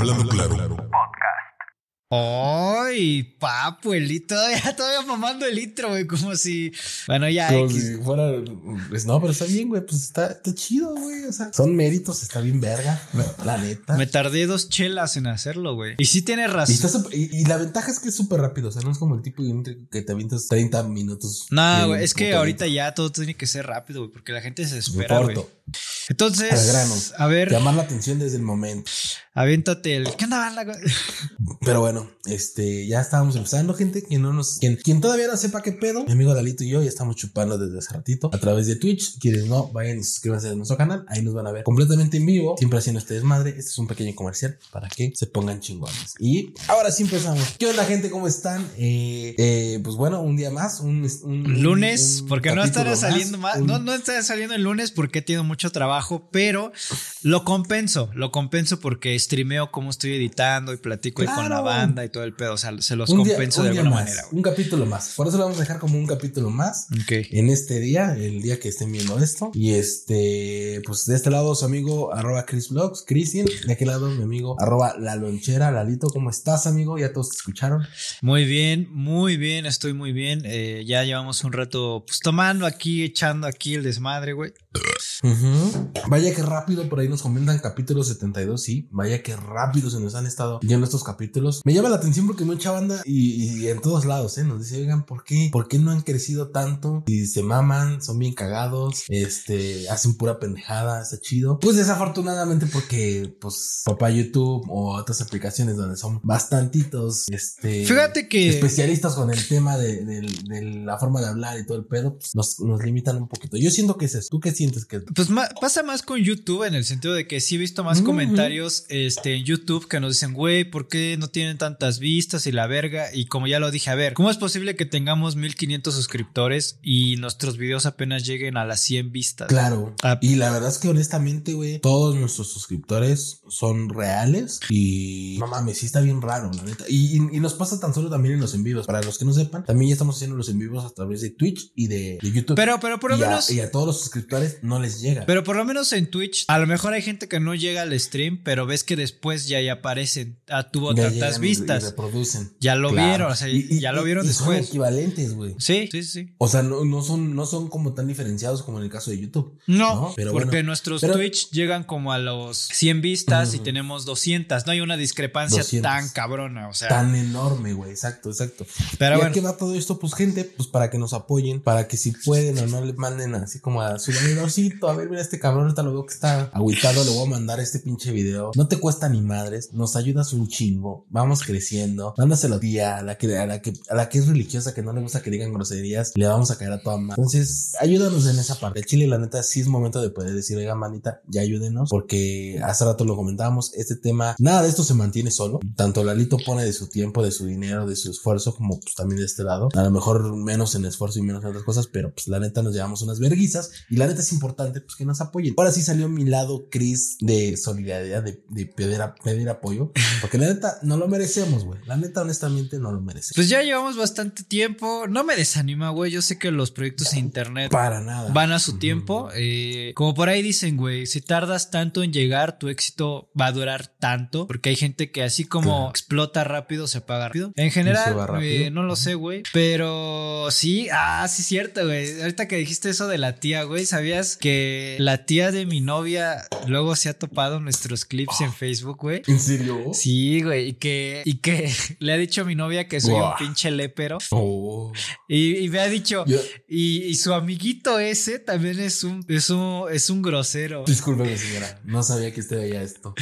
Hablando claro. ¡Ay, papu! El litro, todavía, todavía mamando el litro, güey, como si. Bueno, ya. Como X. si fuera. pues, no, pero está bien, güey. Pues está, está chido, güey. O sea, son méritos, está bien verga. La neta. Me tardé dos chelas en hacerlo, güey. Y sí tienes Y, razón. está súper- y, y la ventaja es que es súper rápido. O sea, no es como el tipo de intro que te avientas 30 minutos. No, güey, es que ahorita ya todo tiene que ser rápido, güey, porque la gente se Me espera, güey. Entonces, Al grano. a ver, Llamar la atención desde el momento. aviéntate el. ¿Qué onda? Pero bueno, este, ya estábamos empezando, gente. Quien no nos, quien, quien todavía no sepa qué pedo, mi amigo Dalito y yo ya estamos chupando desde hace ratito a través de Twitch. Quienes no, vayan y suscríbanse a nuestro canal. Ahí nos van a ver completamente en vivo, siempre haciendo este desmadre. Este es un pequeño comercial para que se pongan chingones. Y ahora sí empezamos. ¿Qué onda, gente? ¿Cómo están? Eh, eh, pues bueno, un día más, un, un- Lunes, un porque no estará saliendo más. un- No, no estará saliendo el lunes porque he tenido mucho trabajo, pero lo compenso. Lo compenso porque streameo cómo estoy editando y platico con la banda y todo el pedo. O sea, se los un compenso de alguna más, manera, güey. Un capítulo más. Por eso lo vamos a dejar como un capítulo más. Ok. en este día, el día que estén viendo esto. Y este, pues de este lado su amigo arroba Chris Vlogs, Cristian, de aquel lado mi amigo arroba La Lonchera, Lalito, ¿cómo estás amigo? Ya todos te escucharon. Muy bien, muy bien, estoy muy bien. Eh, ya llevamos un rato pues tomando aquí, echando aquí el desmadre, güey. Vaya que rápido, por ahí nos comentan capítulo 72, sí, vaya que rápido se nos han estado yendo estos capítulos. Me llama la atención porque mucha banda y, y en todos lados, ¿eh? Nos dice, oigan, ¿por qué? ¿Por qué no han crecido tanto? Y se maman, son bien cagados, este, hacen pura pendejada, está chido. Pues desafortunadamente porque, pues, papá YouTube o otras aplicaciones donde son bastantitos, este... Fíjate que especialistas con el tema de, de- de la forma de hablar y todo el pedo, pues, nos, nos limitan un poquito. Yo siento que es eso. ¿Tú qué sientes que es? Pues pasa más con YouTube en el sentido de que sí he visto más comentarios este, en YouTube que nos dicen, güey, ¿por qué no tienen tantas vistas y la verga? Y como ya lo dije, a ver, ¿cómo es posible que tengamos 1500 suscriptores y nuestros videos apenas lleguen a las 100 vistas? Claro. Ah. Y la verdad es que honestamente, güey, todos nuestros suscriptores son reales y no mames, sí está bien raro, la neta. Y, y- y nos pasa tan solo también en los en vivos. Para los que no sepan, también ya estamos haciendo los en vivos a través de Twitch y de, de YouTube. Pero, pero por lo a, menos... y a todos los suscriptores no les llega. Pero por lo menos en Twitch, a lo mejor hay gente que no llega al stream, pero ves que después ya, ya aparecen. Ah, tuvo Ya tantas llegan y- y vistas. reproducen. Ya lo Claro. vieron, o sea, Y- y- ya lo vieron y Son después. equivalentes, güey. Sí, sí, sí. O sea, no, no son, no son como tan diferenciados como en el caso de YouTube. No, No, pero porque bueno. nuestros Pero- Twitch llegan como a los 100 vistas y tenemos 200. No hay una discrepancia 200. tan cabrona, o sea. Tan enorme, güey. Exacto, exacto. pero ¿Y a qué va todo esto? Pues gente, pues para que nos apoyen, para que si pueden o no le manden así como a su valedorcito, a ver, mira este cabrón, ahorita lo veo que está agüitado, le voy a mandar este pinche video. No te cuesta ni madres, nos ayudas un chingo, vamos creciendo, mándaselo a tía, a la que, a la que, a la que es religiosa, que no le gusta que digan groserías, le vamos a caer a toda madre. Entonces, ayúdanos en esa parte. El chile, la neta, sí es momento de poder decir, oiga, manita, ya ayúdenos, porque hace rato lo comentábamos, este tema, nada de esto se mantiene solo. Tanto Lalito pone de su tiempo, de su dinero, de su esfuerzo, como pues también de este lado. A lo mejor menos en esfuerzo y menos en otras cosas, pero pues la neta nos llevamos unas verguizas y la neta es importante pues que nos apoyen. Ahora sí salió mi lado Chris de solidaridad, de, de pedir, a- pedir apoyo, porque la neta no lo merecemos, güey. La neta, honestamente, no lo merecemos. pues ya llevamos bastante tiempo. No me desanima, güey. Yo sé que los proyectos en internet Para nada. van a su tiempo. eh, como por ahí dicen, güey, si tardas tanto en llegar, tu éxito va a durar tanto. Porque hay gente que así como Claro. explota rápido, se apaga rápido. En general, eh, no lo sé, güey. Pero sí, ah, sí, cierto, güey. Ahorita que dijiste eso de la tía, güey, ¿sabías que la tía de mi novia luego se ha topado nuestros clips en Facebook, güey? ¿En serio? Sí, güey, y que, y que le ha dicho a mi novia que soy un pinche lépero. Oh. Y, y me ha dicho, y, y su amiguito ese también es un, es un, es un grosero. Discúlpeme, señora. No sabía que usted veía esto.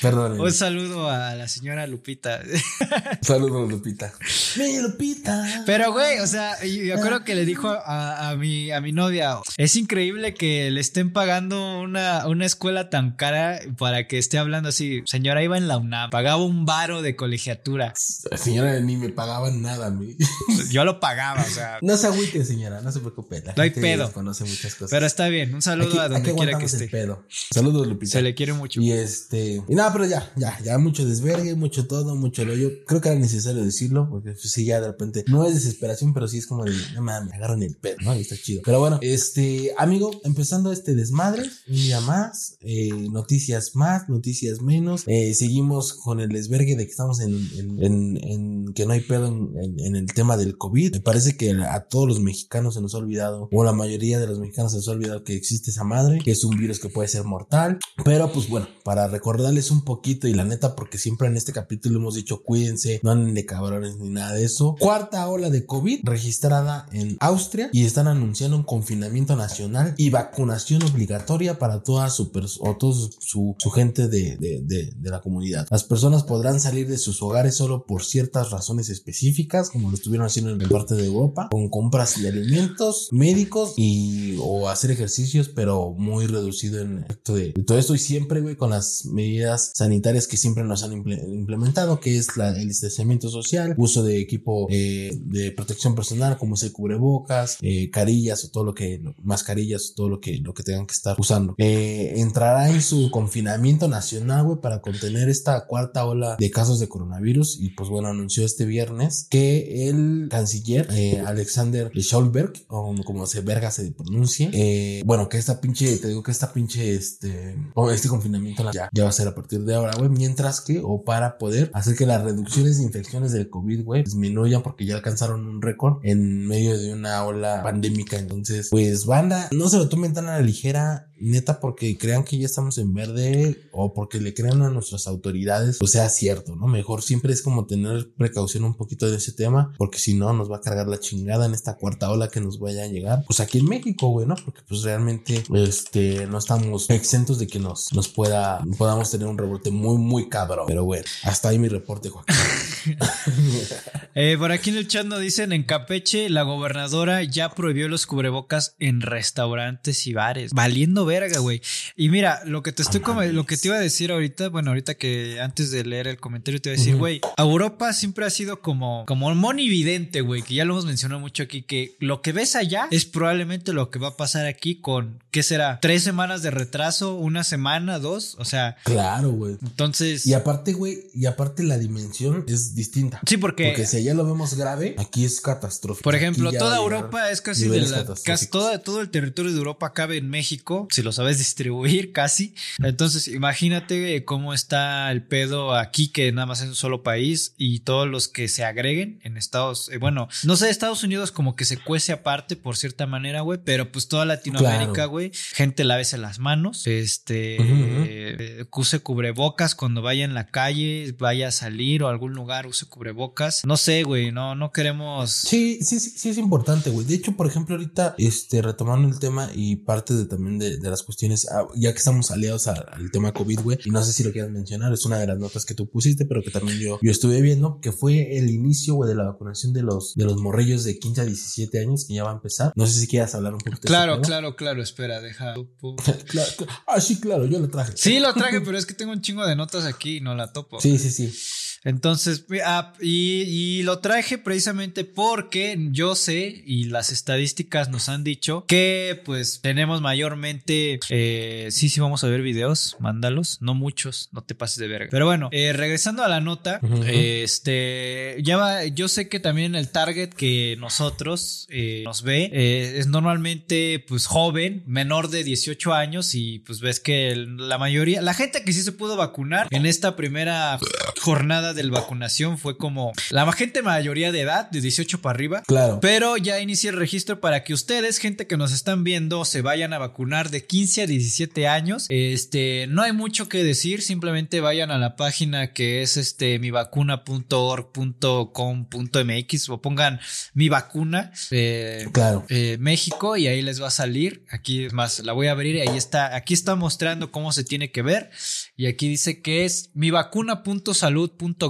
Perdónenme. Un saludo a la señora Lupita. Saludos, Lupita. Mi Lupita. Pero, güey, o sea, yo yo creo que le dijo a, a mi, a mi novia, es increíble que le estén pagando una, una escuela tan cara para que esté hablando así. Señora, iba en la UNAM, pagaba un varo de colegiatura. Señora, ni me pagaban nada a mí. Yo lo pagaba, o sea. No se agüite, señora, no se preocupe. La No hay gente pedo. conoce muchas cosas. Pero está bien, un saludo Aquí- a donde quiera que esté. pedo. Saludos, Lupita. Se le quiere mucho. Y este. Y nada, pero ya, ya, ya mucho desvergue, mucho todo, mucho el hoyo. Creo que era necesario decirlo, porque pues, sí, ya de repente no es desesperación, pero sí es como de, no mames, me agarran el pedo, ¿no? Y está chido. Pero bueno, este, amigo, empezando este desmadre, un día más, eh, noticias más, noticias menos. Eh, seguimos con el desvergue de que estamos en, que no hay pedo en, el tema del COVID. Me parece que a todos los mexicanos se nos ha olvidado, o la mayoría de los mexicanos se nos ha olvidado que existe esa madre, que es un virus que puede ser mortal. Pero pues bueno, para recordarles un poquito y la neta, porque siempre en este capítulo hemos dicho cuídense, no anden de cabrones ni nada de eso. Cuarta ola de COVID registrada en Austria y están anunciando un confinamiento nacional y vacunación para toda su, o toda su, su gente de, de, de, de, la comunidad. Las personas podrán salir de sus hogares solo por ciertas razones específicas, como lo estuvieron haciendo en el parte de Europa, con compras de alimentos médicos y o hacer ejercicios, pero muy reducido en efecto de, todo esto y siempre, güey, con las medidas sanitarias que siempre nos han implementado, que es la, el distanciamiento social, uso de equipo eh, de protección personal, como es el cubrebocas, eh, carillas o todo lo que, mascarillas o todo lo que, lo que tengan que estar usando. Eh, entrará en su confinamiento nacional, güey, para contener esta cuarta ola de casos de coronavirus y pues bueno, anunció este viernes que el canciller eh, Alexander Scholberg, o como se verga se pronuncie, eh, bueno, que esta pinche, te digo que esta pinche, este, este confinamiento ya, ya va a ser a partir de ahora, güey, mientras que, o para poder hacer que las reducciones de infecciones del COVID, güey, disminuyan porque ya alcanzaron un récord en medio de una ola pandémica. Entonces, pues banda, no se lo tomen tan a la ligera neta porque crean que ya estamos en verde o porque le crean a nuestras autoridades, pues sea cierto, ¿no? Mejor siempre es como tener precaución un poquito de ese tema, porque si no nos va a cargar la chingada en esta cuarta ola que nos vaya a llegar, pues aquí en México, güey, ¿no? Porque pues realmente, este, no estamos exentos de que nos, nos pueda, podamos tener un rebote muy, muy cabrón. Pero bueno, hasta ahí mi reporte, Joaquín. eh, por aquí en el chat nos dicen, en Campeche, la gobernadora ya prohibió los cubrebocas en restaurantes y bares, valiendo verga, güey. Y mira, lo que te estoy como, lo que te iba a decir ahorita, bueno, ahorita que antes de leer el comentario te iba a decir, güey, Europa siempre ha sido como, como monividente, güey, que ya lo hemos mencionado mucho aquí, que lo que ves allá es probablemente lo que va a pasar aquí con, ¿qué será? ¿Tres semanas de retraso? ¿Una semana? ¿Dos? O sea. Claro, güey. Entonces. Y aparte, güey, y aparte la dimensión es distinta. Sí, porque. Porque si allá lo vemos grave, aquí es catastrófico. Por ejemplo, toda Europa es casi de la, casi todo, todo el territorio de Europa cabe en México si lo sabes distribuir casi. Entonces, imagínate cómo está el pedo aquí, que nada más es un solo país, y todos los que se agreguen en Estados, eh, bueno, no sé, Estados Unidos como que se cuece aparte por cierta manera, güey, pero pues toda Latinoamérica, güey, gente lávese las manos, este, eh, use cubrebocas cuando vaya en la calle, vaya a salir o a algún lugar, use cubrebocas. No sé, güey, no, no queremos. Sí, sí, sí, sí es importante, güey. De hecho, por ejemplo, ahorita, este, retomando el tema y parte de también de, de las cuestiones, ah, ya que estamos aliados al tema COVID, güey, y no sé si lo quieras mencionar, es una de las notas que tú pusiste, pero que también yo, yo estuve viendo, que fue el inicio, güey, de la vacunación de los, de los morrillos de 15 a 17 años, que ya va a empezar. No sé si quieras hablar un poquito. Claro, claro, claro, espera, deja. claro, ah, sí, claro, yo lo traje. Sí, lo traje, pero es que tengo un chingo de notas aquí y no la topo. Sí, sí, sí. Entonces, ah, y, lo traje precisamente porque yo sé y las estadísticas nos han dicho que pues tenemos mayormente, eh, sí, sí vamos a ver videos, mándalos, no muchos, no te pases de verga. Pero bueno, eh, regresando a la nota, este, ya va, yo sé que también el target que nosotros eh, nos ve es normalmente pues joven, menor de 18 años y pues ves que la mayoría, la gente que sí se pudo vacunar en esta primera jornada de vacunación fue como la gente mayoría de edad, de 18 para arriba. Claro. Pero ya inicié el registro para que ustedes, gente que nos están viendo, se vayan a vacunar de 15 a 17 años. Este, no hay mucho que decir, simplemente vayan a la página que es este mivacuna.org.com.mx o pongan mi vacuna eh, claro. Eh, México y ahí les va a salir. Aquí es más, la voy a abrir y ahí está, aquí está mostrando cómo se tiene que ver y aquí dice que es mivacuna.salud.com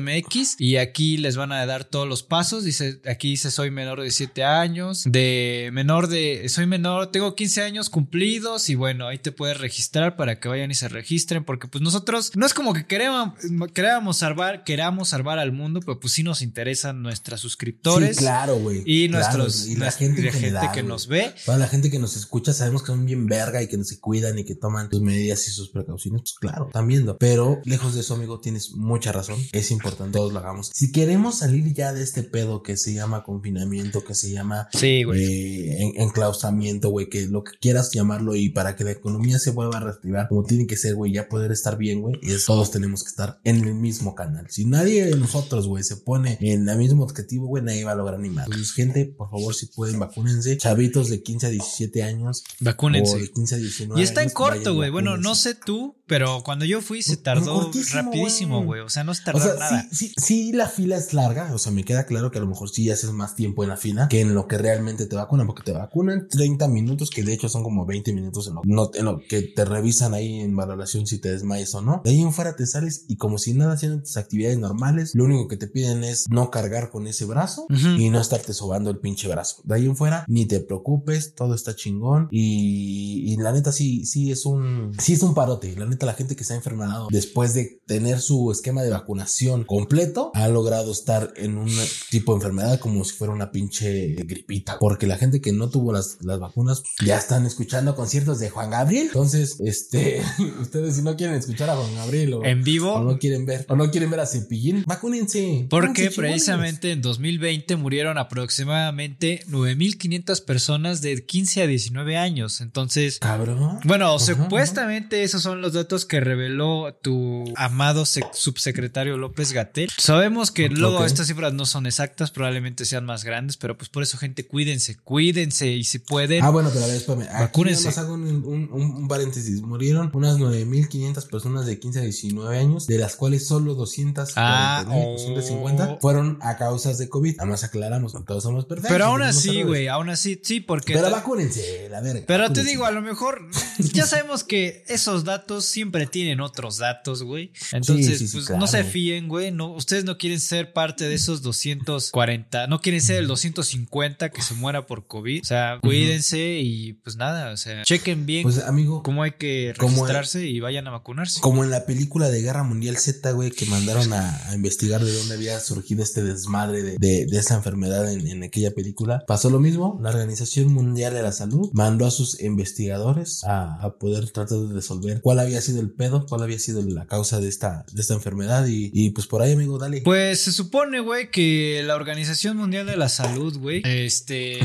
.mx y aquí les van a dar todos los pasos. Dice, aquí dice soy menor de 7 años, de menor de, soy menor, tengo 15 años cumplidos y bueno, ahí te puedes registrar para que vayan y se registren porque pues nosotros no es como que queremos, queramos salvar, queramos salvar al mundo, pero pues sí nos interesan nuestros suscriptores. claro, güey. Y nuestros, y la gente, que nos ve. Para la gente que nos escucha sabemos que son bien verga y que no se cuidan y que toman sus medidas y sus precauciones, pues claro, están viendo. Pero lejos de eso, amigo, tienes mucha razón. Es importante todos lo hagamos. Si queremos salir ya de este pedo que se llama confinamiento, que se llama Sí, güey. eh, enclaustramiento, güey, que lo que quieras llamarlo y para que la economía se vuelva a reactivar como tiene que ser, güey, ya poder estar bien, güey, es todos tenemos que estar en el mismo canal. Si nadie de nosotros, güey, se pone en el mismo objetivo, güey, nadie va a lograr ni más. Entonces, gente, por favor, si pueden, vacúnense. Chavitos de 15 a 17 años o Vacúnense. de 15 a 19 Y está en corto, güey. Bueno, no sé tú, pero cuando yo fui se tardó cortísimo, rapidísimo, güey. O sea, no se O tardó sea, nada. sí, sí, sí, la fila es larga. O sea, me queda claro que a lo mejor sí haces más tiempo en la fila que en lo que realmente te vacunan, porque te vacunan 30 minutos, que de hecho son como 20 minutos en lo, no- en lo que te revisan ahí en valoración si te desmayas o no. De ahí en fuera te sales y como si nada haciendo tus actividades normales, lo único que te piden es no cargar con ese brazo Ujú. y no estarte sobando el pinche brazo. De ahí en fuera, ni te preocupes, todo está chingón. Y, y la neta, sí, sí es un, sí es un parote. La neta, la gente que se ha enfermado después de tener su esquema de vacunación completo, ha logrado estar en un tipo de enfermedad como si fuera una pinche gripita. Porque la gente que no tuvo las, las vacunas ya están escuchando conciertos de Juan Gabriel. Entonces, este, ustedes si no quieren escuchar a Juan Gabriel o, En vivo. o no quieren ver, o no quieren ver a Cepillín, vacúnense. Porque precisamente en 2020 murieron aproximadamente 9.500 personas de 15 a 19 años. Entonces, Cabrón. bueno, Ajá, supuestamente esos son los datos que reveló tu amado sec- subsecretario López Gatel. Sabemos que luego estas cifras no son exactas, probablemente sean más grandes, pero pues por eso, gente, cuídense, cuídense y si pueden. Ah, bueno, pero a ver, espérame. Aquí nada más hago un, un- un- un paréntesis. Murieron unas 9.500 personas de 15 a 19 años, de las cuales solo 249, Ah, 250 oh. fueron a causas de COVID. Además aclaramos, no todos somos perfectos. pero aún así, güey, aún así, sí, porque... Pero vacúnense, la verga. Pero te digo, a lo mejor ya sabemos que esos datos siempre tienen otros datos, güey. Entonces, sí, sí, pues claro. no se fíen, güey. No, ustedes no quieren ser parte de esos 240, no quieren ser el 250 que se muera por COVID. O sea, cuídense y pues nada, o sea, chequen bien Pues, amigo, cómo hay que registrarse y vayan a vacunarse. Como en la película de Guerra Mundial Z, güey, que mandaron a, a investigar de dónde había surgido este desmadre de, de, de esa enfermedad en, en aquella película. Pasó lo mismo. La Organización Mundial de la Salud mandó a sus investigadores a, a poder tratar de resolver cuál había sido el pedo, cuál había sido la causa de esta, de esta enfermedad. Y, y pues por ahí, amigo, dale. Pues se supone, güey, que la Organización Mundial de la Salud, güey, este,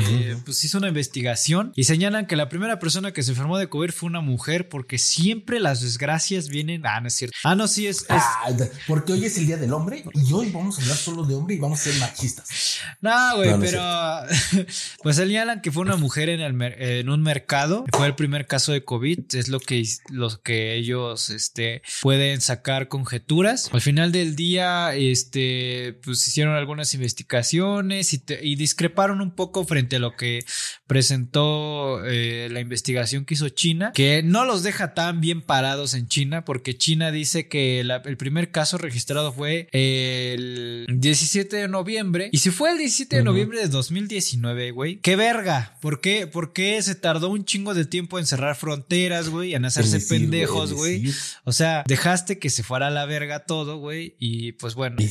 pues hizo una investigación y señalan que la primera persona que se enfermó de COVID fue una mujer porque siempre las desgracias vienen. Ah, no es cierto. Ah, no, sí, es. es- Ah, porque hoy es el Día del Hombre y hoy vamos a hablar solo de hombre y vamos a ser machistas. No, güey, No, no es pero pues señalan que fue una mujer en, el en un mercado. Fue el primer caso de COVID. Es lo que, lo que ellos este, pueden sacar conjeturas. Al final del día, este, pues hicieron algunas investigaciones y, te- y discreparon un poco frente a lo que presentó eh, la investigación que hizo China, que no los deja tan bien parados en China, porque China dice que la- el primer caso registrado fue el 17 de noviembre. Y si fue el 17 de Ujú. noviembre de 2019, güey, qué verga. ¿Por qué? ¿Por qué se tardó un chingo de tiempo en cerrar fronteras, güey? En hacerse pendejos, es güey. O sea, dejaste que se fuera a la verga todo, güey. Y pues bueno. y-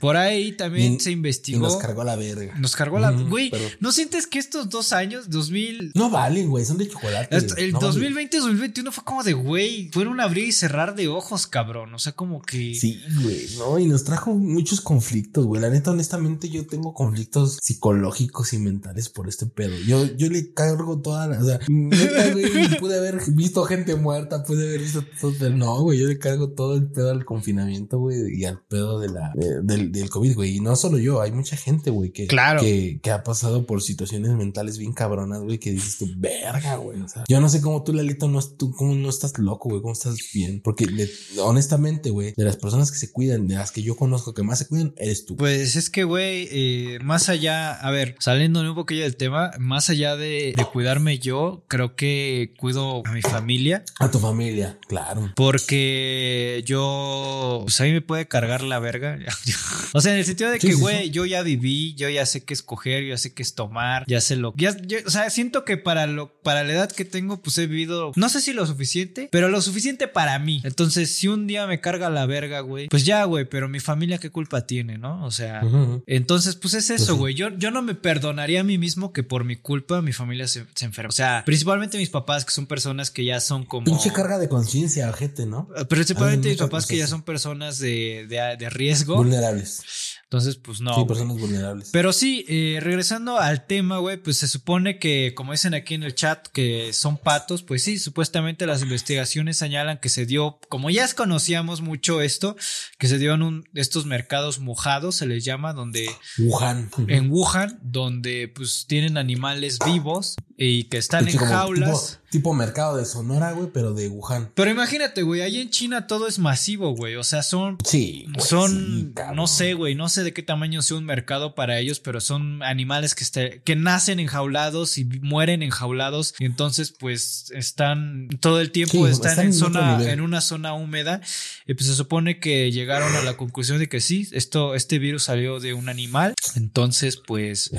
Por ahí también Y- se y investigó. nos cargó la verga. Nos cargó la. Güey, ¿no sientes que estos dos años, 2000. No valen, güey, son de chocolate. El no valen. 2020 2021 fue como de, güey, fueron un abrir y cerrar de ojos, cabrón. O sea, como que. Sí, güey, no, y nos trajo muchos conflictos, güey. La neta, honestamente, yo tengo conflictos psicológicos y mentales por este pedo. Yo, yo le cargo toda la, o sea, neta, güey, pude haber visto gente muerta, pude haber visto todo, pero no, güey, yo le cargo todo el pedo al confinamiento, güey, y al pedo de la, de- del, del COVID, güey. Y no solo yo, hay mucha gente, güey, que, Claro. que, que ha pasado por situaciones mentales bien cabronas, güey, que dices tú, verga, güey. O sea, yo no sé cómo tú, Lalito, no, tú, cómo no estás loco, güey, cómo estás bien. Porque le- honestamente, güey, de las personas que se cuidan, de las que yo conozco que más se cuidan, eres tú. Pues es que, güey, eh, más allá, a ver, saliendo un poquillo del tema, más allá de, de cuidarme yo, creo que cuido a mi familia. A tu familia, claro. Porque yo, pues a mí me puede cargar la verga. o sea, en el sentido de que, güey, sí. yo ya viví, yo ya sé qué escoger, yo ya sé qué es tomar, ya sé lo ya, yo- o sea, siento que para lo, para la edad que tengo, pues he vivido, no sé si lo suficiente, pero lo suficiente para mí. Entonces, si un día me carga la verga, güey, pues ya, güey, pero mi familia qué culpa tiene, ¿no? O sea, entonces, pues es eso, Ujú. güey. Yo, yo no me perdonaría a mí mismo que por mi culpa mi familia se, se enferma. O sea, principalmente mis papás, que son son personas que ya son como. Pinche carga de conciencia, gente, ¿no? Principalmente mis papás que ya son personas de, de, de riesgo. Vulnerables. Entonces, pues no. Sí, personas vulnerables. Pero sí, eh, regresando al tema, güey, pues se supone que, como dicen aquí en el chat, que son patos, pues sí, supuestamente las investigaciones señalan que se dio, como ya conocíamos mucho esto, que se dio en un, estos mercados mojados, se les llama, donde... Wuhan. En Wuhan, donde pues tienen animales vivos y que están en jaulas. Tipo, mercado de Sonora, güey, pero de Wuhan. Pero imagínate, güey, ahí en China todo es masivo, güey. O sea, son. Sí. son. no sé, güey. No sé de qué tamaño sea un mercado para ellos, pero son animales que, este, que nacen enjaulados y mueren enjaulados. Y entonces, pues, están todo el tiempo, están, en, zona, en una zona húmeda. Y pues se supone que llegaron a la conclusión de que sí, esto, este virus salió de un animal. Entonces, pues.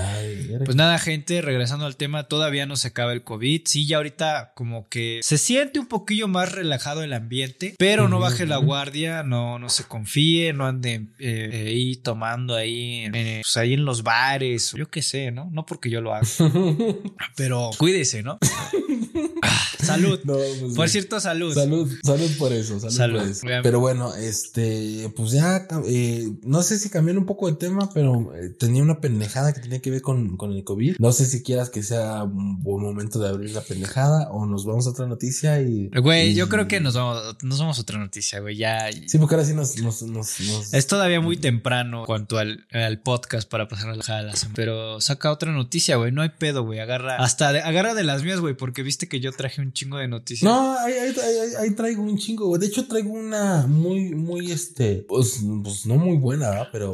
pues nada, gente, regresando al tema, todavía no se acaba el COVID. Sí, ya ahorita como que se siente un poquillo más relajado el ambiente, pero no baje la guardia, no, no se confíe, no ande eh, ahí tomando ahí, pues ahí en los bares, yo qué sé, ¿no? No porque yo lo haga, pero cuídese, ¿no? salud. Pues por cierto, salud. Salud, salud por eso, salud, por eso. Pero bueno, este, pues ya, eh, no sé si cambiaron un poco de tema, pero eh, tenía una pendejada que tenía que ver con, con el COVID. No sé si quieras que sea un buen momento de abrir la pendejada o nos vamos a otra noticia y. Güey, yo creo que nos vamos, nos vamos a otra noticia, güey. Ya. Sí, porque ahora sí nos, nos, nos, Es todavía muy temprano al, podcast para pasar a la. Pero saca otra noticia, güey. No hay pedo, güey. Agarra. Hasta agarra de las mías, güey, porque viste que yo traje un chingo de noticias. No, ahí, traigo un chingo, güey. De hecho, traigo una muy, muy, este. Pues, pues no muy buena, ¿verdad? Pero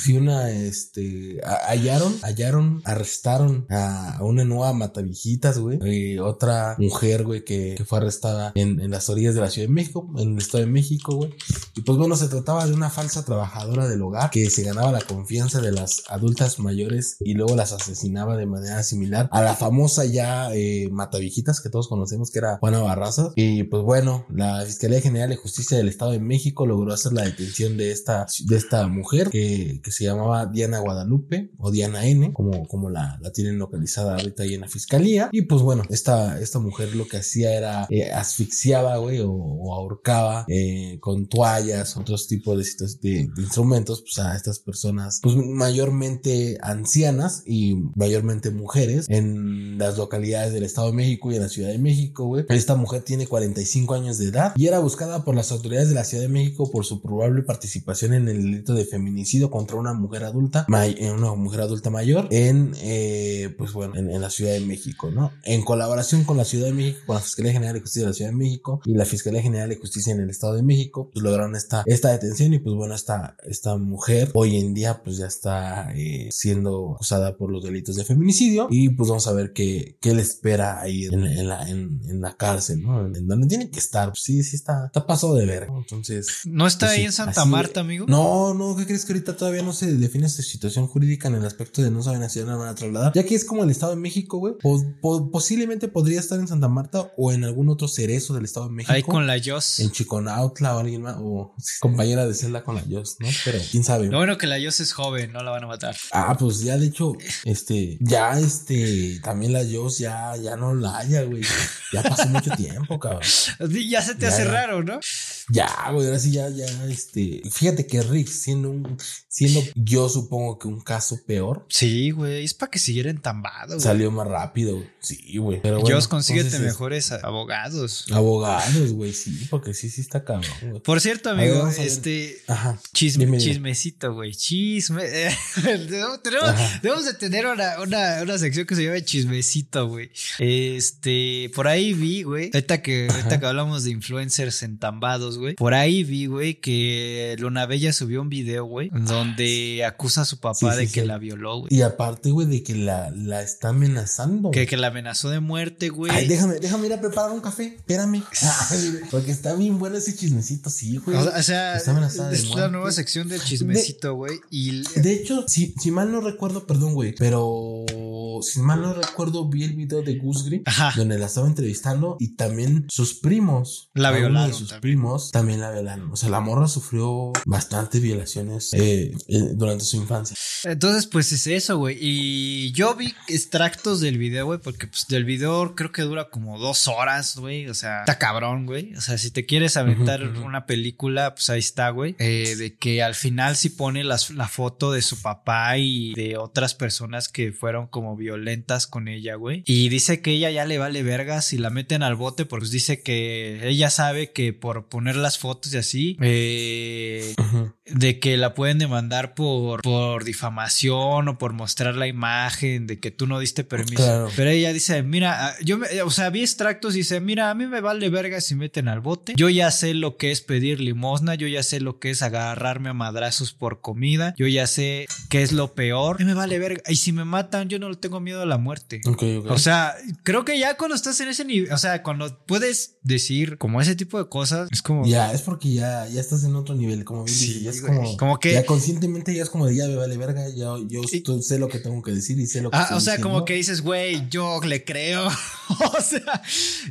sí una, este. Hallaron, hallaron, arrestaron a una nueva matavijitas, güey. Otra mujer, güey, que, fue arrestada en, las orillas de la Ciudad de México, en el Estado de México, güey. Y pues bueno, se trataba de una falsa trabajadora del hogar que se ganaba la confianza de las adultas mayores y luego las asesinaba de manera similar a la famosa ya eh, matavijitas que todos conocemos que era Juana Barraza. Y pues bueno, la Fiscalía General de Justicia del Estado de México logró hacer la detención de esta, de esta mujer que, que se llamaba Diana Guadalupe o Diana N, como, como la, la tienen localizada ahorita ahí en la fiscalía. Y pues bueno, esta, esta mujer lo que hacía era eh, asfixiaba, güey, o, ahorcaba eh, con toallas, otros tipos de, de, instrumentos, pues a estas personas, pues mayormente ancianas y mayormente mujeres en las localidades del Estado de México y en la Ciudad de México, güey. Esta mujer tiene 45 años de edad y era buscada por las autoridades de la Ciudad de México por su probable participación en el delito de feminicidio contra una mujer adulta, una mujer adulta mayor en, eh, pues bueno, en, en la Ciudad de México, ¿no? En colaboración con la Ciudad de México, con la Fiscalía General de Justicia de la Ciudad de México y la Fiscalía General de Justicia en el Estado de México, pues lograron esta, esta detención y pues bueno, esta, esta mujer hoy en día pues ya está eh, siendo acusada por los delitos de feminicidio y pues vamos a ver qué, qué le espera ahí en, la, en, en, la cárcel, ¿no? En donde tiene que estar, pues sí, sí está, está pasado de ver, Entonces. ¿No está pues ahí en Santa Marta, amigo? No, no, ¿qué crees que ahorita todavía no se define esta situación jurídica en el aspecto de no saben a si van a trasladar? Ya que es como el Estado de México, güey, posiblemente podría estar en Santa Marta o en algún otro cerezo del Estado de México. Ahí con la Yos. En Chiconautla o alguien más, o compañera de celda con la Yos, ¿no? Pero quién sabe. Bueno que la Yos es joven, no la van a matar. Ah, pues ya de hecho, este, ya este, también la Yos ya, ya no la haya, güey. Ya pasó mucho tiempo, cabrón. Ya se te hace raro, ¿no? Ya, güey, ahora sí ya, ya, este. Fíjate que Rick, siendo un, siendo yo supongo que un caso peor. Sí, güey, es para que siguiera entambado. Salió más rápido, sí, güey. Pero bueno, Dios, consíguete mejores abogados. Abogados, güey, sí, porque sí, sí está cabrón, güey. Por cierto, amigo, este. Ajá. Chisme, chismecito, güey. Chisme. debemos, de tener una, una, una sección que se llama chismecito, güey. Este, por ahí vi, güey. Ahorita que, ahorita que hablamos de influencers entambados, güey. Por ahí vi, güey, que Luna Bella subió un video, güey, donde acusa a su papá de que la violó, güey. Y aparte, güey, de que la, la está amenazando. Que, que la amenazó de muerte, güey. Ay, déjame, déjame ir a preparar un café. Espérame. porque está bien bueno ese chismecito, sí, güey. O sea, es la nueva sección del chismecito, güey. Y de hecho, si, si mal no recuerdo, perdón, güey, pero si mal no recuerdo, vi el video de Gusgri, Ajá. donde la estaba entrevistando y también sus primos, La violaron de sus también. primos también la violaron. O sea, la morra sufrió bastantes violaciones eh, durante su infancia. Entonces, pues es eso, güey. Y yo vi extractos del video, güey, porque pues del video creo que dura como dos horas, güey. O sea, está cabrón, güey. O sea, si te quieres aventar una película, pues ahí está, güey. Eh, de que al final sí pone las- la foto de su papá y de otras personas que fueron como violentas con ella, güey. Y dice que ella ya le vale vergas y la meten al bote porque dice que ella sabe que por poner las fotos y así. De que la pueden demandar por, por difamación o por mostrar la imagen de que tú no diste permiso. Claro. Pero ella dice, mira, ah, yo, me- o sea, vi extractos y dice, mira, a mí me vale verga si meten al bote. Yo ya sé lo que es pedir limosna, yo ya sé lo que es agarrarme a madrazos por comida, yo ya sé qué es lo peor. Mí me vale verga. Y si me matan, yo no le tengo miedo a la muerte. Ok, ok. O sea, creo que ya cuando estás en ese nivel, o sea, cuando puedes decir como ese tipo de cosas, es como... Ya, es porque ya, ya estás en otro nivel, como bien Sí, dices, ya es como, Como que- ya conscientemente ya es como de ya me vale verga, ya yo sé lo que tengo que decir y sé lo que Ah, o sea, como que dices, güey, yo le creo. o sea,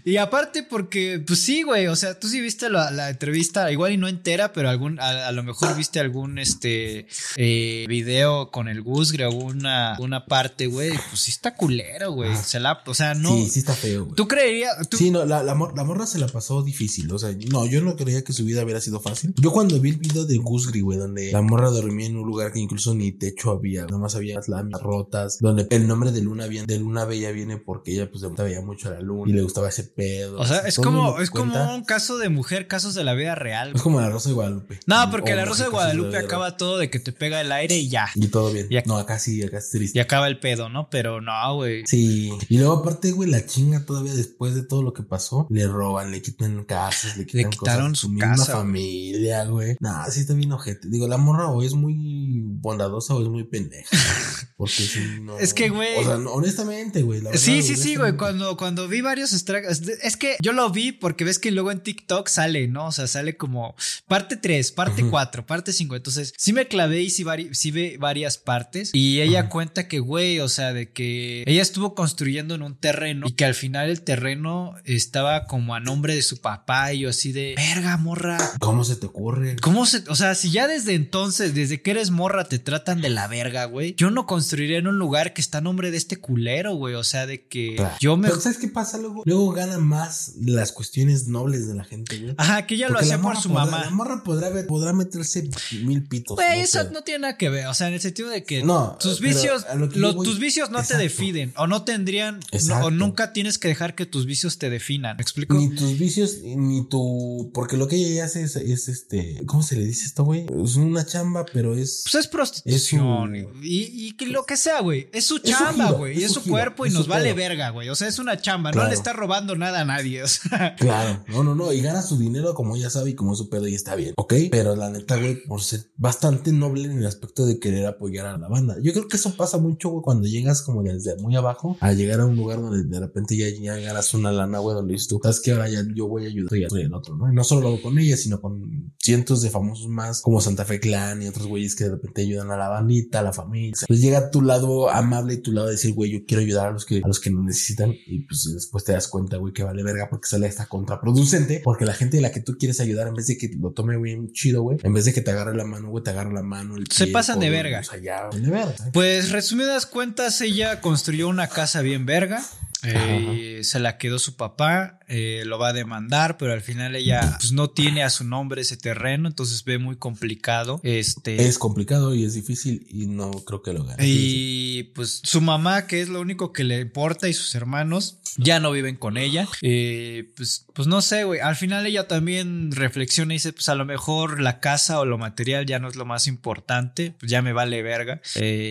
y aparte porque, pues sí, güey, o sea, tú sí viste la, la entrevista, igual y no entera, pero algún, a, a lo mejor viste algún, este, eh, video con el Gusgre, alguna una parte, güey, pues sí está culero, güey. Se la, o sea, no. Sí, sí está feo, güey. ¿Tú creerías? tú- Sí, no, la, la, mor- la morra se la pasó difícil. O sea, no, yo no creía que su vida hubiera sido fácil. Yo cuando vi el video de Güey, donde la morra dormía en un lugar que incluso ni techo había, nada más había las láminas rotas, donde el nombre de Luna viene, de Luna Bella viene porque ella pues le veía mucho a la luna y le gustaba ese pedo. o sea, es como, es como un caso de mujer, casos de la vida real. Es como la Rosa de Guadalupe. No, porque la Rosa de Guadalupe acaba todo de que te pega el aire y ya. Y todo bien. Y no, acá sí, acá es triste. Y acaba el pedo, ¿no? Pero no, güey. Sí, y luego aparte, güey, la chinga todavía después de todo lo que pasó, le roban, le quitan casas, le quitan quitaron cosas, su misma casa, güey. familia, güey. Nah, sí está bien ojete. Digo, la morra o es muy bondadosa o es muy pendeja. Porque sí, no. Es que, güey. O sea, no, honestamente, güey. Sí, sí, sí, güey. Cuando, cuando vi varios extractos. Es que yo lo vi porque ves que luego en TikTok sale, ¿no? O sea, sale como parte 3, parte Ujú. 4, parte 5. Entonces, sí me clavé y sí, vari- sí ve varias partes. Y ella cuenta que, güey, o sea, de que ella estuvo construyendo en un terreno y que al final el terreno estaba como a nombre de su papá. Y yo así de, verga, morra. ¿Cómo se te ocurre? ¿Cómo se.? O sea, si ya desde entonces, desde que eres morra, te tratan de la verga, güey. Yo no construiría en un lugar que está a nombre de este culero, güey. O sea, de que Claro. yo me. Pero ¿sabes qué pasa luego? Luego gana más las cuestiones nobles de la gente, güey. Ajá, que ella lo Porque hacía por su podrá- mamá. La morra podrá, ver- podrá meterse mil pitos. Güey, no eso sé. no tiene nada que ver. O sea, en el sentido de que No, tus vicios, lo voy- tus vicios no te definen. O no tendrían. no- o nunca tienes que dejar que tus vicios te definan. ¿Me explico? Ni tus vicios, ni tu. Porque lo que ella hace es, es este. ¿Cómo se le dice esto, güey? Es una chamba, pero es. Pues es prostitución. Es y, y que lo que sea, güey. Es su chamba, güey. es Y es su cuerpo y nos vale pedo. verga, güey. O sea, es una chamba. No le está robando nada a nadie. O sea. Claro, no, no, no. Y gana su dinero como ella sabe y como es su pedo y está bien. Ok. Pero la neta, güey, por ser bastante noble en el aspecto de querer apoyar a la banda. Yo creo que eso pasa mucho, güey, cuando llegas como desde muy abajo a llegar a un lugar donde de repente ya, ya ganas una lana, güey, donde dices tú, sabes que ahora ya yo voy a ayudar y el otro, ¿no? Y no solo lo hago con ella, sino con cientos de famosos más, como Santa Fe Clan y otros güeyes que de repente ayudan a la bandita, a la familia. Pues llega tu lado amable y tu lado de decir, güey, yo quiero ayudar a los que, a los que necesitan. Y pues después te das cuenta, güey, que vale verga porque sale hasta contraproducente. Porque la gente de la que tú quieres ayudar, en vez de que lo tome bien chido, güey, en vez de que te agarre la mano, güey, te agarra la mano. el Se pie, pasan de verga. Ya, de verga. Pues resumidas cuentas, ella construyó una casa bien verga. Eh, se la quedó su papá, eh, lo va a demandar, pero al final ella pues, no tiene a su nombre ese terreno, entonces ve muy complicado. Este, Es complicado y es difícil y no creo que lo gane. y pues su mamá, que es lo único que le importa, y sus hermanos ya no viven con ella. Eh, pues, pues no sé, güey. Al final ella también reflexiona y dice: Pues a lo mejor la casa o lo material ya no es lo más importante. Pues ya me vale verga.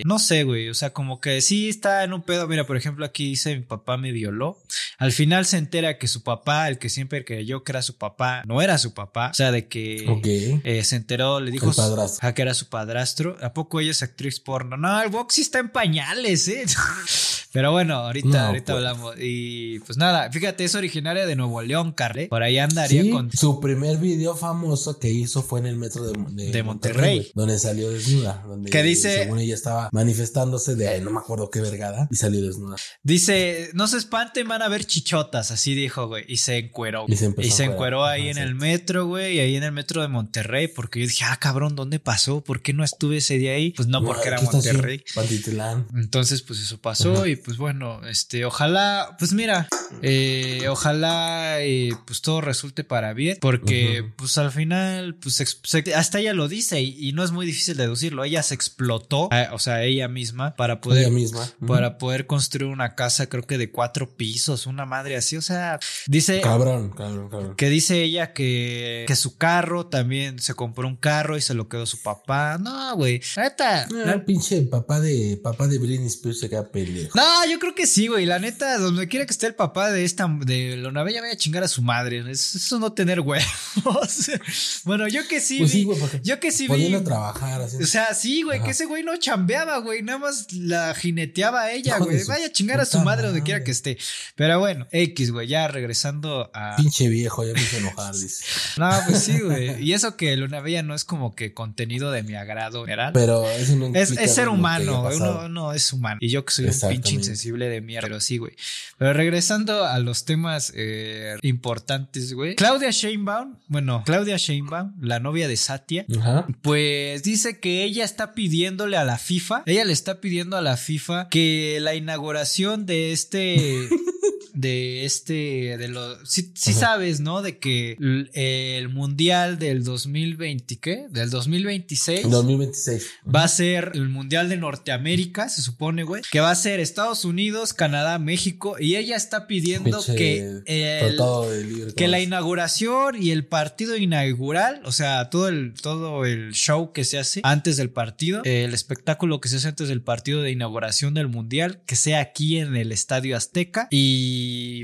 No sé, güey. O sea, como que sí está en un pedo. Mira, por ejemplo, aquí dice: Mi papá me violó. Al final se entera que su papá, el que siempre creyó que era su papá, no era su papá. O sea, de que eh, se enteró, le dijo a que era su padrastro. ¿A poco ella es actriz porno? No, el Boxy está en pañales, ¿eh? Pero bueno, ahorita, No, ahorita pues. hablamos. Y pues nada, fíjate, es originaria de Nuevo León, Carle. Por ahí andaría Sí, con. su primer video famoso que hizo fue en el metro de, De Monterrey. donde salió desnuda. Donde Que dice- Según ella estaba manifestándose de no me acuerdo qué vergada y salió desnuda. Dice, no se espanten, van a ver chichotas, así dijo, güey. Y se encueró. Y se Y se encueró ahí Ajá, en sí. el metro, güey, y ahí en el metro de Monterrey, porque yo dije, ah, cabrón, ¿dónde pasó? ¿Por qué no estuve ese día ahí? Pues no, porque era. Monterrey. Entonces, pues eso pasó y pues bueno, este, ojalá, pues mira, eh, ojalá eh, pues todo resulte para bien, porque pues al final, pues hasta ella lo dice y, y no es muy difícil deducirlo, ella se explotó, eh, o sea, ella misma para poder... Ella misma. Para poder construir una casa, creo que de cuatro pisos, una madre así. O sea, dice Cabrón, cabrón, cabrón. que dice ella que, que su carro también se compró un carro y se lo quedó su papá. No, güey. Neta. Ah, la- el pinche papá de papá de Britney Spears se queda pendejo. no, yo creo que sí, güey. La neta, donde quiera que esté el papá de esta, de Lona Bella, vaya a chingar a su madre. Es- Eso no tener huevos. bueno, yo que sí Pues sí, güey, yo que sí vi. a trabajar así. O sea, sí, güey, Ajá. que ese güey no chambeaba, güey, nada más la jineteaba a ella, güey. Vaya a chingar a su madre donde quiera que esté. Pero bueno, X, güey, ya regresando a... Pinche viejo, ya me hizo enojar, dice. No, pues sí, güey. Y eso que Luna Bella no es como que contenido de mi agrado, ¿verdad? Pero eso no Es, es ser humano. Uno, uno es humano. Y yo que soy un pinche insensible de mierda, pero sí, güey. Pero regresando a los temas eh, importantes, güey. Claudia Sheinbaum, bueno, Claudia Sheinbaum, la novia de Satya, pues dice que ella está pidiéndole a la FIFA, ella le está pidiendo a la FIFA que la inauguración de este, Hey. De este, de los, sí, sabes, ¿no? De que el mundial del 2020, ¿qué? Del 2026. 2026. Va a ser el Mundial de Norteamérica, se supone, güey. Que va a ser Estados Unidos, Canadá, México. Y ella está pidiendo Pinche que el, libre que la inauguración y el partido inaugural, o sea, todo el, todo el show que se hace antes del partido, el espectáculo que se hace antes del partido de inauguración del mundial, que sea aquí en el Estadio Azteca. Y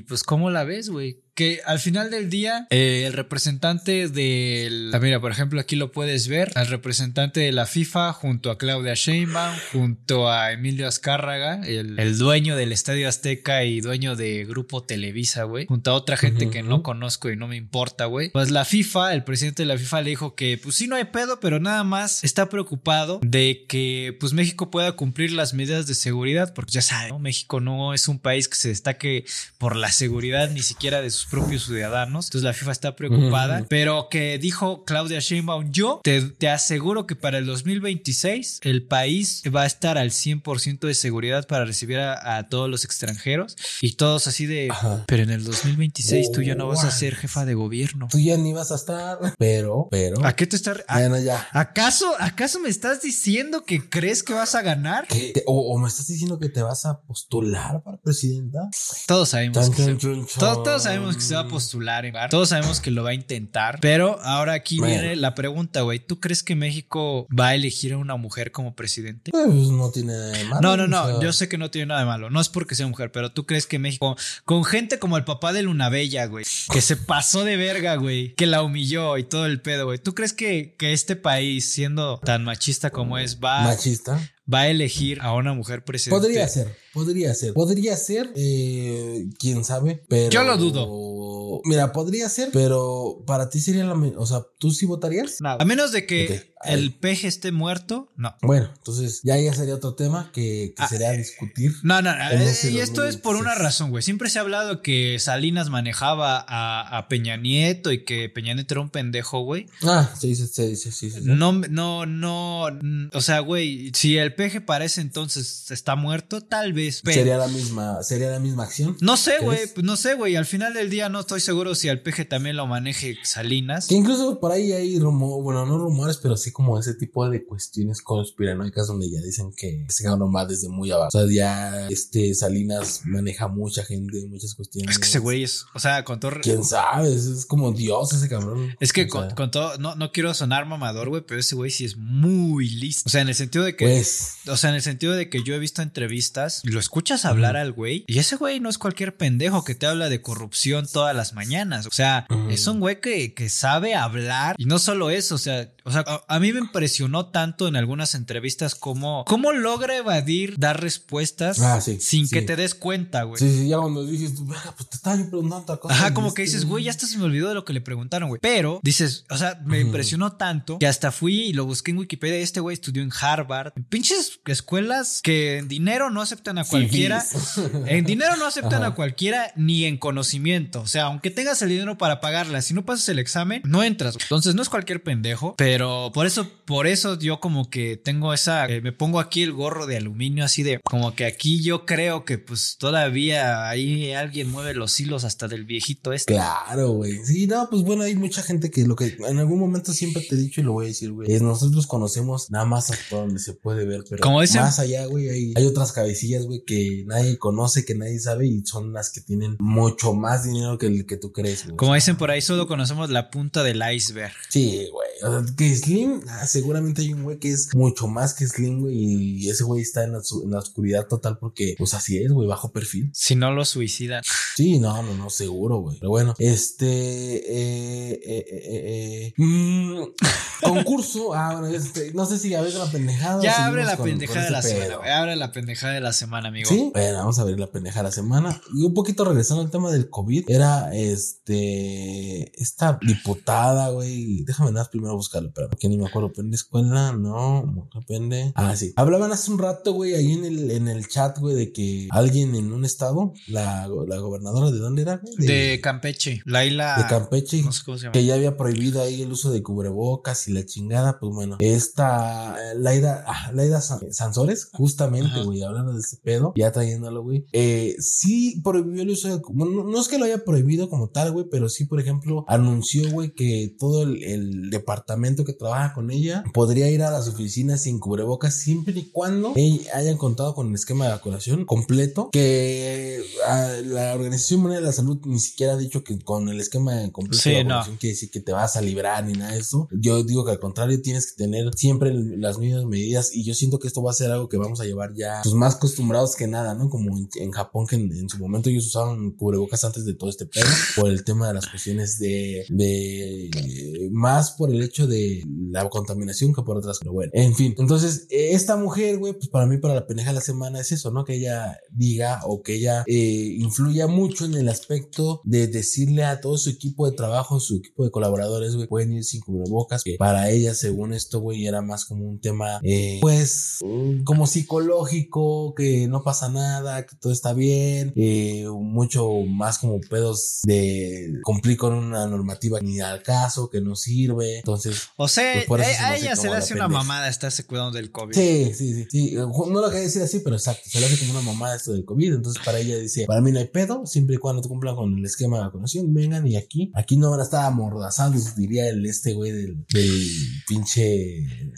pues, ¿cómo la ves, güey? Que al final del día, eh, el representante del. Ah, mira, por ejemplo, aquí lo puedes ver. Al representante de la FIFA, junto a Claudia Sheinbaum, junto a Emilio Azcárraga, el, el dueño del Estadio Azteca y dueño de Grupo Televisa, güey. Junto a otra gente que no conozco y no me importa, güey. Pues la FIFA, el presidente de la FIFA le dijo que, pues sí, no hay pedo, pero nada más está preocupado de que, pues México pueda cumplir las medidas de seguridad, porque ya saben, ¿no? México no es un país que se destaque por la seguridad ni siquiera de sus propios ciudadanos. Entonces la FIFA está preocupada, pero que dijo Claudia Sheinbaum, yo te, te aseguro que para el 2026 el país va a estar al 100% de seguridad para recibir a, a todos los extranjeros y todos así de, Ajá. pero en el 2026 tú ya no vas a ser jefa de gobierno. Tú ya ni vas a estar. Pero, pero. ¿A qué te estás... Bueno, ya. ¿Acaso, ¿Acaso me estás diciendo que crees que vas a ganar? ¿Qué? ¿Te- O, o me estás diciendo que te vas a postular para presidenta? Todos sabemos Tan, que se, tan, todos, todos tan. Sabemos que se va a postular, en bar. todos sabemos que lo va a intentar, pero ahora aquí viene la pregunta, güey, ¿tú crees que México va a elegir a una mujer como presidente? Pues no tiene nada de malo. No, no, o no, sea, yo sé que no tiene nada de malo, no es porque sea mujer, pero tú crees que México, con gente como el papá de Luna Bella, güey, que se pasó de verga, güey, que la humilló y todo el pedo, güey, ¿tú crees que, que este país, siendo tan machista como es, va, Machista. va a elegir a una mujer presidente? Podría ser, podría ser. Podría ser, eh, quién sabe, pero. Yo lo dudo. Mira, podría ser, pero para ti sería la. O sea, ¿tú sí votarías? No, a menos de que el peje esté muerto, no. Bueno, entonces ya ya sería otro tema que, que Ah, sería discutir. No, no, En eh, ese y esto es por una 2026. razón, güey. Siempre se ha hablado que Salinas manejaba a, a Peña Nieto y que Peña Nieto era un pendejo, güey. Ah, sí, sí, sí, sí, sí, sí. No, no, no. O sea, güey, si el peje parece entonces está muerto, tal vez. Pero, Sería la misma, sería la misma acción. no sé, güey, no sé, güey. Al final del día no estoy seguro si al peje también lo maneje Salinas. Que incluso por ahí hay rumores, bueno, no rumores, pero sí como ese tipo de cuestiones conspiranoicas donde ya dicen que se ganó más desde muy abajo. O sea, ya este Salinas maneja mucha gente, muchas cuestiones. Es que ese güey es, o sea, con todo. Quién sabe, es, como Dios ese cabrón. Es que O con, con todo, no, no quiero sonar mamador, güey, pero ese güey sí es muy listo. O sea, en el sentido de que. Pues, O sea, en el sentido de que yo he visto entrevistas, lo escuchas hablar al güey y ese güey no es cualquier pendejo que te habla de corrupción todas las mañanas. O sea, es un güey que, que sabe hablar y no solo eso, o sea, o sea, a, mí me impresionó tanto en algunas entrevistas cómo, cómo logra evadir, dar respuestas ah, sin que te des cuenta, güey. Sí, sí, ya cuando dices, pues te estaba preguntando otra cosa. Ajá, como que dices, güey, ya hasta se me olvidó de lo que le preguntaron, güey. Pero dices, o sea, me impresionó tanto que hasta fui y lo busqué en Wikipedia. Este güey estudió en Harvard, en pinches escuelas que en dinero no aceptan a cualquiera. en dinero no aceptan a cualquiera ni en conocimiento. O sea, aunque tengas el dinero para pagarla, si no pasas el examen, no entras. Entonces no es cualquier pendejo, pero por eso, por eso yo como que tengo esa, eh, me pongo aquí el gorro de aluminio así de, como que aquí yo creo que pues todavía ahí alguien mueve los hilos hasta del viejito este. Claro, güey. Sí, no, pues bueno, hay mucha gente que lo que en algún momento siempre te he dicho y lo voy a decir, güey, es nosotros conocemos nada más hasta donde se puede ver, pero como más allá, güey, hay, hay otras cabecillas, güey, que nadie conoce, que nadie sabe y son las que tienen mucho más dinero que el que tú crees, güey. Como dicen por ahí, solo conocemos la punta del iceberg. Sí, güey. O sea, que Slim, ah, seguramente hay un güey que es mucho más que Slim, güey, y ese güey está en la, en la oscuridad total porque, pues así es, güey, bajo perfil. Si no lo suicidan. Sí, no, no, no, seguro, güey. Pero bueno, este, eh, eh, eh, mmm, concurso, ah, bueno, este, no sé si abres la pendejada. Ya abre la pendejada de la semana, güey, abre la pendejada de la semana, amigo. Sí, bueno, vamos a ver la pendejada de la semana. Y un poquito regresando al tema del COVID, era, este, esta diputada, güey, déjame nada primero buscarlo, pero porque ni me acuerdo, en la escuela, no, depende. Ah, sí. Hablaban hace un rato, güey, ahí en el, en el chat, güey, de que alguien en un estado, la, la gobernadora, ¿de dónde era? De, Campeche, Laila. De Campeche. No sé cómo se llama. Que ya había prohibido ahí el uso de cubrebocas y la chingada, pues bueno, esta eh, Laida, ah, Laida Sansores, justamente, güey, hablando de ese pedo, ya trayéndolo, güey, eh, sí prohibió el uso de, no, no es que lo haya prohibido como tal, güey, pero sí, por ejemplo, anunció, güey, que todo el, el departamento que trabaja con ella podría ir a las oficinas sin cubrebocas siempre y cuando hayan contado con el esquema de vacunación completo, que ah, la Organización Mundial de la Salud ni siquiera ha dicho que con el esquema completo de vacunación quiere decir que te vas a librar ni nada de eso. Yo digo que al contrario tienes que tener siempre las mismas medidas y yo siento que esto va a ser algo que vamos a llevar ya pues, más acostumbrados que nada, ¿no? Como en, Japón que en, su momento ellos usaban cubrebocas antes de todo este pedo por el tema de las cuestiones de, de más por el hecho de la contaminación que por otras, pero bueno, en fin. Entonces, esta mujer, güey, pues para mí, para la pendeja de la semana es eso, ¿no? Que ella diga o que ella eh, influya mucho en el aspecto de decirle a todo su equipo de trabajo, su equipo de colaboradores, güey, pueden ir sin cubrebocas, que para ella, según esto, güey, era más como un tema, eh, pues, como psicológico, que no pasa nada, que todo está bien, eh, mucho más como pedos de cumplir con una normativa ni al caso, que no sirve. Entonces, o sea, pues eh, a, ella se le hace una mamada estarse cuidando del COVID. Sí, sí, sí, No lo quería decir así, pero exacto. Se le hace como una mamada esto del COVID. Entonces, para ella dice, para mí no hay pedo, siempre y cuando te cumplan con el esquema de vacunación, vengan y aquí, aquí no van a estar amordazados, diría el este güey del, del pinche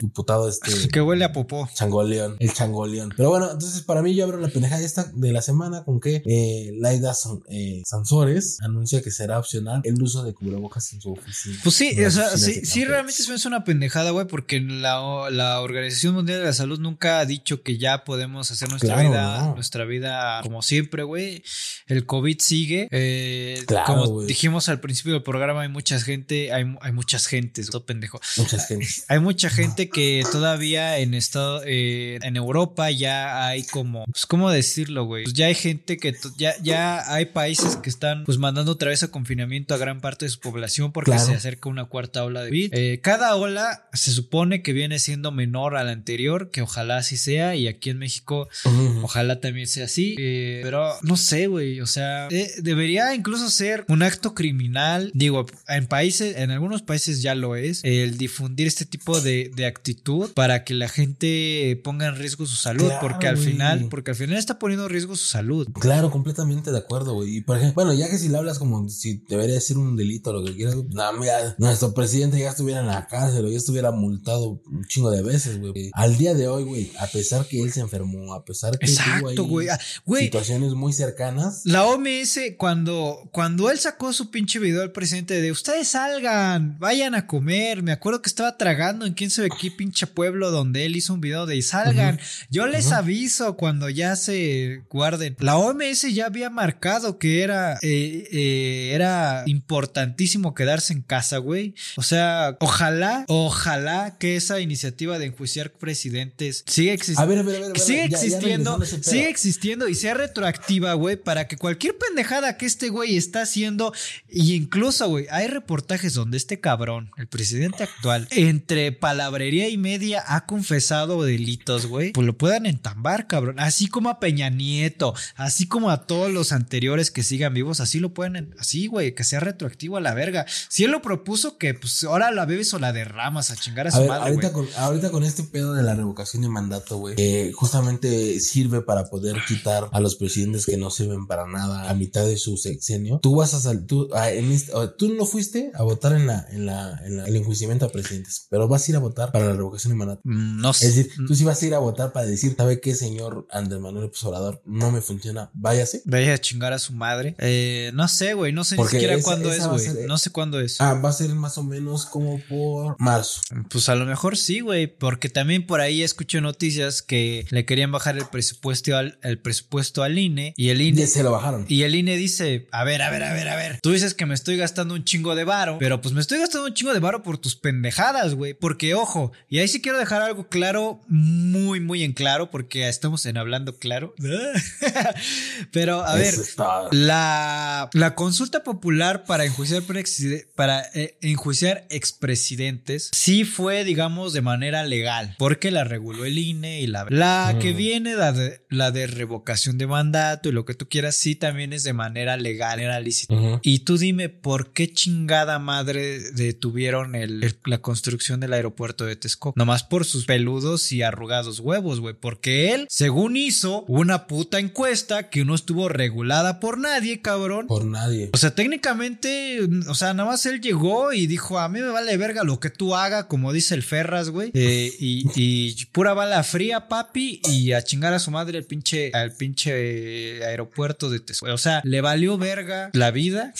diputado este. Que huele a popó. Changoleón, el changoleón. Pero bueno, entonces para mí yo abro la pendeja esta de la semana con que eh, Laida eh, Sansores anuncia que será opcional el uso de cubrebocas en su oficina. Pues sí, o sea, sí, sí, realmente me hace una pendejada, güey, porque la, la, Organización Mundial de la Salud nunca ha dicho que ya podemos hacer nuestra vida, nuestra vida como siempre, güey. El COVID sigue. Eh, como dijimos al principio del programa, hay mucha gente, hay, hay muchas gentes, todo pendejo. Muchas gentes. Hay mucha gente que todavía en estado, eh, en Europa ya hay como, pues, ¿cómo decirlo, güey? Pues ya hay gente que ya, ya hay países que están, pues, mandando otra vez a confinamiento a gran parte de su población porque se acerca una cuarta ola de COVID. Eh, cada ola se supone que viene siendo menor a la anterior, que ojalá así sea, y aquí en México ojalá también sea así, eh, pero no sé, güey, o sea, eh, debería incluso ser un acto criminal, digo, en países, en algunos países ya lo es, el difundir este tipo de, actitud para que la gente ponga en riesgo su salud, porque al final, porque al final está poniendo en riesgo su salud. Claro, completamente de acuerdo, güey, y por ejemplo, bueno, ya que si le hablas como si debería ser un delito o lo que quieras, no, mira, nuestro presidente ya estuviera en la cárcel o ya estuviera multado un chingo de veces, güey. Al día de hoy, güey, a pesar que él se enfermó, a pesar que Exacto, güey. Ah, güey. situaciones muy cercanas. La OMS, cuando, cuando él sacó su pinche video al presidente de ustedes salgan, vayan a comer. Me acuerdo que estaba tragando en quién sabe qué pinche pueblo donde él hizo un video de salgan. Yo les aviso cuando ya se guarden. La OMS ya había marcado que era, eh, eh, era importantísimo quedarse en casa, güey. O sea, ojalá, ojalá que esa iniciativa de enjuiciar presidentes siga existiendo. A ver, a ver, a ver. a ver, Sigue ya- ya existiendo, existiendo y sea retroactiva, güey, para que cualquier pendejada que este güey está haciendo, y incluso, güey, hay reportajes donde este cabrón, el presidente actual, entre palabrería y media ha confesado delitos, güey, pues lo puedan entambar, cabrón, así como a Peña Nieto, así como a todos los anteriores que sigan vivos, así lo pueden, en- así, güey, que sea retroactivo a la verga. Si él lo propuso, que pues ahora la bebes o la derramas a chingar a A su ver, madre, ahorita con, ahorita con este pedo de la revocación de mandato, güey, que justamente sirve para poder quitar a los presidentes que no sirven para nada a mitad de su sexenio. Tú vas a salir, tú, ah, en este- tú no fuiste a votar en la, en la, en la- el enjuiciamiento a presidentes, pero vas a ir a votar para la revocación de mandato. Mm, No sé. Es decir, tú sí vas a ir a votar para decir, ¿sabe qué, señor Andrés Manuel López Obrador? No me funciona, váyase. Vaya a chingar a su madre. Eh, no sé, güey. No sé Porque ni siquiera esa- cuándo esa es, güey. No sé cuándo es. Ah, va a ser más o menos como por marzo. Pues a lo mejor sí, güey. Porque también por ahí escucho noticias que le querían bajar el presupuesto al, el presupuesto al INE. Y el INE. Ya se lo bajaron. Y el INE dice, a ver, a ver, a ver, a ver. Tú dices que me estoy gastando un chingo de varo, pero pues me estoy gastando un chingo de varo por tus pendejadas, güey. Porque, ojo, y ahí sí quiero dejar algo claro, muy, muy en claro, porque estamos en hablando claro. pero, a ver, Eso la, la consulta popular para enjuiciar, para, eh, enjuiciar expresidentes sí fue, digamos, de manera legal, porque la reguló el INE y la, la que Mm. viene, la de, la de revocación de mandato y lo que tú quieras, sí también es de manera legal, era lícita. Y tú dime, ¿por qué chingada madre detuvieron el- el- la construcción del aeropuerto de Texcoco? Nomás por sus peludos y arrugados huevos, güey. Porque él, según hizo una puta encuesta que no estuvo regulada por nadie, cabrón. Por nadie. O sea, técnicamente, o sea, nada más él llegó y dijo, a mí me vale verga lo que tú hagas, como dice el Ferras, güey. Eh, y, pura bala fría, papi, y a chingar a su madre el pinche, al pinche aeropuerto de Texcoco. O sea, le valió verga la vida.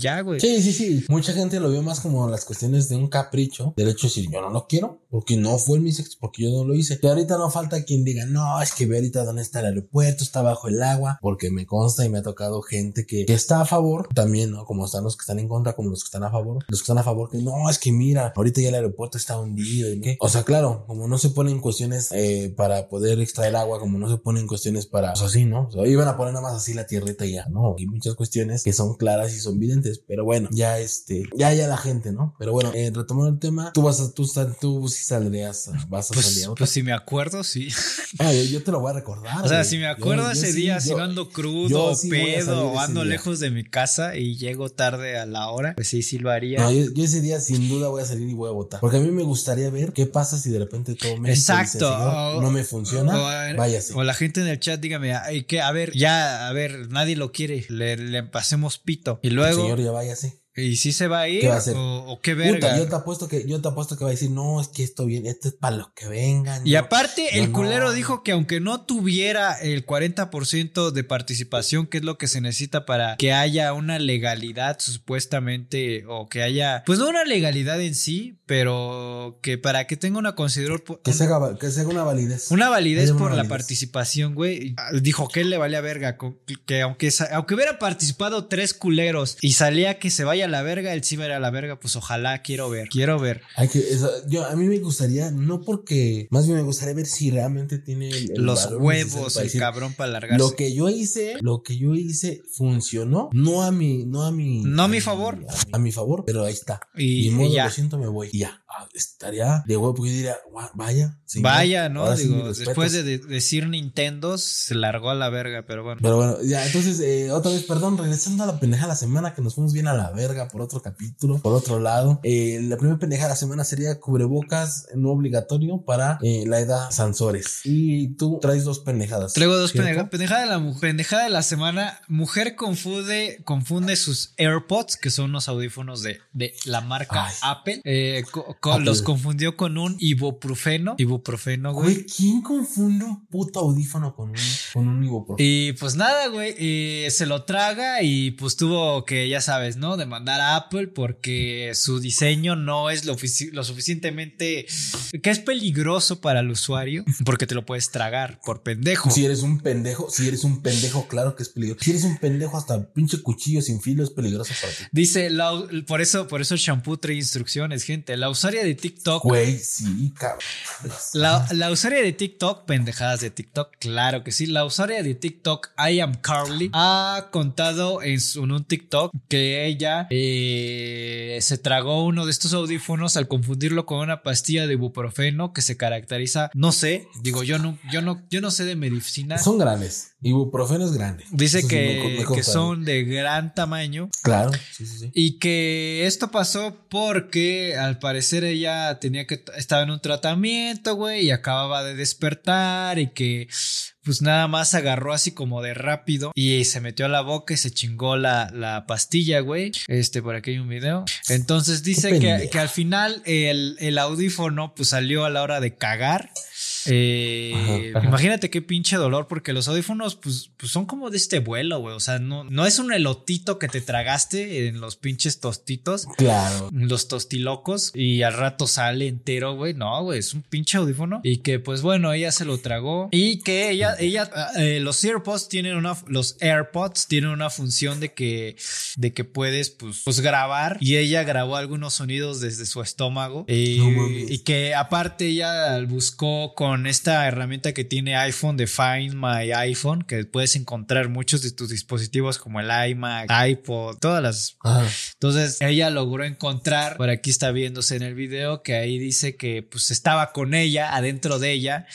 Ya, güey. Sí, sí, sí. Mucha gente lo vio más como las cuestiones de un capricho. Del hecho de decir, yo no lo quiero, porque no fue mi sexo, porque yo no lo hice. Y ahorita no falta quien diga, no, es que ve ahorita dónde está el aeropuerto, está bajo el agua, porque me consta y me ha tocado gente que, que está a favor también, ¿no? Como están los que están en contra, como los que están a favor. Los que están a favor que no, es que mira, ahorita ya el aeropuerto está hundido. ¿y qué? O sea, claro, como no se ponen cuestiones eh, para poder extraer agua, como no se ponen cuestiones para, pues así, ¿no? O sea, iban a poner nada más así la tierrita y ya, ¿no? Hay muchas cuestiones que son claras y son videntes, pero bueno, ya este, ya ya la gente, ¿no? Pero bueno, eh, retomando el tema, tú vas a, tú, tú sí saldrías, vas a salir Pues, a otra. pues si me acuerdo, sí. Ah, yo, yo te lo voy a recordar. O sea, güey. si me acuerdo yo ese sí, día, si no ando crudo, o sí salir pedo, o ando día. lejos de mi casa y llego tarde a la hora, pues sí, sí lo haría. No, yo, yo ese día sin duda voy a salir y voy a votar. Porque a mí me gustaría ver qué pasa si de repente todo México Exacto. "Señor, O- no me funciona, o, a- váyase. o la gente en el chat, dígame, ay, que, a ver, ya, a ver, nadie lo quiere, le, le pasemos pito. Y luego, Señor, ya váyase. ¿Y si se va a ir? ¿Qué va a hacer? O, o qué Puta, verga? yo te apuesto que, yo te apuesto que va a decir, no, es que esto viene, esto es para los que vengan. Y aparte, el no". culero dijo que aunque no tuviera el 40% de participación, que es lo que se necesita para que haya una legalidad supuestamente, o que haya, pues no una legalidad en sí, pero que para que tenga una consideración, que se haga, que se haga una validez. una validez una por la participación, güey. Dijo que él le valía verga, que aunque, aunque hubiera participado tres culeros y salía que se vaya a la verga, él sí va a ir a la verga, pues ojalá, quiero ver, quiero ver. Hay que, eso- yo, a mí me gustaría, no porque, más bien me gustaría ver si realmente tiene el- el Los huevos, el decir, cabrón para alargarse. Lo que yo hice, lo que yo hice funcionó, no a mi, no a mi, No a mi favor. a, mi, a mi favor, pero ahí está. Y- modo, y ya. lo siento, me voy. Y ya. Ah, estaría de huevo, porque yo diría, "Gua- vaya. señor, Vaya, ¿no? sí, Digo, mis respetos". después de, de- decir Nintendo, se largó a la verga, pero bueno. Pero bueno, ya, entonces, eh, otra vez, perdón, regresando a la pendeja de la semana, que nos fuimos bien a la verga por otro capítulo, por otro lado. Eh, la primera pendeja de la semana sería cubrebocas no obligatorio para eh, la edad Sansores. Y tú traes dos pendejadas. Traigo dos pendejadas. Pendejada de la mujer. Pendejada de la semana. Mujer confunde, confunde sus AirPods, que son unos audífonos de, de la marca Ay. Apple. Eh, co- Los confundió con un ibuprofeno. Ibuprofeno, güey. Güey, ¿quién confunde un puto audífono con un, con un ibuprofeno? Y pues nada, güey, eh, se lo traga y pues tuvo que, ya sabes, ¿no? Demandar a Apple porque su diseño no es lo, lo suficientemente... que es peligroso para el usuario porque te lo puedes tragar por pendejo. Si eres un pendejo, si eres un pendejo, claro que es peligroso. Si eres un pendejo, hasta el pinche cuchillo sin filo es peligroso para ti. Dice, la- por eso, por eso el shampoo trae instrucciones, gente. La usuaria de TikTok... Güey, sí, cabrón. La, la usuaria de TikTok, pendejadas de TikTok, claro que sí. La usuaria de TikTok, I am Carly, ha contado en, su- en un TikTok que ella eh, se tragó uno de estos audífonos al confundirlo con una pastilla de ibuprofeno que se caracteriza, no sé, digo yo no, yo no, yo no sé de medicina. Son grandes. Ibuprofeno es grande. Dice Eso sí me co- que, me que son de gran tamaño Claro, sí, sí, sí. y que esto pasó porque al parecer ella tenía que estaba en un tratamiento, güey, y acababa de despertar y que pues nada más agarró así como de rápido y se metió a la boca y se chingó la, la pastilla, güey. Este, por aquí hay un video. Entonces dice que, que al final el, el audífono pues salió a la hora de cagar. Eh, Ajá, ajá. Imagínate qué pinche dolor, porque los audífonos, pues, pues son como de este vuelo, güey. O sea, no, no es un elotito que te tragaste en los pinches tostitos, Claro. los tostilocos, y al rato sale entero, güey. No, güey, es un pinche audífono. Y que, pues bueno, ella se lo tragó. Y que ella, ella, eh, los AirPods tienen una, los AirPods tienen una función de que, de que puedes, pues, pues grabar. Y ella grabó algunos sonidos desde su estómago. No mames. y que aparte ella buscó con esta herramienta que tiene iPhone de Find My iPhone, que puedes encontrar muchos de tus dispositivos como el iMac, iPod, todas las Ajá. entonces ella logró encontrar, por aquí está viéndose en el video, que ahí dice que pues estaba con ella, adentro de ella.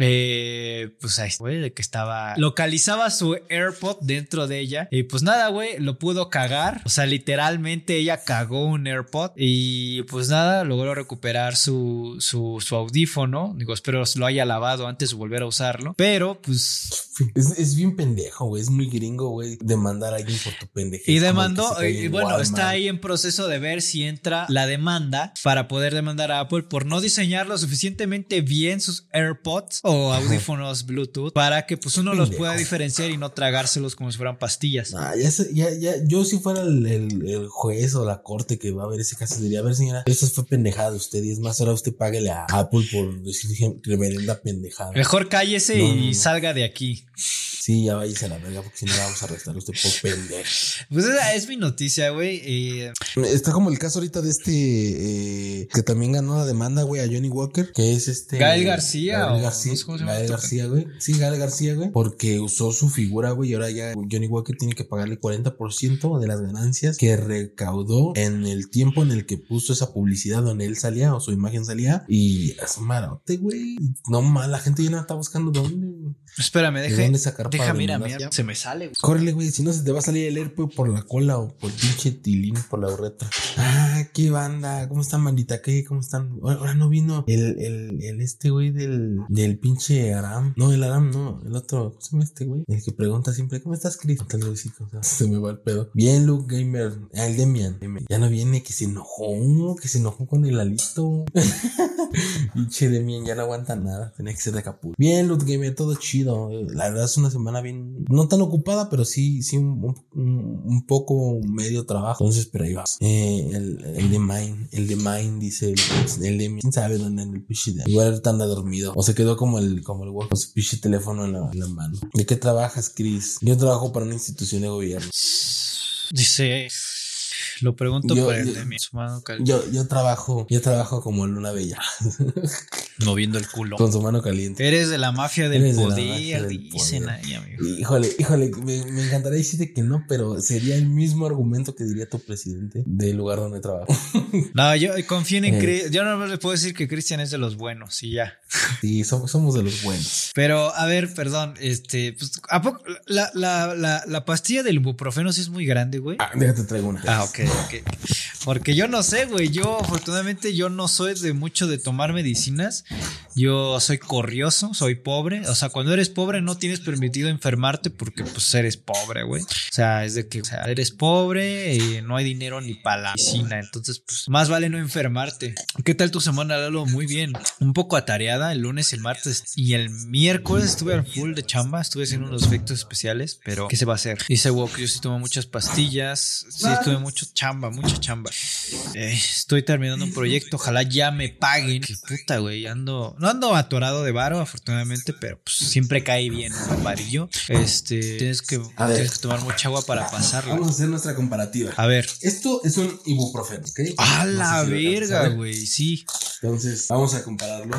Eh, pues ahí, güey, de que estaba. Localizaba su AirPod dentro de ella. Y pues nada, güey, lo pudo cagar. O sea, literalmente ella cagó un AirPod. Y pues nada, logró recuperar su, su, su audífono. Digo, espero lo haya lavado antes de volver a usarlo. Pero pues Es, es bien pendejo, güey. Es muy gringo, güey. Demandar a alguien por tu pendejo. Y demandó, y bueno, está ahí en proceso de ver si entra la demanda para poder demandar a Apple por no diseñar lo suficientemente bien sus AirPods o audífonos Bluetooth para que pues uno los pueda diferenciar y no tragárselos como si fueran pastillas. Ah, ya, sé- ya, ya, yo si fuera el, el- el juez o la corte que va a ver ese caso, diría, a ver señora, esto fue pendejada de usted y es más, ahora usted páguele a Apple por decir reverenda pendejada. Mejor cállese No, y no, no. salga de aquí. Sí, ya váyase a la verga porque si no la vamos a arrestar a usted por pendejo. Pues esa es mi noticia, güey. Eh, Está como el caso ahorita de este eh, que también ganó la demanda, güey, a Johnny Walker, que es este Gael García, Gael García, no sé cómo se llama Gael este García, güey. Sí, Gael García, güey, porque usó su figura, güey, y ahora ya Johnny Walker tiene que pagarle 40% de las ganancias que recaudó en el tiempo en el que puso esa publicidad donde él salía o su imagen salía y es marote, güey. No mal, la gente ya no está buscando dónde. Espérame, ¿De deja, dónde sacar para deja mira, mira, se me sale. Córrele, güey, si no se te va a salir el AirPod por la cola o por pinche tilín por la ureta. Ah, qué banda, ¿cómo están, bandita? ¿Qué? ¿Cómo están? Ahora, no vino el, el, el este güey del, del pinche Aram. No, el Aram, no, el otro, ¿cómo se llama este güey? El que pregunta siempre, ¿cómo estás, Chris? O sea, se me va el pedo. Bien, Luke Gamer, el Demian. Ya no viene, que se enojó, que se enojó con el alito. Pinche Demian ya no aguanta nada, tenía que ser de Acapulco. Bien, Luke Gamer, todo chido. La verdad es una semana bien, no tan ocupada, pero sí, sí, un, poco medio trabajo. Entonces, pero ahí vas. Eh, el, el de Mine, el de Mine dice el, el de quién sabe dónde en el pinche. Igual anda dormido. O se quedó como el, como el con su teléfono en la mano. ¿De qué trabajas, Chris? Yo trabajo para una institución de gobierno. Dice. Lo pregunto Yo- por el yo- de mi mano caliente. Yo, yo trabajo, yo trabajo como Luna Bella, Moviendo el culo. con su mano caliente. Eres de la mafia del Eres de la poder, mafia del dicen poder. ahí, amigo. Híjole, híjole, me, me encantaría decirte que no, pero sería el mismo argumento que diría tu presidente del lugar donde trabajo. No, yo confío en Eh. Yo no le puedo decir que Cristian es de los buenos y ya. Sí, somos, somos de los buenos. Pero, a ver, perdón, este, pues, ¿a poco la, la, la, la pastilla del ibuprofeno sí es muy grande, güey? Ah, déjate traigo una. Ah, ok, ok. Porque yo no sé, güey. Yo, afortunadamente, yo no soy de mucho de tomar medicinas. Yo soy corrioso, soy pobre. O sea, cuando eres pobre no tienes permitido enfermarte porque, pues, eres pobre, güey. O sea, es de que, o sea, eres pobre y no hay dinero ni para la medicina. Entonces, pues, más vale no enfermarte. ¿Qué tal tu semana, Lalo? Muy bien. Un poco atareada el lunes, el martes y el miércoles estuve al full de chamba. Estuve haciendo unos efectos especiales, pero ¿qué se va a hacer? Dice Wok, yo sí tomo muchas pastillas. Sí, estuve mucho chamba, mucha chamba. Eh, estoy terminando un proyecto, ojalá ya me paguen. Qué puta, güey. Ando, no ando atorado de varo, afortunadamente, pero pues siempre cae bien un varillo. Este, tienes que, A ver. tienes que tomar mucha agua para pasarlo. Vamos a hacer nuestra comparativa. A ver. Esto es un ibuprofeno, ¿ok? A No la verga, ver. güey, sí. Entonces, vamos a compararlo,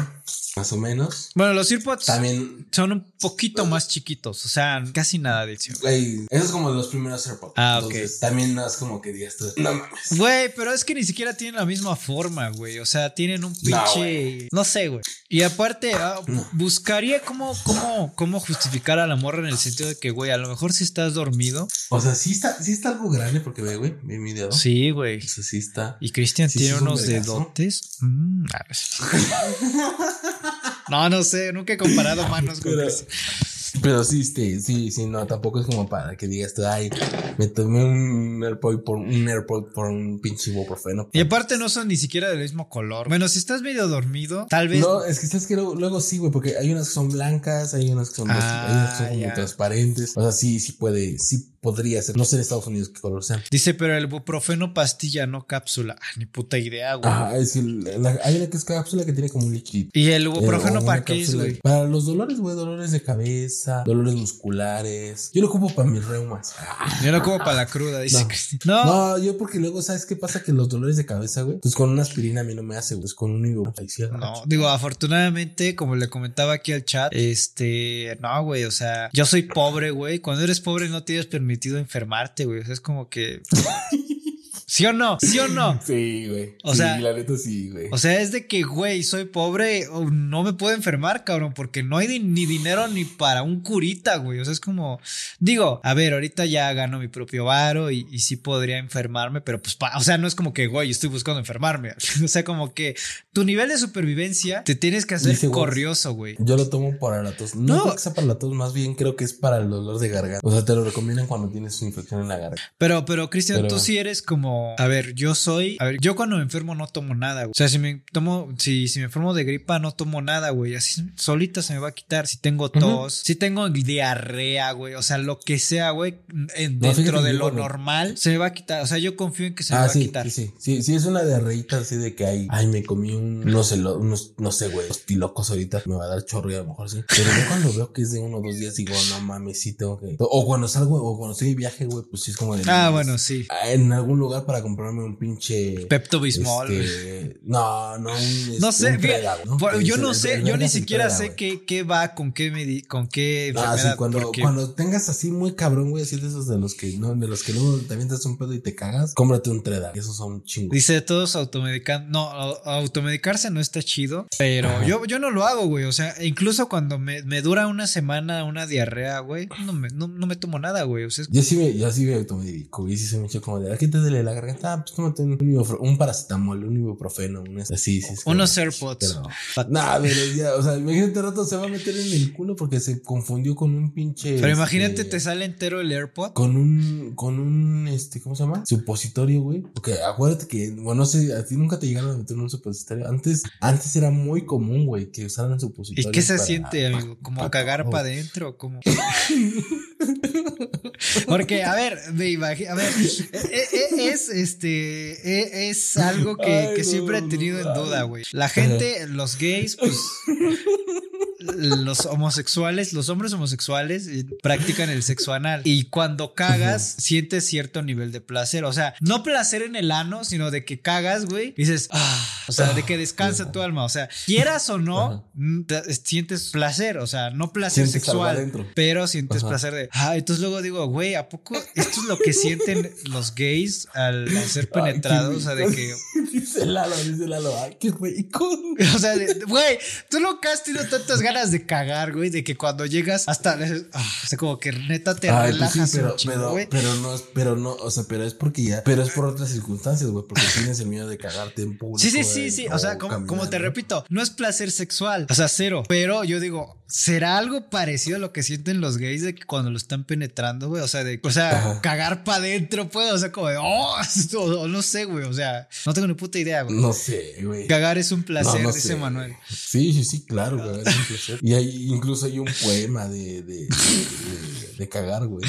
más o menos. Bueno, los AirPods También, son un poquito más chiquitos, o sea, casi nada de güey, eso es como de los primeros AirPods. Ah, ok. Entonces, también no es como que digas tú, no mames. Güey, pero es que ni siquiera tienen la misma forma, güey. O sea, tienen un pinche. No, sé, güey. Y aparte, ah, buscaría cómo, cómo, cómo justificar a la morra en el sentido de que, güey, a lo mejor si estás dormido. O sea, sí está, sí está algo grande porque ve, güey, ve mi dedo. Sí, güey. Eso sí está. Y Cristian Sí, tiene sí es un unos dedotes. Mm, a ver. no, no sé, nunca he comparado manos con Cristian. Pero sí, este, sí, sí, no, tampoco es como para que digas tú, ay, me tomé un AirPod por un AirPod por un pinche ibuprofeno. Y aparte no son ni siquiera del mismo color. Bueno, si estás medio dormido, tal vez. No, es que sabes que luego, luego sí, güey, porque hay unas que son blancas, hay unas que son, Ah, hay unas que son como ya. transparentes. O sea, sí, sí puede, sí podría ser. No sé en Estados Unidos qué color sean. Dice, pero el ibuprofeno pastilla, no cápsula. Ah, ni puta idea, güey. Ajá, es que la- hay una que es cápsula que tiene como un líquido. ¿Y el Eh, ibuprofeno o para qué es, güey? Para los dolores, güey, dolores de cabeza, dolores musculares. Yo lo ocupo para mis reumas. Yo no como para la cruda, dice No. Cristian. No. No, yo porque luego, ¿sabes qué pasa? Que los dolores de cabeza, güey, pues con una aspirina a mí no me hace, pues con un ibuprofeno. No, digo, afortunadamente, como le comentaba aquí al chat, este, no, güey, o sea, yo soy pobre, güey. Cuando eres pobre no tienes permitido enfermarte, güey. O sea, es como que. ¿Sí o no? ¿Sí o no? Sí, güey. O Sí, sea- la neta sí, güey. O sea, es de que, güey, soy pobre, o no me puedo enfermar, cabrón, porque no hay ni dinero ni para un curita, güey. O sea, es como, digo, a ver, ahorita ya gano mi propio varo y, y sí podría enfermarme, pero pues, pa- o sea, no es como que, güey, estoy buscando enfermarme. o sea, como que tu nivel de supervivencia te tienes que hacer Dice, corrioso, güey. Yo lo tomo para la tos. No, No. creo que sea para la tos, más bien creo que es para el dolor de garganta. O sea, te lo recomiendan cuando tienes una infección en la garganta. Pero, pero, Cristian, Pero- tú sí eres como, a ver, yo soy, a ver, yo cuando me enfermo no tomo nada, güey. O sea, si me tomo, si, si me enfermo de gripa no tomo nada, güey. Así solita se me va a quitar. Si tengo tos, si tengo diarrea, güey. O sea, lo que sea, güey, en- No, dentro de lo normal, se me va a quitar. O sea, yo confío en que se me Ah, va a quitar. sí, sí, sí, es una diarreíta así de que hay, ay, me comí un, no sé, lo- unos, no sé, güey, los pilocos ahorita, me va a dar chorro y a lo mejor sí. Pero yo cuando veo que es de uno o dos días digo, no mames, sí tengo que, o cuando salgo, o cuando estoy de viaje, güey, pues sí es como de, Ah, no, bueno, sí. ah, En algún lugar para comprarme un pinche... Pepto Bismol. este, no, no, un, No este, sé, un ¿no? por- Que yo no sé, yo ni siquiera sé qué, qué va, con qué con qué Ah, sí, cuando, cuando tengas así muy cabrón, güey, así de esos de los que no, de los que luego te avientas un pedo y te cagas, cómprate un Treda. Esos son chingos. Dice todos automedican, no, au- automedicarse no está chido, pero yo, yo no lo hago, güey. O sea, incluso cuando me, me dura una semana una diarrea, güey, no me, no, no me tomo nada, güey. O sea, es- Yo sí me, yo sí me automedico, güey, sí soy mucho como de, ¿a qué te duele la garganta? Ah, pues tómate un, un paracetamol, un ibuprofeno, un así, sí, sí. es que- unos AirPods. Pero, nah, pero ya, o sea, imagínate rato se va a meter en el culo porque se confundió con un pinche. Pero este, imagínate, te sale entero el AirPod. Con un, con un, este, ¿cómo se llama? Supositorio, güey. Porque acuérdate que, bueno, no sé, a ti nunca te llegaron a meter un supositorio. Antes, antes era muy común, güey, que usaran ¿Y supositorios. qué se para- siente, amigo? ¿Como cagar pa- para adentro? o ¿Cómo? Porque, a ver, me imagino, a ver, e- e- es este, e- es algo que, Ay, que no, siempre he no, tenido en duda, güey. La gente, los gays, pues, los homosexuales, los hombres homosexuales eh, practican el sexo anal. Y cuando cagas sientes cierto nivel de placer, o sea, no placer en el ano, sino de que cagas, güey, dices, ah, o sea, de que descansa tu alma, o sea, quieras o no, mm, te- sientes placer, o sea, no placer Sientes sexual, pero sientes placer de, ah, entonces luego digo, güey, ¿a poco esto es lo que sienten los gays al, al ser Ay, penetrados? qué o sea, de que, dice Lalo, dice Lalo, ay, qué rico. o sea, de- güey, tú nunca has tenido tantas ganas de cagar, güey, de que cuando llegas hasta, ah, o sea, como que neta te Ay, pues sí, relajas pero, pero, güey. pero no, es- pero no, o sea, pero es porque ya, pero es por otras circunstancias, güey, porque tienes el miedo de cagarte en público. Sí, sí, sí, sí. O sea, como, como te repito, no es placer sexual. O sea, cero. Pero yo digo, ¿será algo parecido a lo que sienten los gays de que cuando lo están penetrando, güey? O sea, de, o sea, Ajá. cagar para adentro, pues. O sea, como de, oh, no sé, güey. O sea, no tengo ni puta idea, güey. No sé, güey. Cagar es un placer, No, no dice sé. Manuel. Sí, sí, sí, claro, güey. es un placer. Y hay, incluso hay un poema de, de, de, de- de cagar, güey.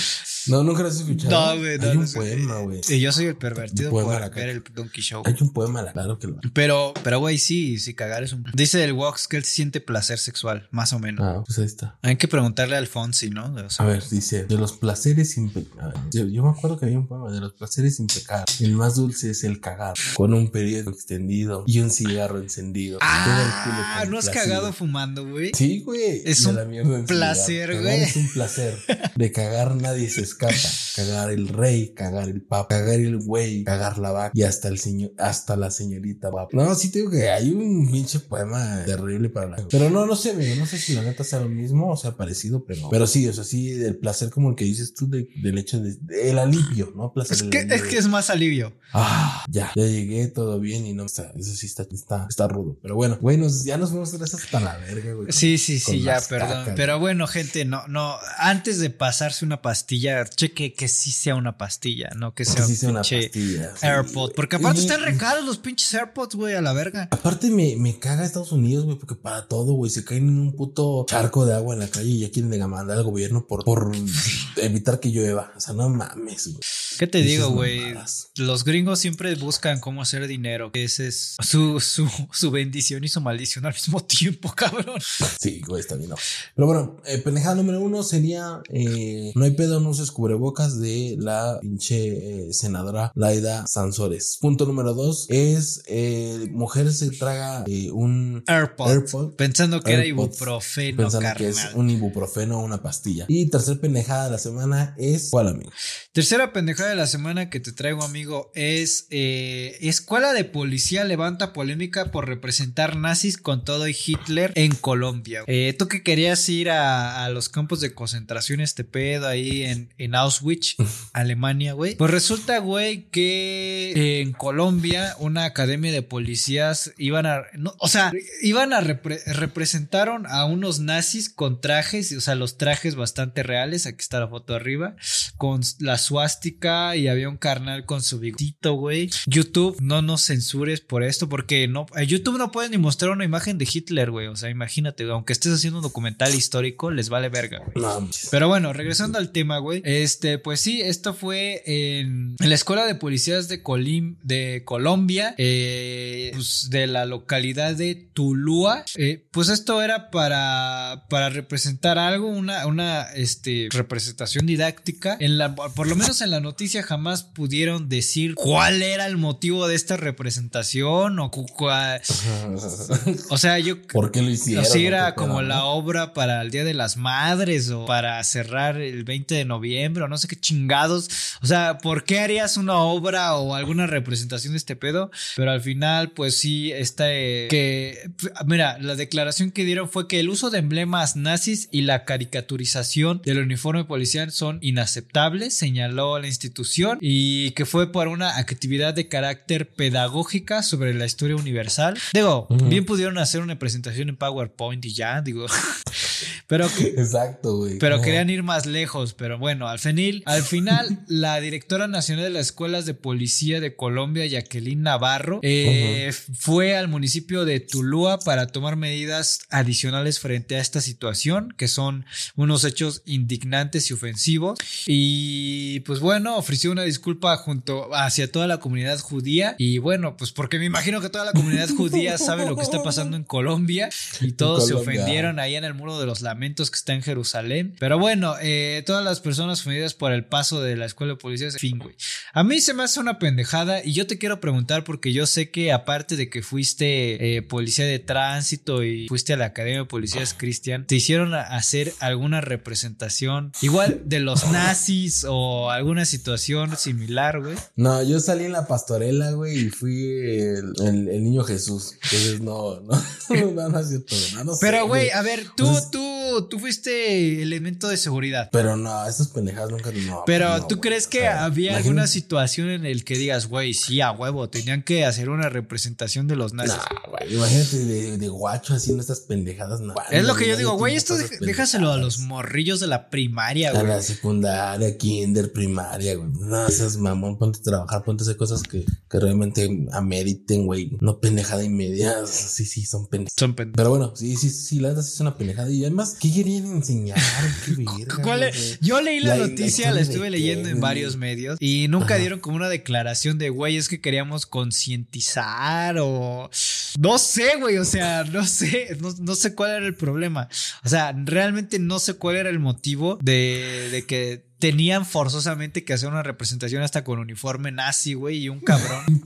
No, nunca lo has escuchado. No, güey, no, Hay no un sé. poema, güey. Y yo soy el pervertido por ver caca. el Donkey Show. Hay un poema, claro que lo Pero, pero, güey, sí, sí, cagar es un. Dice el Wox que él siente placer sexual, más o menos. Ah, pues ahí está. Hay que preguntarle a Alfonsi, ¿no? O sea, A ver, dice, de los placeres impecables. Yo, yo me acuerdo que había un poema de los placeres impecables. El más dulce es el cagar, con un periodo extendido y un cigarro encendido. Ah, ¿no has cagado fumando, güey? Sí, güey. Es un placer, güey. Es un placer. De cagar nadie se escapa. Cagar el rey, cagar el papa, cagar el güey, cagar la vaca y hasta el señor, hasta la señorita guapa. No, sí te digo que hay un pinche poema terrible para la. Pero no, no sé, amigo. No sé si la neta sea lo mismo o sea parecido, pero. Pero sí, o sea, sí, del placer como el que dices tú, de- del hecho de, del alivio, ¿no? Placer Es que, es que es más alivio. Ah, ya, ya llegué, todo bien y no está, eso sí está, está, está rudo. Pero bueno, güey, nos, ya nos tres hasta la verga, güey. Sí, sí, sí, ya, perdón. cacas. Pero bueno, gente, no, no, antes de pasarse una pastilla, cheque que sí sea una pastilla, no que Que sea sí un sea una pastilla. sí. AirPod. Porque aparte Y- están recaros los pinches AirPods, güey, a la verga. Aparte me, me caga Estados Unidos, güey, porque para todo, güey, se caen en un puto charco de agua en la calle y ya quieren mandar al gobierno por, por evitar que llueva. O sea, no mames, güey. ¿Qué te Dices digo, güey? Los gringos siempre buscan cómo hacer dinero. Ese es su, su, su bendición y su maldición al mismo tiempo, cabrón. Sí, güey, está bien. no. Pero bueno, eh, pendejada número uno sería eh, No hay pedo, no uses cubrebocas de la pinche eh, senadora Laida Sansores. Punto número dos es eh, mujer se traga eh, un AirPod. AirPod. Pensando que era ibuprofeno, pensando que es carnal. un ibuprofeno o una pastilla. Y tercer pendejada de la semana es ¿cuál, amigo? Tercera pendejada de la semana que te traigo, amigo, es Escuela de Policía levanta polémica por representar nazis con todo y Hitler en Colombia. Tú que querías ir a, a los campos de concentración, este pedo ahí en, en Auschwitz, Alemania, güey. Pues resulta, güey, que eh, en Colombia una academia de policías iban a, no, o sea, iban a repre- representaron a unos nazis con trajes, o sea, los trajes bastante reales. Aquí está la foto arriba con la suástica y había un carnal con su bigotito, güey. YouTube, no nos censures por esto, porque no, YouTube no pueden ni mostrar una imagen de Hitler, güey. O sea, imagínate, aunque estés haciendo un documental histórico, les vale verga, güey. Pero bueno, regresando al tema, güey. Este, pues sí, esto fue en, en la escuela de policías de, Colim, de Colombia, eh, pues de la localidad de Tulúa. Eh, pues esto era para, para representar algo, una, una este, representación didáctica. En la, por lo menos en la noticia jamás pudieron decir cuál era el motivo de esta representación o cu- cuál- o sea, yo ¿Por qué lo hicieron? o si ¿O era como la obra para el Día de las Madres o para cerrar el 20 de noviembre o no sé qué chingados. O sea, ¿por qué harías una obra o alguna representación de este pedo? Pero al final, pues sí, está eh, que, mira, la declaración que dieron fue que el uso de emblemas nazis y la caricaturización del uniforme policial son inaceptables, señaló la institución, y que fue por una actividad de carácter pedagógica sobre la historia universal. Digo, bien pudieron hacer una presentación en PowerPoint y ya, digo. Pero, Exacto, güey. pero querían ir más lejos. Pero bueno, al final, al final, la directora nacional de las escuelas de policía de Colombia, Jacqueline Navarro, eh, fue al municipio de Tulúa para tomar medidas adicionales frente a esta situación, que son unos hechos indignantes y ofensivos. Y pues bueno, ofreció una disculpa junto hacia toda la comunidad judía. Y bueno, pues porque me imagino que toda la comunidad judía sabe lo que está pasando en Colombia y todos se ofendieron ahí en el muro de los lamentos que está en Jerusalén. Pero bueno, eh, todas las personas ofendidas por el paso de la escuela de policía, en fin, güey. A mí se me hace una pendejada y yo te quiero preguntar porque yo sé que aparte de que fuiste eh, policía de tránsito y fuiste a la Academia de Policías Cristian, te hicieron hacer alguna representación igual de los nazis o alguna situación similar, güey. No, yo salí en la pastorela, güey, y fui el, el- el niño Jesús. Entonces, no, no, no, no es cierto, no, no sé, Pero, güey, a ver, tú, Entonces- tú, tú fuiste elemento de seguridad. Pero no, esas pendejadas nunca. No, Pero no, ¿tú crees o que sea, había imagínate- alguna situación en el que digas, güey, sí, a huevo, tenían que hacer una representación de los nazis? Nah, güey, imagínate de, de guacho haciendo estas pendejadas. no, es lo que yo digo, güey, esto dej- déjaselo a los pendejadas. morrillos de la primaria, A güey. la secundaria, kinder, primaria, güey. No seas mamón, ponte a trabajar, ponte a hacer cosas que, que realmente ameriten, güey. No pendejada y media. Sí, sí, son pendejadas. Son pen- Pero bueno, sí, sí, sí, la verdad sí es una pendejada. Y además, ¿qué querían enseñar? ¿Qué verga, ¿Cuál es? Yo leí la, noticia, la estuve qué, leyendo en varios medios y nunca Ajá. dieron como una declaración de, güey, es que queríamos concientizar o... No sé, güey, o sea, no sé, no, no sé cuál era el problema. O sea, realmente no sé cuál era el motivo de, de que tenían forzosamente que hacer una representación hasta con uniforme nazi, güey, y un cabrón.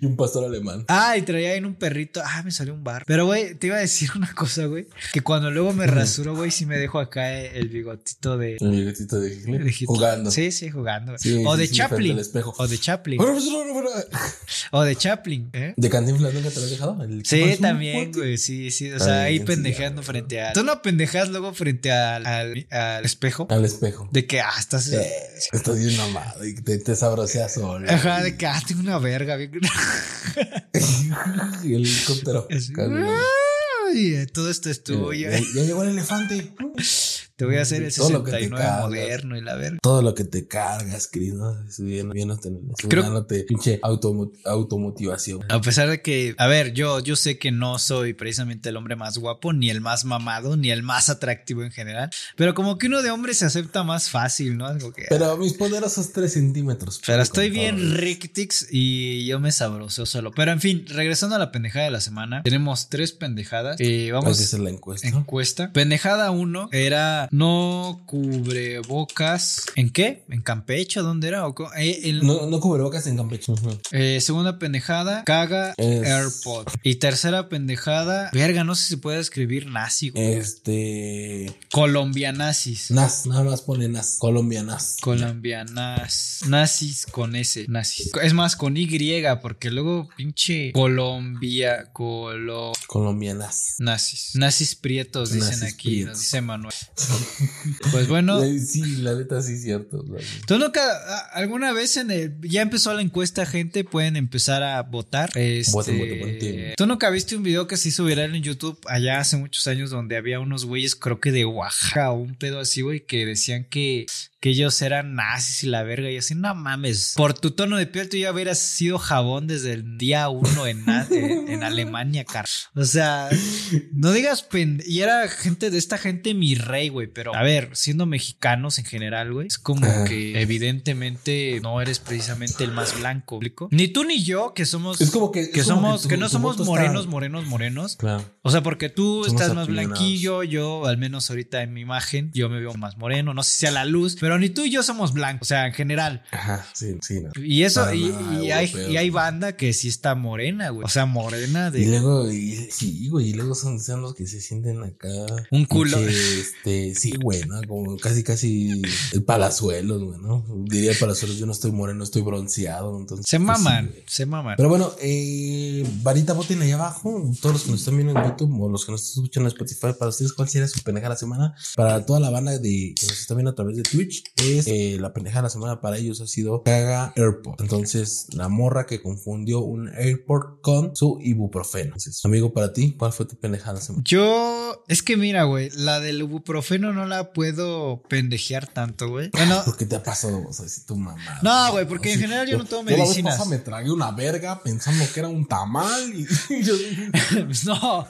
Y un pastor alemán. Ah, y traía en un perrito. Ah, me salió un bar. Pero, güey, te iba a decir una cosa, güey. Que cuando luego me rasuro, güey, sí me dejo acá el bigotito de, El bigotito de Hitler. de Hitler. Jugando. Sí, sí, jugando. Sí, o de sí, Chaplin. O de Chaplin. O de Chaplin, ¿eh? ¿De Cantinflas nunca te lo has dejado? El Sí, también, güey, sí, sí. O Está sea, ahí bien, sí, frente a. Tú no pendejas luego frente al, al, al espejo. Al espejo. De que, ah, estás. Eh, estás bien mamado y te, te sabroseas solo. Ajá, de que, ah, tengo una verga. bien- y el helicóptero. Ay, eh, todo esto es tuyo. Ya, ya llegó el elefante. Te voy a hacer el Todo lo que te 69 cargas. moderno y la verga. Todo lo que te cargas, Cris, ¿no? Subiendo, viéndote, Creo- pinche automo- automotivación. A pesar de que, a ver, yo, yo sé que no soy precisamente el hombre más guapo, ni el más mamado, ni el más atractivo en general, pero como que uno de hombre se acepta más fácil, ¿no? Algo que, Pero mis poderosos 3 centímetros. Pero estoy bien rictix y yo me sabroso solo. Pero en fin, regresando a la pendejada de la semana, tenemos tres pendejadas. Eh, vamos que hacer la encuesta. encuesta. Pendejada 1 era no cubrebocas. ¿En qué? ¿En Campeche? ¿Dónde era? ¿O eh, el- No, no cubrebocas en Campeche. Eh, segunda pendejada, caga Es- AirPod. Y tercera pendejada, verga, no sé si se puede escribir nazi. güey. Este. Colombianazis. Nas, nada más pone Nas. Colombianas. Colombianas. Nazis con S. Nazis. Es más, con Y, porque luego pinche Colombia. Colo. Colombianas. Nazis. Nazis prietos, dicen Nazis aquí, prietos. nos dice Manuel. Pues bueno. Sí, la neta sí es cierto. ¿Tú nunca, alguna vez en el, ya empezó la encuesta, gente, pueden empezar a votar? Este, Voten, voten, voten. ¿Tú nunca viste un video que se hizo viral en YouTube allá hace muchos años donde había unos güeyes, creo que de Oaxaca o un pedo así, güey, que decían que, que ellos eran nazis y la verga y así, no mames, por tu tono de piel tú ya hubieras sido jabón desde el día uno en, na- en, en Alemania, car. O sea, no digas pen... Y era gente de esta gente mi rey, güey, pero a ver, siendo mexicanos en general, güey, es como que evidentemente no eres precisamente el más blanco. Ni tú ni yo, que somos... Es como que. que es como somos, tu- que no somos morenos, morenos, morenos. Claro. O sea, porque tú Somos estás más blanquillo, yo al menos ahorita en mi imagen, yo me veo más moreno, no sé si sea la luz, pero ni tú y yo somos blancos, o sea, en general. Ajá, sí, sí. no. Y eso, y, y hay, y hay banda que sí está morena, güey. O sea, morena Y de... luego, y, sí, güey, y luego son, son los que se sienten acá. Un culo. Este, sí, güey, ¿no? Como casi, casi el palazuelos, güey, ¿no? Diría el palazuelos, yo no estoy moreno, estoy bronceado, entonces. Se pues, maman, sí, se maman. Pero bueno, eh, varita, voten ahí abajo. Todos los que nos están viendo en YouTube o los que nos escuchan en Spotify, para ustedes, ¿cuál sería su pendeja de la semana? Para toda la banda de, que nos está viendo a través de Twitch, es eh, la pendeja de la semana para ellos ha sido Caga Airport. Entonces, la morra que confundió un Airport con su ibuprofeno. Entonces, amigo, para ti, ¿cuál fue tu pendeja de la semana? Yo, es que mira, güey, la del ibuprofeno no la puedo pendejear tanto, güey. Bueno, ¿Por qué te ha pasado? O sea, si tu mamá. No, güey, porque en general yo no tomo medicinas. Yo la vez pasada me tragué una verga pensando que era un tamal y, y yo no,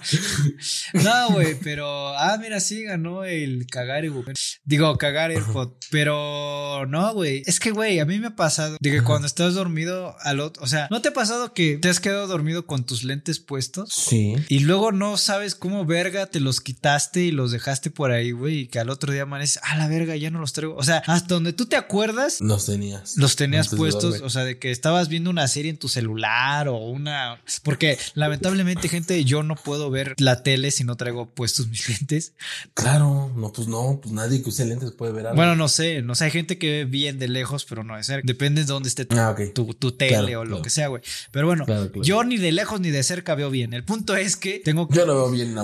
no, güey, pero, ah, mira, sí ganó el cagar ibuprofeno. Digo, cagar AirPod, pero no, güey. Es que, güey, a mí me ha pasado de que cuando estás dormido al otro, o sea, ¿no te ha pasado que te has quedado dormido con tus lentes puestos? Sí. Y luego no sabes cómo verga te los quitaste y los dejaste por ahí, güey, y que al otro día amaneces, ah, la verga, ya no los traigo. O sea, hasta donde tú te acuerdas, Los tenías. los tenías puestos, o sea, de que estabas viendo una serie en tu celular o una... Porque lamentablemente, gente, yo no puedo ver la tele si no traigo puestos mis lentes. Claro, no, pues no, pues nadie que use lentes puede ver algo. Bueno, no sé, no sé, hay gente que ve bien de lejos, pero no de cerca. Depende de dónde esté tu, Ah, ok. tu, tu tele Claro, o lo claro. que sea, güey. Pero bueno, Claro, yo ni de lejos ni de cerca veo bien. El punto es que tengo que... Yo lo veo bien,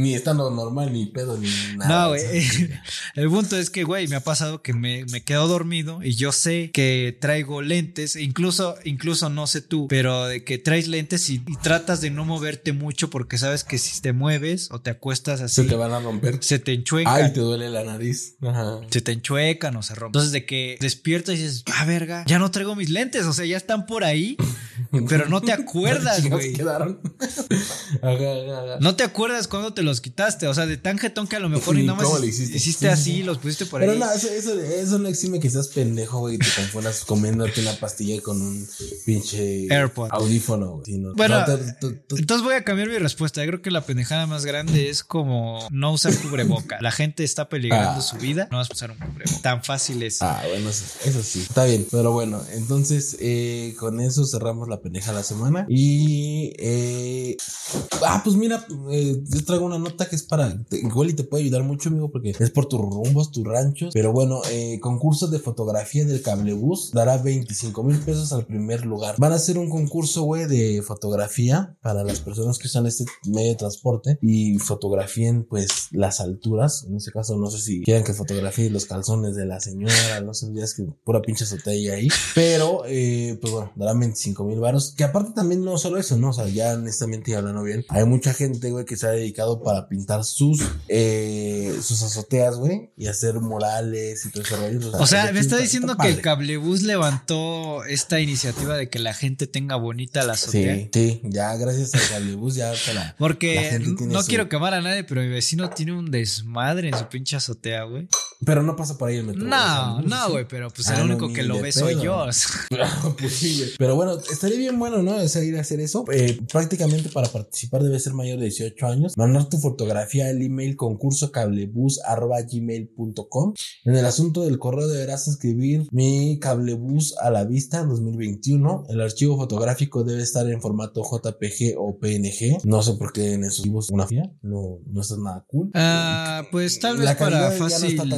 ni estando normal, ni pedo, ni nada. No, güey. El punto es que, güey, me ha pasado que me, me quedo dormido y yo sé que traigo lentes, incluso, incluso no sé tú, pero de que traes lentes y, y tratas de no moverte mucho porque sabes que si te mueves o te acuestas así, Se te van a romper. se te enchuecan. Ay, te duele la nariz. Ajá. Se te enchuecan o se rompen. Entonces, de que despiertas y dices, ah, verga, ya no traigo mis lentes. O sea, ya están por ahí, pero no te acuerdas, güey. quedaron. No te acuerdas cuando te los quitaste. O sea, de tan jetón que a lo mejor y Ni nada más cómo le hiciste, hiciste. así, Sí, los pusiste por Pero ahí. no, eso, eso, eso no exime que seas pendejo, güey, y te confundas comiéndote una pastilla con un pinche AirPod. audífono, güey. Sí, no. Bueno, No, Entonces voy a cambiar mi respuesta. Yo creo que la pendejada más grande es como no usar cubreboca. La gente está peligrando Ah. su vida. No vas a usar un cubreboca. Tan fácil es. Ah, bueno, eso, eso sí, está bien. Pero bueno, entonces eh, con eso cerramos la pendeja de la semana. Y. Eh, ah, pues mira, eh, yo traigo una nota que es para. igual y te puede ayudar mucho, amigo, porque es por tus rumbos, tus ranchos. Pero bueno, concurso de fotografía del cablebús dará 25 mil pesos al primer lugar. Van a hacer un concurso, güey, de fotografía para las personas que usan este medio de transporte y fotografíen, pues, las alturas. En este caso, no sé si quieran que fotografíen los calzones de la señora, no sé, ya es que pura pinche azotea ahí. Pero, eh, pues bueno, darán 25 mil varos. Que aparte también no solo eso, ¿no? O sea, ya honestamente y hablando bien, hay mucha gente, güey, que se ha dedicado para pintar sus, eh, sus azoteas, güey, y hacer murales y todo ese rollo. O sea, me está diciendo está que el padre. cablebús levantó esta iniciativa de que la gente tenga bonita la azotea. Sí, sí, ya gracias al cablebús ya te la... la Porque gente tiene no su- quiero quemar a nadie, pero mi vecino tiene un desmadre en su pinche azotea, güey. Pero no pasa por ahí el metro. No, güey, no, güey, pero pues Ah, el no, único ni que lo ve soy yo. Pues sí, güey. Pero bueno, estaría bien bueno, ¿no? O sea, ir a hacer eso. Eh, prácticamente para participar debe ser mayor de 18 años. Mandar tu fotografía al email concurso gmail.com. En el asunto del correo deberás escribir mi cablebus a la vista 2021. El archivo fotográfico debe estar en formato JPG o PNG. No sé por qué en esos archivos una fía. No, no está nada cool. Ah, pues tal vez para fácil, no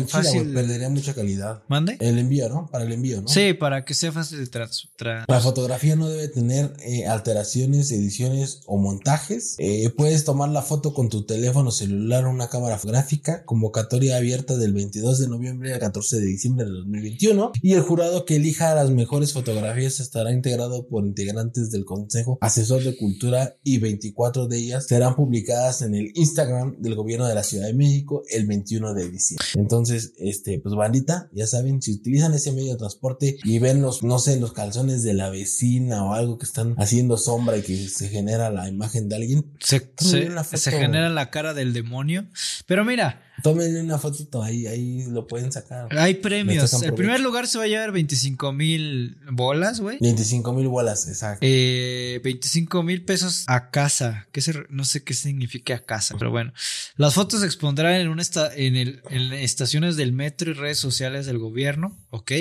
Perdería mucha calidad. ¿Mande? El envío, ¿no? Para el envío, ¿no? Sí, para que sea fácil de trans. tra- La fotografía no debe tener eh, alteraciones, ediciones o montajes. Eh, puedes tomar la foto con tu teléfono celular o una cámara fotográfica. Convocatoria abierta del 22 de noviembre al 14 de diciembre de 2021. Y el jurado que elija las mejores fotografías estará integrado por integrantes del Consejo Asesor de Cultura y 24 de ellas serán publicadas en el Instagram del Gobierno de la Ciudad de México el 21 de diciembre. Entonces, este, pues bandita, ya saben, si utilizan ese medio de transporte y ven los, no sé, los calzones de la vecina o algo que están haciendo sombra y que se genera la imagen de alguien, Se, se- se genera la cara del demonio. Pero mira, tómenle una fotito, ahí, ahí lo pueden sacar. hay premios. El primer lugar se va a llevar 25 mil bolas, güey. 25 mil bolas, exacto. Eh, 25 mil pesos a casa. ¿Qué se no sé qué significa a casa, pero bueno. Las fotos se expondrán en, una esta- en, el, en estaciones del metro y redes sociales del gobierno, ¿ok?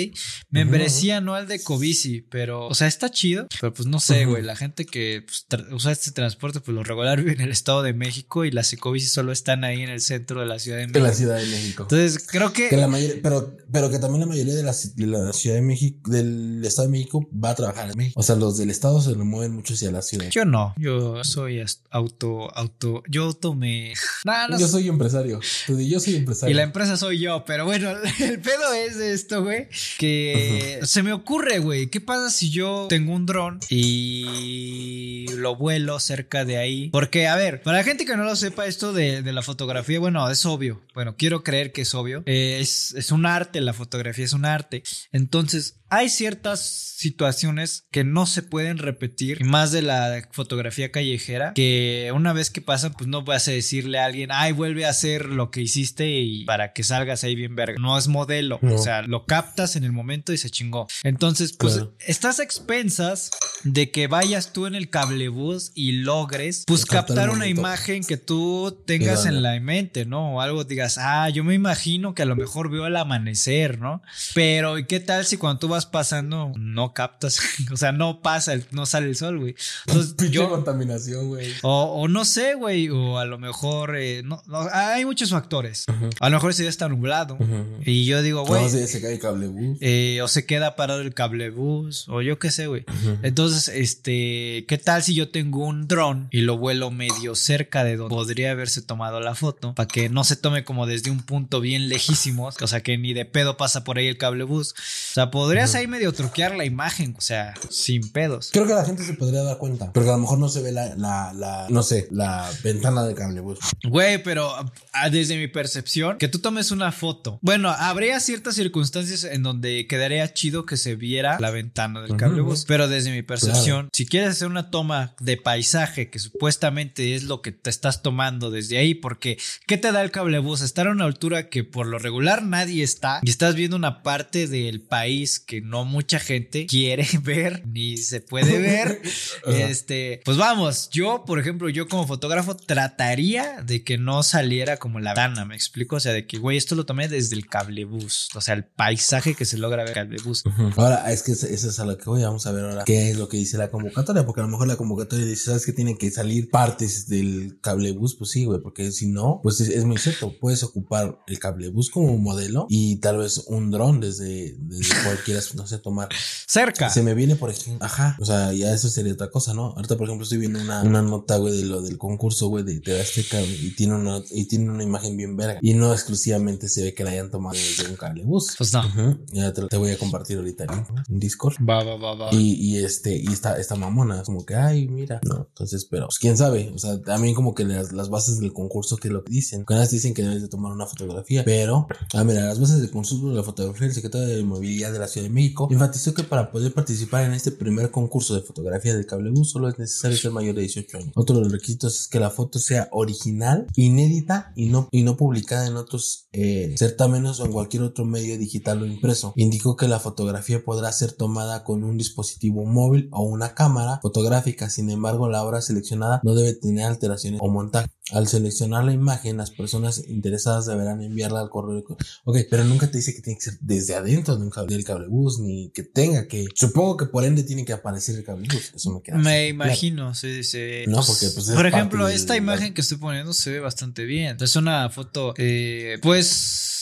Membresía anual de Covici, pero, o sea, está chido, pero pues no sé, güey. La gente que pues, usa este transporte, pues lo regular vive en el Estado de México y las Ecobici solo están ahí en el centro de la Ciudad de México. En la Ciudad de México. Entonces, creo que... Que la mayoría, pero, pero que también la mayoría de la, de la Ciudad de México, del Estado de México, va a trabajar en México. O sea, los del Estado se lo mueven mucho hacia la ciudad. Yo no, yo soy auto, auto, yo auto me... Nah, no Yo soy empresario. Tú di, yo soy empresario. Y la empresa soy yo, pero bueno, el pedo es de esto, güey, que se me ocurre, güey, ¿qué pasa si yo tengo un dron y lo vuelo cerca de ahí? Porque, a ver, para la gente que no lo sepa, esto de, de la fotografía, bueno, es obvio, bueno, quiero creer que es obvio, Eh, es, es un arte, la fotografía es un arte, entonces... Hay ciertas situaciones que no se pueden repetir, más de la fotografía callejera, que una vez que pasan, pues no vas a decirle a alguien, ay, vuelve a hacer lo que hiciste y para que salgas ahí bien verga. No es modelo, No. o sea, lo captas en el momento y se chingó. Entonces, pues Claro. estás a expensas de que vayas tú en el cablebús y logres, pues Captar una momento. imagen que tú tengas en la mente, ¿no? O algo digas, ah, yo me imagino que a lo mejor veo el amanecer, ¿no? Pero, ¿y qué tal si cuando tú vas pasando no captas? o sea, no pasa, el- no sale el sol, güey. Entonces, Pinche yo, contaminación, güey. o, o no sé, güey, o a lo mejor, eh, no, no, hay muchos factores. A lo mejor ese día está nublado. Y yo digo, güey, No, sí, se cae el cable bus. eh, o se queda parado el cablebús, o yo qué sé, güey. Entonces, este, ¿qué tal si yo tengo un dron y lo vuelo medio cerca de donde podría haberse tomado la foto? Para que no se tome como desde un punto bien lejísimo, o sea, que ni de pedo pasa por ahí el cablebús. O sea, podrías ahí medio truquear la imagen, o sea, sin pedos. Creo que la gente se podría dar cuenta. Pero que a lo mejor no se ve la, la, la no sé, la ventana del cable bus. Güey, pero ah, desde mi percepción, que tú tomes una foto. Bueno, habría ciertas circunstancias en donde quedaría chido que se viera la ventana del Ujú, cablebús. ujú. Pero desde mi percepción, si quieres hacer una toma de paisaje, que supuestamente es lo que te estás tomando desde ahí, porque ¿qué te da el cablebús? Estar a una altura que por lo regular nadie está y estás viendo una parte del país que no mucha gente quiere ver ni se puede ver. Este, pues vamos, yo, por ejemplo, yo como fotógrafo trataría de que no saliera como la ventana, me explico, o sea, de que, güey, esto lo tomé desde el cablebús, o sea, el paisaje que se logra ver cablebús. Ahora, es que eso eso es a lo que voy. Vamos a ver ahora qué es lo que dice la convocatoria. Porque a lo mejor la convocatoria dice, ¿sabes que Tienen que salir partes del cablebús. Pues sí, güey. Porque si no, pues es, es muy cierto. Puedes ocupar el cablebús como modelo y tal vez un dron desde, desde cualquiera, no sé, tomar. Cerca. Se me viene, por ejemplo, ajá, o sea, ya eso sería otra cosa, ¿no? Ahorita, por ejemplo, estoy viendo una, una nota, güey, de lo del concurso, güey, de TV Azteca, güey, y tiene una, y tiene una imagen bien verga. Y no exclusivamente se ve que la hayan tomado desde un cablebús. Pues no. Ujú, Ya te, te voy a compartir ahorita ¿no? en Discord. Va, va, va, va. Y, y este, y esta, esta mamona, como que, ay, mira, no, entonces, pero, pues quién sabe, o sea, también como que las, las bases del concurso, que lo dicen, que dicen que debes de tomar una fotografía, pero, ah, mira, las bases del concurso de la fotografía, el secretario de Movilidad de la Ciudad de México enfatizó que para poder participar en este primer concurso de fotografía del cablebús solo es necesario ser mayor de 18 años. Otro de los requisitos es que la foto sea original, inédita y no, y no publicada en otros eh, certámenes o en cualquier otro medio digital o impreso. Indicó que la fotografía podrá ser tomada con un dispositivo móvil o una cámara fotográfica, sin embargo la obra seleccionada no debe tener alteraciones o montaje. Al seleccionar la imagen, las personas interesadas deberán enviarla al correo. Ok, pero nunca te dice que tiene que ser desde adentro de un cable, del cablebús, ni que tenga que. Supongo que por ende tiene que aparecer el cablebús. Eso me queda. Me así, imagino, sí, sí. No, porque, pues, es Por ejemplo, del- esta imagen que estoy poniendo se ve bastante bien. Es una foto, eh, pues.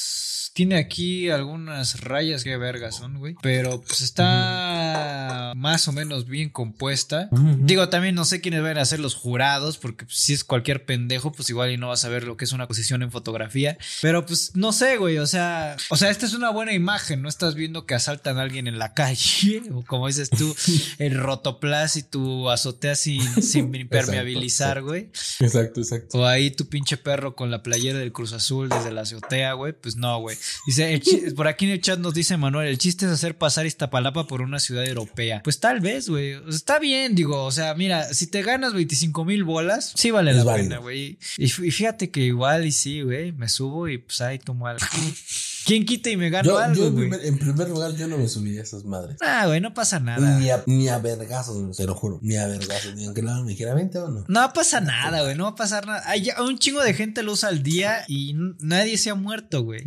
Tiene aquí algunas rayas que vergas son, güey. Pero pues está más o menos bien compuesta. Digo, también no sé quiénes van a ser los jurados, porque pues, si es cualquier pendejo, pues igual y no vas a ver lo que es una posición en fotografía. Pero pues no sé, güey, o sea, o sea, esta es una buena imagen, no estás viendo que asaltan a alguien en la calle, o como dices tú, el rotoplas y tu azotea sin, sin impermeabilizar, güey. Exacto, exacto. O ahí tu pinche perro con la playera del Cruz Azul desde la azotea, güey. Pues no, güey. Dice, por aquí en el chat nos dice Manuel, el chiste es hacer pasar Iztapalapa por una ciudad europea. Pues tal vez, güey. O sea, Está bien, digo. O sea, mira, si te ganas 25 mil bolas, sí vale Es la válido. pena, güey. Y, fíjate que igual y sí, güey. Me subo y pues ahí tomo algo. ¿Quién quita y me gano Yo, yo algo, en, güey? primer, en primer lugar, yo no me subiría a esas madres. Ah, güey, no pasa nada. Ni a, ni a vergazos, te lo juro. Ni a vergazos. Ni aunque me dijera 20 o no. No pasa nada, güey. No va a pasar nada. Hay un chingo de gente lo usa al día y nadie se ha muerto, güey.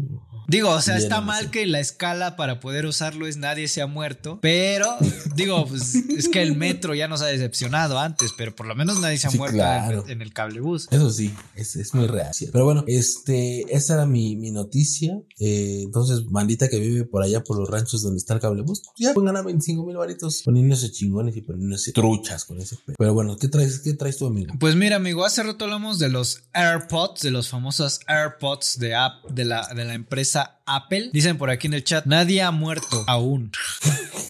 Digo, o sea, está mal que la escala para poder usarlo es nadie se ha muerto, pero digo, pues es que el metro ya nos ha decepcionado antes, pero por lo menos nadie se ha Sí, muerto claro. en, en el cablebús. Eso sí, es, es muy real. Pero bueno, este, esa era mi, mi noticia. Eh, entonces, bandita que vive por allá por los ranchos donde está el cablebús, ya pueden ganar 25 mil varitos poniéndose chingones y poniéndose truchas con ese pe- Pero bueno, ¿qué traes, qué traes tú, amigo? Pues mira, amigo, hace rato hablamos de los AirPods, de los famosos AirPods de, app, de, la, de la empresa Apple. Dicen por aquí en el chat, nadie ha muerto aún.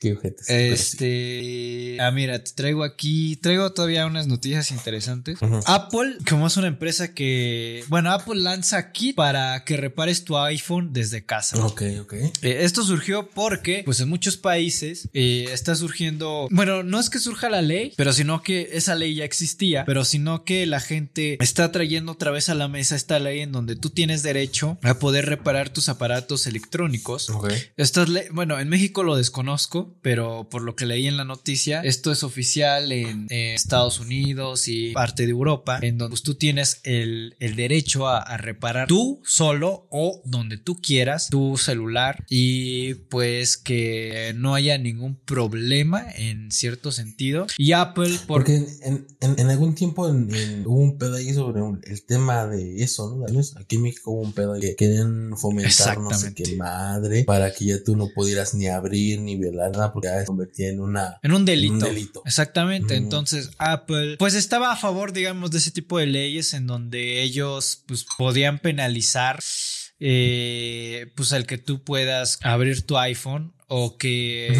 Qué sí. Este. Ah, mira, te traigo aquí. Traigo todavía unas noticias interesantes. Apple, como es una empresa que. Bueno, Apple lanza kit para que repares tu iPhone desde casa. Ok, ok. Eh, esto surgió porque, pues en muchos países eh, está surgiendo, bueno, no es que surja la ley, pero sino que esa ley ya existía, pero sino que la gente está trayendo otra vez a la mesa esta ley en donde tú tienes derecho a poder reparar tus aparatos electrónicos. Ok. Estas bueno, en México lo desconozco, pero por lo que leí en la noticia, esto es oficial en, en Estados Unidos y parte de Europa, en donde pues, tú tienes el, el derecho a, a reparar tú solo o donde tú quieras tu celular y pues que no haya ningún problema en cierto sentido. Y Apple, por, Porque en, en, en algún tiempo hubo un pedo ahí sobre un- el tema de eso, ¿no? Aquí en México hubo un pedo que querían fomentar no sé qué madre para que ya tú no pudieras ni abrir ni violar nada porque ya se convertía en una... En un delito. Un delito. Exactamente. Mm. Entonces, Apple, pues estaba a favor, digamos, de ese tipo de leyes en donde ellos, pues, podían penalizar, eh, pues, el que tú puedas abrir tu iPhone o que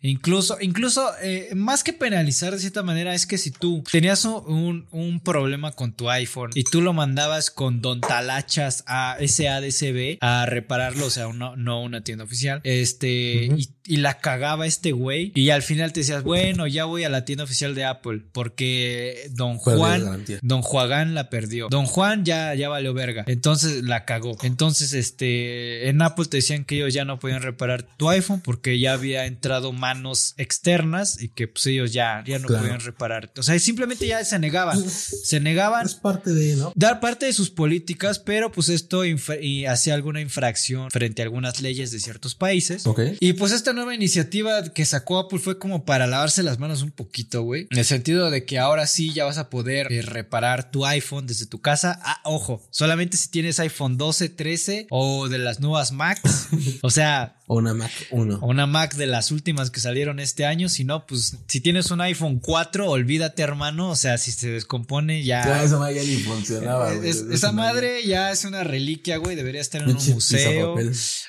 incluso, incluso, eh, más que penalizar de cierta manera, es que si tú tenías un, un- problema con tu iPhone y tú lo mandabas con Don Talachas a SADCB a repararlo, o sea, no, no una tienda oficial, este, y, y la cagaba este güey, y al final te decías, bueno, ya voy a la tienda oficial de Apple, porque Don Juan. Don Juan la perdió. Don Juan ya, ya valió verga. Entonces la cagó. Entonces, este, en Apple te decían que ellos ya no podían reparar tu iPhone porque ya había entrado manos externas y que pues ellos ya, ya no Claro. podían reparar. O sea, simplemente ya se negaban. Se negaban Es parte de, ¿no? dar parte de sus políticas, pero pues esto y hacía alguna infracción frente a algunas leyes de ciertos países. Ok. Y pues esta nueva iniciativa que sacó Apple fue como para lavarse las manos un poquito, güey. En el sentido de que ahora sí ya vas a poder eh, reparar tu iPhone desde tu casa. Ah, ojo, solamente si tienes iPhone 12, 13 o de las nuevas Macs. o sea, O una Mac 1. o una Mac de las últimas que salieron este año. Si no, pues si tienes un iPhone 4, olvídate, hermano. O sea, si se descompone ya... Ya, esa madre ya ni funcionaba, Es- güey. es- Desde esa madre ya es una reliquia, güey. Debería estar en un museo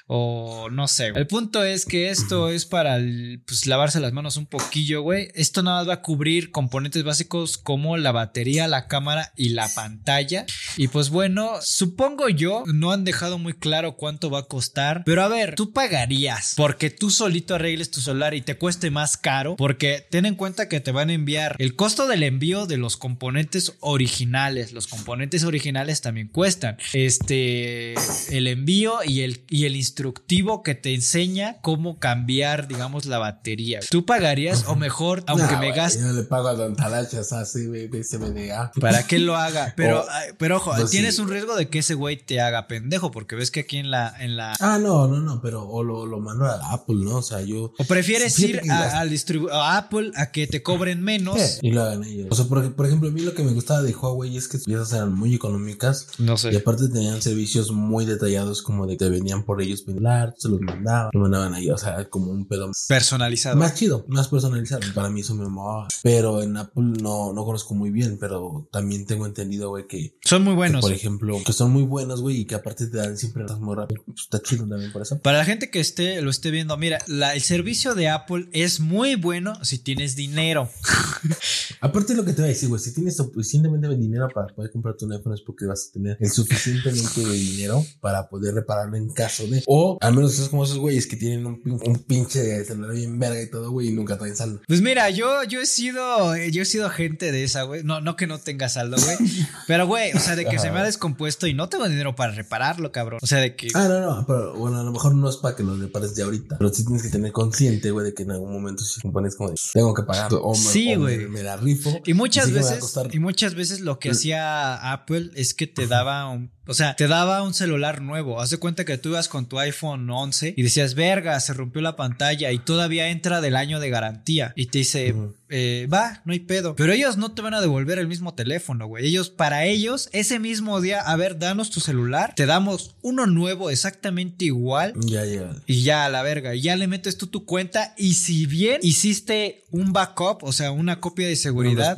o no sé. El punto es que esto es para pues, lavarse las manos un poquillo, güey. Esto nada más va a cubrir componentes básicos como la batería, la cámara y la pantalla. Y pues bueno, supongo yo, no han dejado muy claro cuánto va a costar. Pero a ver, tú pagarías porque tú solito arregles tu celular y te cueste más caro. Porque ten en cuenta que te van a enviar el costo del envío de los componentes originales. Los componentes originales también cuestan. Este, el envío y el, y el instructivo que te enseña cómo cambiar, digamos, la batería. ¿Tú pagarías o mejor, aunque Nah, me güey, gaste? Yo le pago a Don Talachas así, de CBDA. Para que lo haga. Pero, pero ojo, pues tienes sí. un riesgo de que ese güey te haga pendejo, porque ves que aquí en la, en la. Ah, no, no, no, pero o lo, lo mando a Apple, ¿no? O sea, yo. O prefieres ir a, al distribu- a Apple a que te cobren menos. Y lo hagan ellos. O sea, por, por ejemplo, a mí lo que me gustaba de Huawei es que sus piezas eran muy económicas. No Y sé. aparte tenían servicios muy detallados, como de que venían por ellos pendular, se los mandaban, lo mandaban ahí, o sea, como un pedo Personalizado. más chido, más personalizado. Para mí eso me amaba. Pero en Apple no, no conozco muy bien, pero también tengo entendido, güey, que, Son muy que, buenos. por ejemplo, que son muy buenos, güey, y que aparte te dan siempre las muy rápido. Pues está chido también por eso. Para la gente que esté, lo esté viendo, mira, la- el servicio de Apple es muy bueno si tienes dinero. Aparte lo que te voy a decir, güey, si tienes suficientemente dinero para poder comprarte un iPhone es porque vas a tener el suficientemente de dinero para poder repararlo en caso de... O al menos es como esos güeyes que tienen un, un pinche celular bien verga y todo, güey, y nunca traen saldo. Pues mira, yo, yo he sido, yo he sido gente de esa, güey. No, no que no tenga saldo, güey. Pero, güey, o sea, de que se me ha descompuesto y no tengo dinero para repararlo, cabrón. O sea, de que. Ah, no, no, pero bueno, a lo mejor no es para que lo repares de ahorita, pero sí tienes que tener consciente, güey, de que en algún momento si compones como de, tengo que pagar o me, Sí, o me- güey. me, la rifo. Y muchas sí veces, y muchas veces lo que hacía Apple es que te daba un, O sea, te daba un celular nuevo. Haz de cuenta que tú ibas con tu iPhone 11 y decías, verga, se rompió la pantalla y todavía entra del año de garantía. Y te dice, eh, va, no hay pedo. Pero ellos no te van a devolver el mismo teléfono, güey. Ellos, para ellos, ese mismo día, a ver, danos tu celular, te damos uno nuevo exactamente igual. Ya, ya. Y ya a la verga, y ya le metes tú tu cuenta. Y si bien hiciste un backup, o sea, una copia de seguridad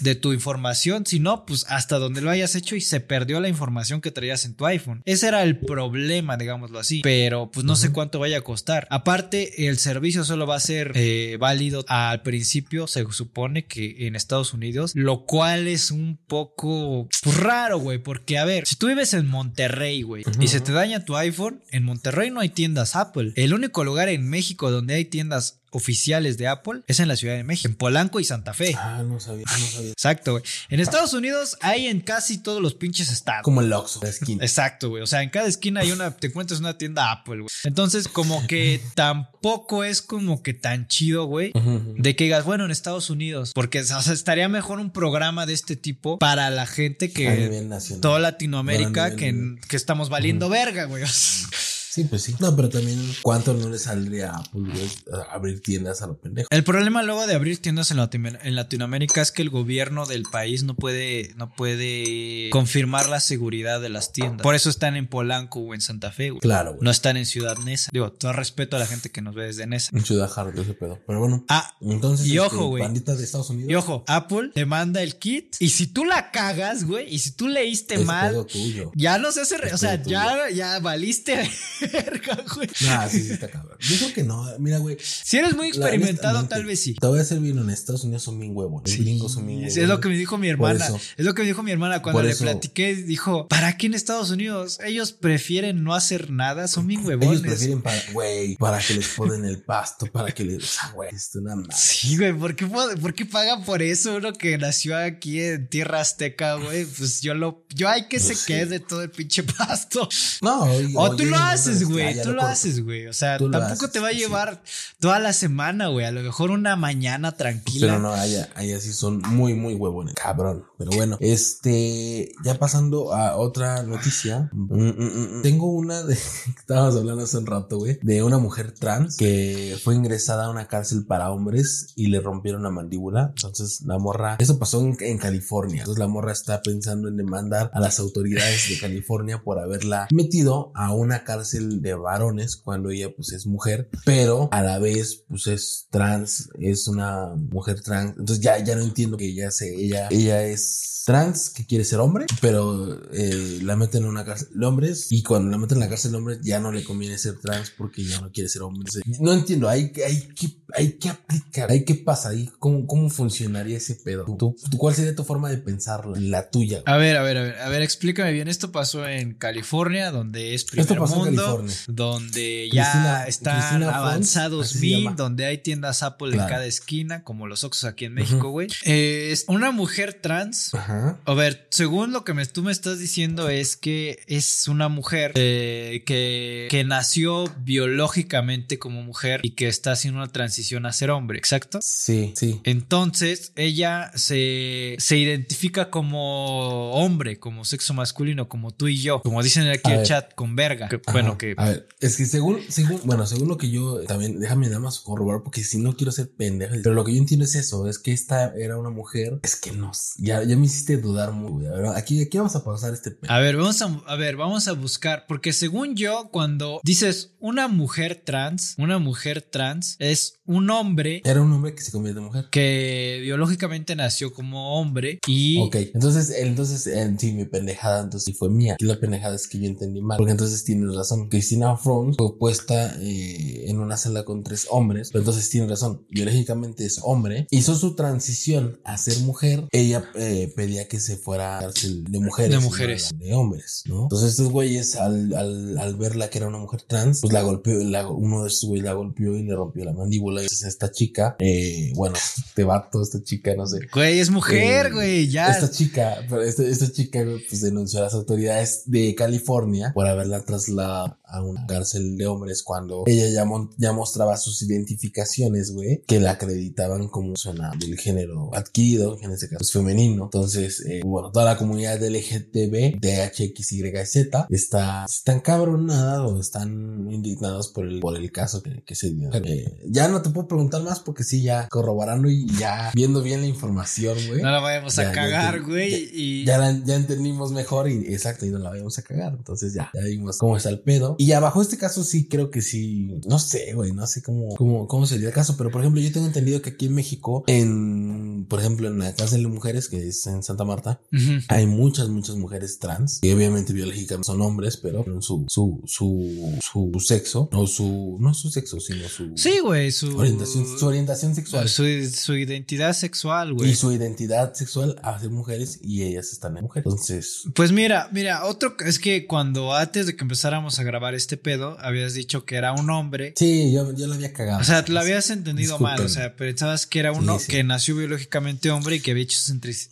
de tu información, si no, pues hasta donde lo hayas hecho y se perdió la información que traías en tu iPhone. Ese era el problema, digámoslo así. Pero pues no sé cuánto vaya a costar. Aparte, el servicio solo va a ser eh, válido al principio, se supone que en Estados Unidos, lo cual es un poco pues, raro, güey, porque a ver, si tú vives en Monterrey, güey, y se te daña tu iPhone, en Monterrey no hay tiendas Apple. El único lugar en México donde hay tiendas oficiales de Apple es en la Ciudad de México, en Polanco y Santa Fe. Ah, no sabía, no sabía. Exacto, güey. En Estados Unidos hay en casi todos los pinches estados. Como el Oxxo, la esquina. Exacto, güey. O sea, en cada esquina hay una, te encuentras una tienda Apple, güey. Entonces, como que tampoco es como que tan chido, güey. De que digas, bueno, en Estados Unidos, porque o sea, estaría mejor un programa de este tipo para la gente A que nivel nacional. toda Latinoamérica a que, que estamos valiendo verga, güey. Sí, pues sí. No, pero también, ¿cuánto no le saldría a Apple, güey, a abrir tiendas a lo pendejo? El problema luego de abrir tiendas en, Latino- en Latinoamérica es que el gobierno del país no puede, no puede confirmar la seguridad de las tiendas. Por eso están en Polanco o en Santa Fe, güey. Claro, güey. No están en Ciudad Nesa. Digo, todo respeto a la gente que nos ve desde Nesa. En Ciudad Hard, ese pedo. Pero bueno. Ah, Entonces, y este, ojo, güey. bandita de Estados Unidos. y ojo, Apple te manda el kit y si tú la cagas, güey, y si tú leíste es mal, pedo tuyo. ya no se hace, re- o sea, ya, ya valiste verga, güey. Nah, sí, sí está cabrón. Yo creo que no. Mira, güey. Si eres muy experimentado, tal vez sí. Te voy a ser bien honesto. Estados Unidos son bien huevos. Los gringos son bien huevos. Es lo que me dijo mi hermana. eso. Es lo que me dijo mi hermana cuando le eso. platiqué. Dijo, ¿para qué en Estados Unidos? Ellos prefieren no hacer nada. Son bien huevones. Ellos prefieren para, güey, para que les ponen el pasto, para que les. Ah, güey, esto. Sí, güey. ¿por qué, po- por qué pagan por eso? Uno que nació aquí en tierra azteca, güey. Pues yo lo. Yo hay que se Pues quede todo el pinche pasto. No, oye, O tú oye, lo no, haces, ya, güey. ya Tú lo corto. haces, güey. O sea, Tú tampoco haces, te va a sí. llevar toda la semana, güey. A lo mejor una mañana tranquila. Pero no, allá, allá sí son muy, muy huevones. Cabrón. Pero bueno, este, ya pasando a otra noticia. Mm, mm, mm, mm. Tengo una de, estábamos hablando hace un rato, güey, de una mujer trans que fue ingresada a una cárcel para hombres y le rompieron la mandíbula. Entonces la morra, eso pasó en, en California. Entonces la morra está pensando en demandar a las autoridades de California por haberla metido a una cárcel de varones cuando ella pues es mujer, pero a la vez pues es trans, es una mujer trans. Entonces ya, ya no entiendo que ella se, ella, ella es trans, que quiere ser hombre, pero eh, la meten en una cárcel de hombres y cuando la meten en la cárcel de hombres ya no le conviene ser trans porque ya no quiere ser hombre. Entonces, no entiendo, hay, que- hay que, hay que aplicar, hay que pasa ahí, cómo, cómo funcionaría ese pedo. ¿Tú, tú- cuál sería tu forma de pensarla? La tuya. A ver, a ver, a ver, a ver, explícame bien. Esto pasó en California, donde es primer Esto pasó en donde Cristina- ya están Cristina avanzados mil, donde hay tiendas Apple en cada esquina, como los Oxxos aquí en México, güey. Eh, es una mujer trans. Ajá. A ver, según lo que me, tú me estás diciendo es que es una mujer eh, que, que nació biológicamente como mujer y que está haciendo una transición a ser hombre, ¿exacto? Sí, sí. Entonces, ella se, se identifica como hombre, como sexo masculino, como tú y yo. Como dicen aquí A el chat, con verga. Que- bueno, que. A ver, es que según, según, bueno, según lo que yo también, déjame nada más corroborar porque si no quiero ser pendejo, pero lo que yo entiendo es eso, es que esta era una mujer, es que no, ya, ya me hiciste dudar muy, güey. A aquí, aquí vamos a pausar este pedo. A ver, vamos a, a ver, vamos a buscar, porque según yo, cuando dices una mujer trans, una mujer trans es un hombre Era un hombre que se convierte en mujer. que biológicamente nació como hombre y Ok, entonces, entonces, eh, sí, mi pendejada, entonces sí fue mía. Y la pendejada es que yo entendí mal. Porque entonces tienes razón. Cristina Front fue puesta eh, en una celda con tres hombres. Pero entonces tiene razón. Biológicamente es hombre. Hizo su transición a ser mujer. Ella eh, pedía que se fuera a cárcel de mujeres. De no mujeres. de hombres, ¿no? Entonces estos güeyes, al, al, al verla que era una mujer trans, pues la golpeó, la- uno de estos güeyes la golpeó y le rompió la mandíbula. Y entonces esta chica, eh, bueno, este vato, esta chica, no sé. güey, es mujer, Eh, güey, ya. Esta chica, pero esta, esta chica pues denunció a las autoridades de California por haberla trasladado a una cárcel de hombres cuando ella ya, ya mostraba sus identificaciones, güey, que la acreditaban como zona del género adquirido, en este caso es femenino. Entonces, eh, bueno, toda la comunidad LGTB, DHXYZ, está, están cabronadas o están indignados por el, por el caso que, se dio. Eh, ya no te puedo preguntar más porque sí, ya corroborando y ya viendo bien la información, güey. No la vayamos a cagar, güey. y... ya, ya, entendimos mejor y exacto, y no la vayamos a cagar. Entonces ya, ya vimos cómo está el pedo. Y ya bajo este caso sí creo que sí, no sé, güey, no sé cómo, cómo, cómo sería el caso, pero por ejemplo, yo tengo entendido que aquí en México, en, por ejemplo, en la cárcel de mujeres, que es en Santa Marta, hay muchas, muchas mujeres trans, que obviamente biológicamente son hombres, pero su, su, su, su sexo, no su, no su sexo, sino su... Sí, güey, su orientación, su orientación sexual. Su, su identidad sexual, güey. Y su identidad sexual hace mujeres y ellas están en mujeres. Entonces... Pues mira, mira, otro es que cuando antes de que empezáramos a grabar este pedo, habías dicho que era un hombre. Sí, yo, yo lo había cagado. O sea, te lo habías entendido mal, o sea, pensabas que era uno que nació biológicamente hombre y que había hecho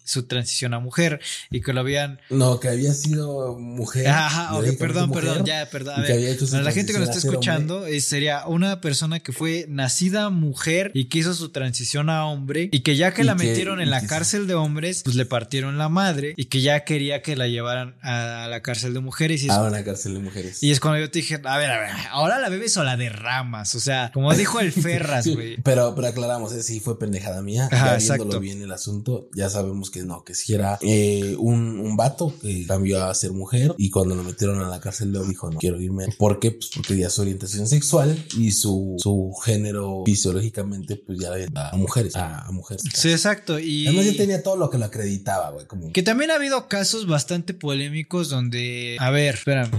su, transición a mujer y que lo habían... No, que había sido mujer. Ajá, perdón, perdón, ya, perdón. A ver, la gente que lo está escuchando eh, sería una persona que fue nacida mujer y que hizo su transición a hombre y que ya que la metieron en la cárcel de hombres, pues le partieron la madre y que ya quería que la llevaran a la cárcel de mujeres. Y a una cárcel de mujeres. Y es cuando yo te dije, a ver, a ver, ahora la bebes o la derramas, o sea, como dijo el Ferras, güey. pero, pero aclaramos, eh, sí fue pendejada mía. ya viéndolo bien el asunto, ya sabemos que no, que si era eh, un, un vato que cambió a ser mujer y cuando lo metieron a la cárcel le dijo, no, quiero irme. ¿Por qué? Pues porque ya su orientación sexual y su, su género fisiológicamente, pues ya a mujeres, a, mujeres. Sí, exacto. Y además yo tenía todo lo que lo acreditaba, güey. Como... Que también ha habido casos bastante polémicos donde, a ver, espera,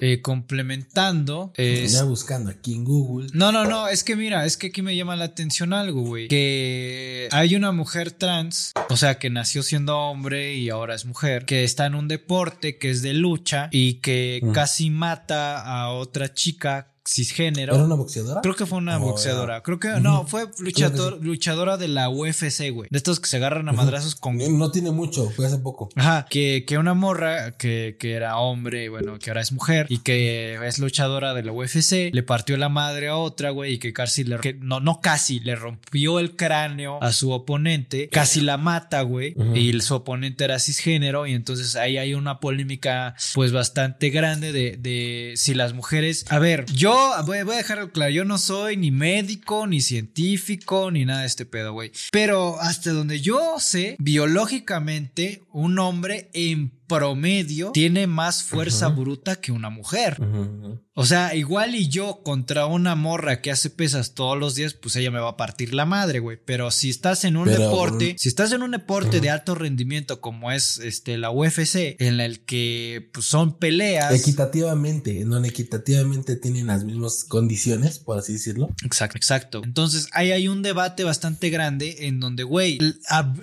eh, complementando. Ya buscando aquí en Google. No, no, no, es que mira, es que aquí me llama la atención algo, güey. Que hay una mujer trans, o sea, que nació siendo hombre y ahora es mujer, que está en un deporte que es de lucha y que casi mata a otra chica cisgénero. ¿Era una boxeadora? Creo que fue una boxeadora. Creo que no, fue luchador, luchadora de la UFC, güey. De estos que se agarran a madrazos con. No tiene mucho, fue hace poco. Ajá, que, que una morra que, que era hombre, bueno, que ahora es mujer y que es luchadora de la UFC, le partió la madre a otra, güey, y que casi le. Que, no, no casi, le rompió el cráneo a su oponente, casi la mata, güey, y su oponente era cisgénero, y entonces ahí hay una polémica, pues bastante grande de, de si las mujeres. A ver, yo voy, a dejarlo claro, yo no soy ni médico, ni científico, ni nada de este pedo, güey. Pero hasta donde yo sé, biológicamente, un hombre en promedio tiene más fuerza bruta que una mujer. O sea, igual y yo contra una morra que hace pesas todos los días, pues ella me va a partir la madre, güey. Pero si estás en un deporte, si estás en un deporte de alto rendimiento como es este la UFC, en el que pues, son peleas equitativamente, no equitativamente tienen las mismas condiciones, por así decirlo. Exacto, exacto. Entonces, ahí hay un debate bastante grande en donde, güey,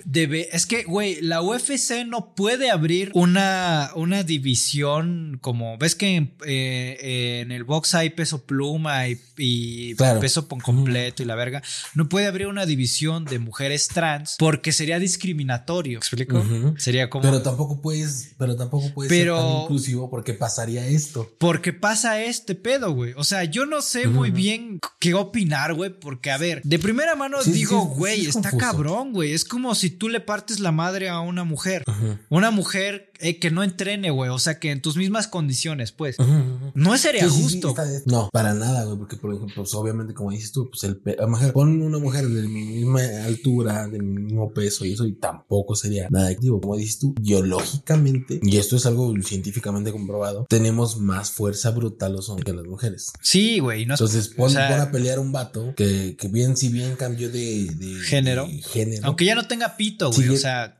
debe es que, güey, la UFC no puede abrir un una, división como, ves que eh, en, el box hay peso pluma y, peso completo y la verga, no puede abrir una división de mujeres trans porque sería discriminatorio, explico? Sería como... Pero tampoco puedes, pero tampoco puedes pero, ser tan inclusivo porque pasaría esto. Porque pasa este pedo, güey. O sea, yo no sé muy bien qué opinar, güey, porque a ver, de primera mano digo, güey, está cabrón, güey. Es como si tú le partes la madre a una mujer. Una mujer eh, que no entrene, güey. O sea, que en tus mismas condiciones, pues. No sería justo. no, para nada, güey. Porque, por ejemplo, pues, obviamente, como dices tú, pues el mujer, pon una mujer de mi misma altura, de mi mismo peso y eso, y tampoco sería nada activo. Como dices tú, biológicamente, y esto es algo científicamente comprobado, tenemos más fuerza brutal los hombres que las mujeres. Sí, güey. No Entonces, pon, a pelear un vato que, que bien, si bien cambió de, género. género. Aunque ya no tenga pito, güey. o sea.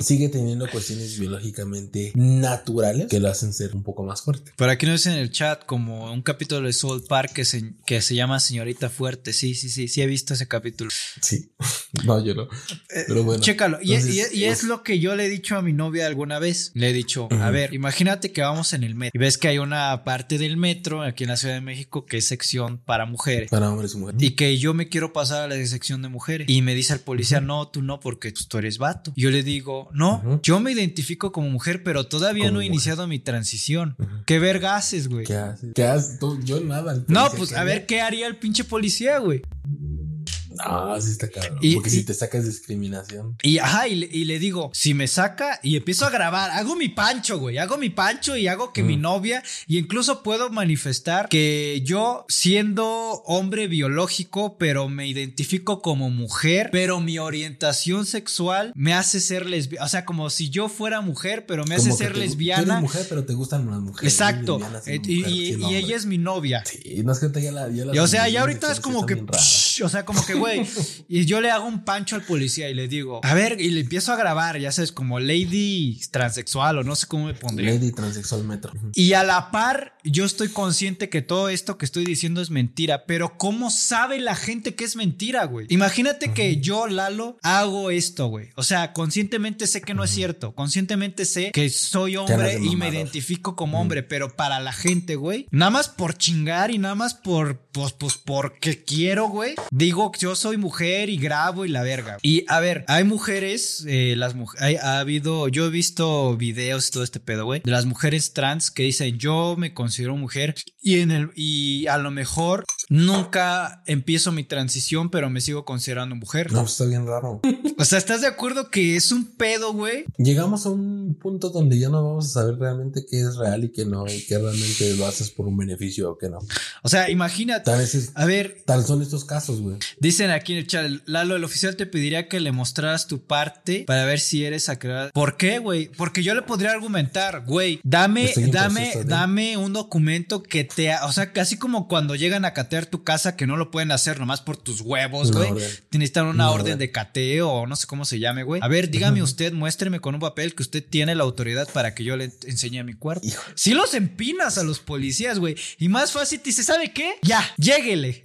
Sigue teniendo cuestiones biológicamente naturales que lo hacen ser un poco más fuerte. Por aquí nos dicen en el chat como un capítulo de Soul Park que se, que se llama Señorita Fuerte. Sí, sí, sí, sí he visto ese capítulo. Sí, no, yo no. Eh, Pero bueno. Chécalo. y, es, lo que yo le he dicho a mi novia alguna vez. Le he dicho, a ver, imagínate que vamos en el metro y ves que hay una parte del metro aquí en la Ciudad de México que es sección para mujeres. Para hombres y mujeres. Y que yo me quiero pasar a la sección de mujeres. Y me dice el policía, no, tú no, porque tú eres vato. Yo le digo, no, yo me identifico como mujer, pero todavía no he mujer. iniciado mi transición. ¿Qué verga haces, güey? ¿Qué haces? ¿Qué haces? Yo nada. No, pues que a ver qué haría el pinche policía, güey. No, sí está cabrón. Y- porque y- si te sacas discriminación. Y ajá, y le, y le digo, si me saca y empiezo a grabar, hago mi pancho, güey, hago mi pancho y hago que Mm. mi novia, y incluso puedo manifestar que yo, siendo hombre biológico, pero me identifico como mujer, pero mi orientación sexual me hace ser lesbiana, o sea, como si yo fuera mujer, pero me hace Como ser te- Tú lesbiana. eres mujer, pero te gustan las mujeres. Exacto. Y, mujer, ella es mi novia. Sí, no es que te ya la. Ya la Y, o sea, ya ahorita es como que, o sea, como que, güey, y yo le hago un pancho al policía y le digo, a ver, y le empiezo a grabar, ya sabes, como lady transexual o no sé cómo me pondría. Lady transexual metro. Y a la par, yo estoy consciente que todo esto que estoy diciendo es mentira, pero ¿cómo sabe la gente que es mentira, güey? Imagínate que yo, Lalo, hago esto, güey. O sea, conscientemente sé que no es cierto. Conscientemente sé que soy hombre y me identifico como hombre, pero para la gente, güey, nada más por chingar y nada más por, pues, pues, porque quiero, güey, digo yo soy mujer y grabo y la verga. Y a ver, hay mujeres, eh, las mujeres, ha habido, yo he visto videos y todo este pedo, güey, de las mujeres trans que dicen yo me considero mujer y en el, y a lo mejor nunca empiezo mi transición, pero me sigo considerando mujer. No, está bien raro. O sea, ¿estás de acuerdo que es un pedo, güey? Llegamos a un punto donde ya no vamos a saber realmente qué es real y qué no, y qué realmente lo haces por un beneficio o qué no. O sea, imagínate. Tal vez es- A ver, tal son estos casos, güey. Dicen aquí en el chat, Lalo, el oficial te pediría que le mostraras tu parte para ver si eres acreedor. ¿Por qué, güey? Porque yo le podría argumentar, güey, dame, dame, dame un documento que te, o sea, casi como cuando llegan a catear tu casa que no lo pueden hacer nomás por tus huevos, güey. necesitan una orden de cateo o no sé cómo se llame, güey. A ver, dígame usted, muéstreme con un papel que usted tiene la autoridad para que yo le enseñe mi cuerpo. Hijo. Si los empinas a los policías, güey. Y más fácil te dice, ¿sabe qué? Ya, lléguele.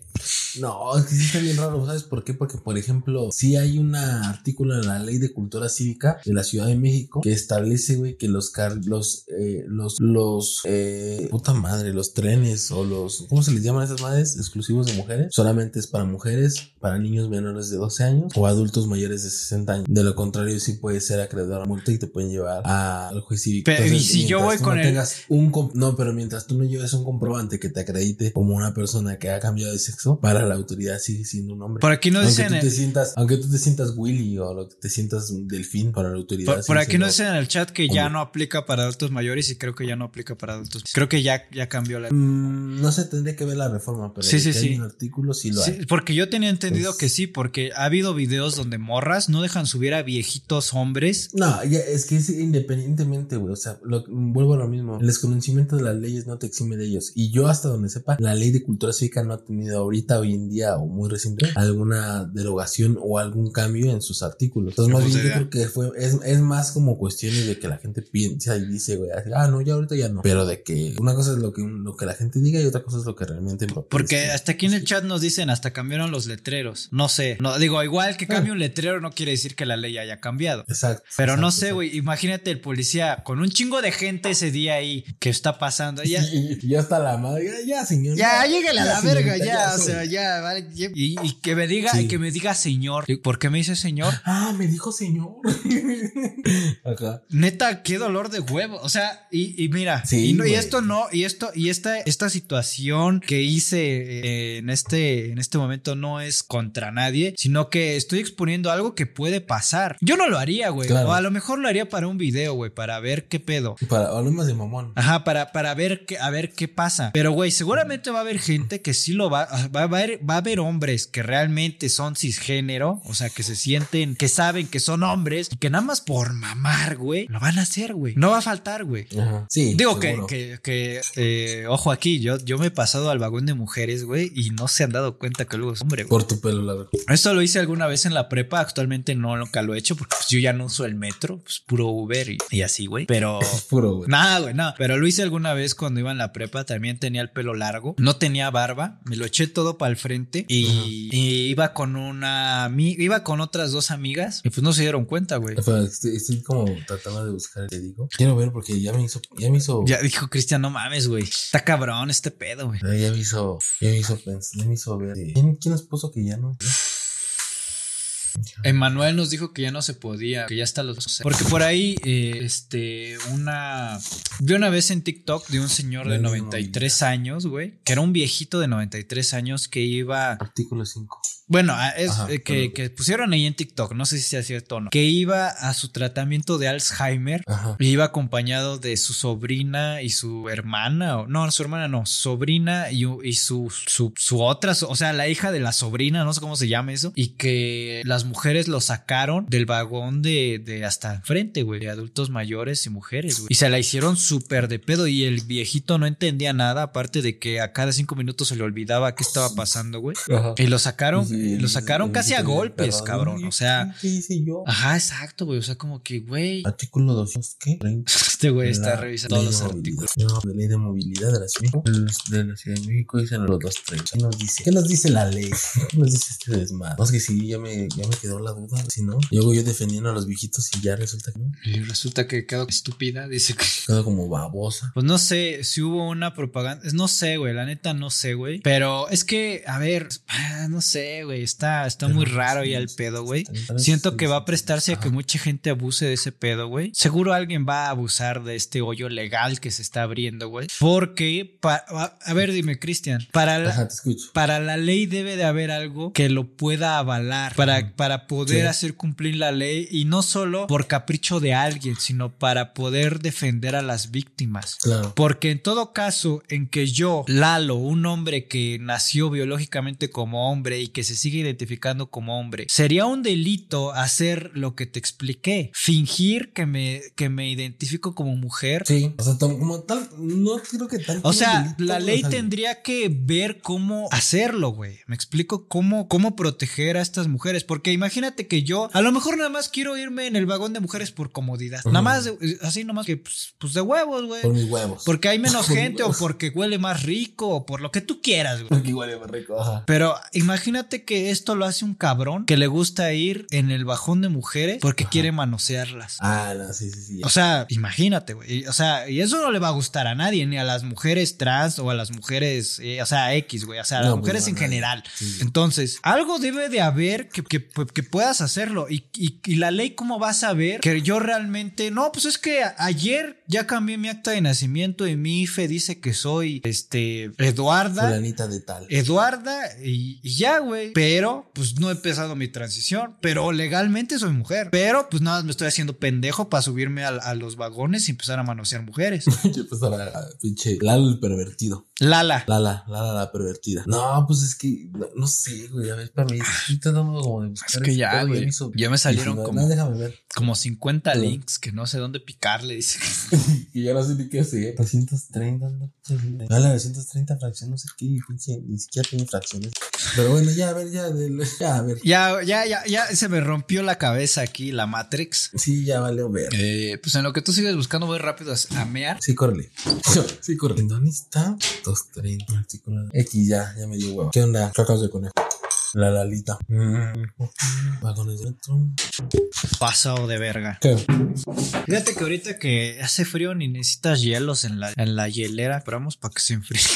No, es que sí está bien raro, ¿sabes por qué? Porque, por ejemplo, sí hay un artículo en la Ley de Cultura Cívica de la Ciudad de México que establece, güey, que los car los, eh, los, los, eh, puta madre, los trenes o los, ¿cómo se les llaman esas madres? Exclusivos de mujeres. Solamente es para mujeres, para niños menores de 12 años o adultos mayores de 60 años. De lo contrario, sí puede ser acreedor a multa y te pueden llevar a- al juez cívico. Pero, ¿y si yo voy con no el- tengas un, no, pero mientras tú no lleves un comprobante que te acredite como una persona que ha cambiado de sexo, para la autoridad sigue siendo un hombre. Por aquí no aunque dicen tú te sientas, aunque tú te sientas Willy o lo que te sientas delfín para la autoridad. Por, por aquí nos dicen en el chat que ya Hombre. no aplica para adultos mayores y creo que ya no aplica para adultos. Creo que ya, ya cambió la. Mm, no sé, tendría que ver la reforma, pero Sí, sí, que hay sí. un artículo sí lo Sí, hay. porque yo tenía entendido Pues- que sí, porque ha habido videos donde morras no dejan subir a viejitos hombres. No, ya, es que es independientemente, güey. O sea, lo- vuelvo a lo mismo. El desconocimiento de las leyes no te exime de ellos. Y yo, hasta donde sepa, la ley de cultura cívica no ha tenido ahorita, hoy en día, o muy reciente, alguna derogación o algún cambio en sus artículos. Entonces, más bien, yo creo que fue, es, es más como cuestiones de que la gente piensa y dice, güey, ah, no, ya ahorita ya no. Pero de que una cosa es lo que, lo que la gente diga y otra cosa es lo que realmente Porque hasta aquí en el chat nos dicen hasta cambiaron los letreros. No sé. No, digo, igual que cambie un letrero no quiere decir que la ley haya cambiado. Exacto. Pero no sé, güey. Imagínate el policía con un chingo de gente ese día ahí que está pasando. Ya, Y, y ya está la madre, ya, ya, señor. Ya, llégale a la verga, ya, o soy. Sea, ya, vale. ya. Y, y que me diga, Sí. y que me diga señor. ¿Por qué me dice señor? Ah, me dijo señor. Ajá. Neta, qué dolor de huevo. O sea, y, y mira, Sí, y, no- y güey. esto no, y esto, y esta, esta situación que hice eh, en este, en este momento no es contra nadie, sino que estoy exponiendo algo que puede pasar. Yo no lo haría, güey. Claro. O a lo mejor lo haría para un video, güey, para ver qué pedo. Para hablemos de mamón. Ajá, para, para ver qué, a ver qué pasa. Pero, güey, seguramente va a haber gente que sí lo va, va a haber, va a haber hombres que realmente son cisgénero, o sea, que se sienten, que saben que son hombres y que nada más por mamar, güey, lo van a hacer, güey. No va a faltar, güey. Ajá. Sí. Digo que, seguro. que, que eh, ojo aquí, yo, yo me he pasado al vagón de mujeres, güey, y no se han dado cuenta que luego es hombre, güey. Por tu pelo largo. Esto lo hice alguna vez en la prepa, actualmente no nunca lo he hecho porque pues, yo ya no uso el metro, pues puro Uber y, y así, güey. Pero Puro, güey. Nada, güey, no. Pero lo hice alguna vez cuando iba en la prepa. También tenía el pelo largo. No tenía barba. Me lo eché todo para el frente. Y, y iba con una. Iba con otras dos amigas. Y pues no se dieron cuenta, güey. Estoy, estoy como tratando de buscar, te digo. Quiero ver porque ya me hizo, ya me hizo, ya, Ya dijo Cristian, no mames, güey. Está cabrón este pedo, güey. me hizo, ya me hizo pensar, ya me hizo ver. ¿Quién, quién nos puso que ya no? Emanuel nos dijo que ya no se podía, que ya está los... Porque por ahí, eh, este, una... Vi una vez en TikTok de un señor de Ley de 93 años, güey, que era un viejito de 93 años que iba... Artículo 5. Bueno, a- es Ajá, eh, que, que pusieron ahí en TikTok, no sé si sea cierto o no, que iba a su tratamiento de Alzheimer Ajá. y iba acompañado de su sobrina y su hermana, o no, su hermana no, su sobrina y, y su, su, su otra, o sea, la hija de la sobrina, no sé cómo se llama eso, y que las mujeres lo sacaron del vagón de, de hasta enfrente, güey, de adultos mayores y mujeres, güey. Y se la hicieron súper de pedo y el viejito no entendía nada, aparte de que a cada cinco minutos se le olvidaba qué estaba pasando, güey. Ajá. Y lo sacaron, Sí, lo sacaron el- casi a golpes, cabrón. O sea, ¿Qué hice yo? ajá, exacto, güey. O sea, como que, güey, Artículo 200, ¿qué? 30. Este güey está La revisando todos los artículos. de ley de movilidad de la Ciudad de México. De la Ciudad de México dicen los 230. ¿Qué nos dice? ¿Qué nos dice la ley? ¿Qué nos dice este desmadre? No, es que sí, ya me, ya me quedó la duda. Si no, luego yo defendiendo a los viejitos y ya resulta que no. Y resulta que quedó estúpida, dice que. Quedó como babosa. Pues no sé si hubo una propaganda. No sé, güey. La neta no sé, güey. Pero es que, a ver, ah, no sé, güey. Está, está muy raro sí, ya el pedo, güey. Siento que va a prestarse a que mucha gente abuse de ese pedo, güey. Seguro alguien va a abusar de este hoyo legal que se está abriendo, güey. Porque, a ver, dime, Cristian, para la, Ajá, para la ley debe de haber algo que lo pueda avalar para, para poder Sí. hacer cumplir la ley y no solo por capricho de alguien, sino para poder defender a las víctimas. Claro. Porque en todo caso, en que yo, Lalo, un hombre que nació biológicamente como hombre y que se sigue identificando como hombre, sería un delito hacer lo que te expliqué, fingir que me, que me identifico como mujer. Sí. O sea, como tal, no creo que tal. O sea, delito, la o ley sea, tendría que ver cómo hacerlo, güey. Me explico cómo, cómo proteger a estas mujeres. Porque imagínate que yo, a lo mejor nada más quiero irme en el vagón de mujeres por comodidad. Nada más, así nomás que, pues, pues de huevos, güey. Por mis huevos. Porque hay menos gente o porque huele más rico o por lo que tú quieras, güey. Porque es más rico. Ajá. Pero imagínate que esto lo hace un cabrón que le gusta ir en el bajón de mujeres porque Ajá. quiere manosearlas. Ah, no, sí, sí, sí. O sea, imagínate, güey. Y- O sea, y eso no le va a gustar a nadie, ni a las mujeres trans o a las mujeres, eh, o sea, X, güey. O sea, a las No, mujeres en general. Sí. Entonces, algo debe de haber que, que- que puedas hacerlo. Y, y- y la ley, ¿cómo vas a ver que yo realmente. No, pues es que ayer ya cambié mi acta de nacimiento y mi IFE dice que soy este Eduarda. Fulanita de tal. Eduarda y, y ya, güey. Pero, pues no he empezado mi transición. Pero legalmente soy mujer. Pero, pues nada, me estoy haciendo pendejo para subirme a, a los vagones y empezar a manosear mujeres. Yo pues ahora, pinche Lalo el pervertido. Lala. Lala, Lala la pervertida. No, pues es que, no, no sé, güey. A ver, para mí, estoy tratando como de buscar. Es que ya, güey. me hizo- Ya me salieron No, como- déjame ver. Como 50 Pero- links que no sé dónde picarle, dice. Y ya no sé ni qué hacer. 230, no, Ah, la 230 fracción, no sé qué, pinche, ni siquiera tiene fracciones. Pero bueno, ya, a ver, ya, ya, a ver. Ya, ya, ya, ya se me rompió la cabeza aquí, la Matrix. Sí, ya vale ver. Eh, pues en lo que tú sigues buscando, voy rápido a, mear. Sí, córrele. Sí, córrele. ¿Dónde está? 230. artículo. X, ya, ya me dio huevo. ¿Qué onda? Cacas de conejo. La Lalita. Mm. Vagones dentro. Pasado de verga. ¿Qué? Fíjate que ahorita que hace frío ni necesitas hielos en la, en la hielera. Esperamos para que se enfríe.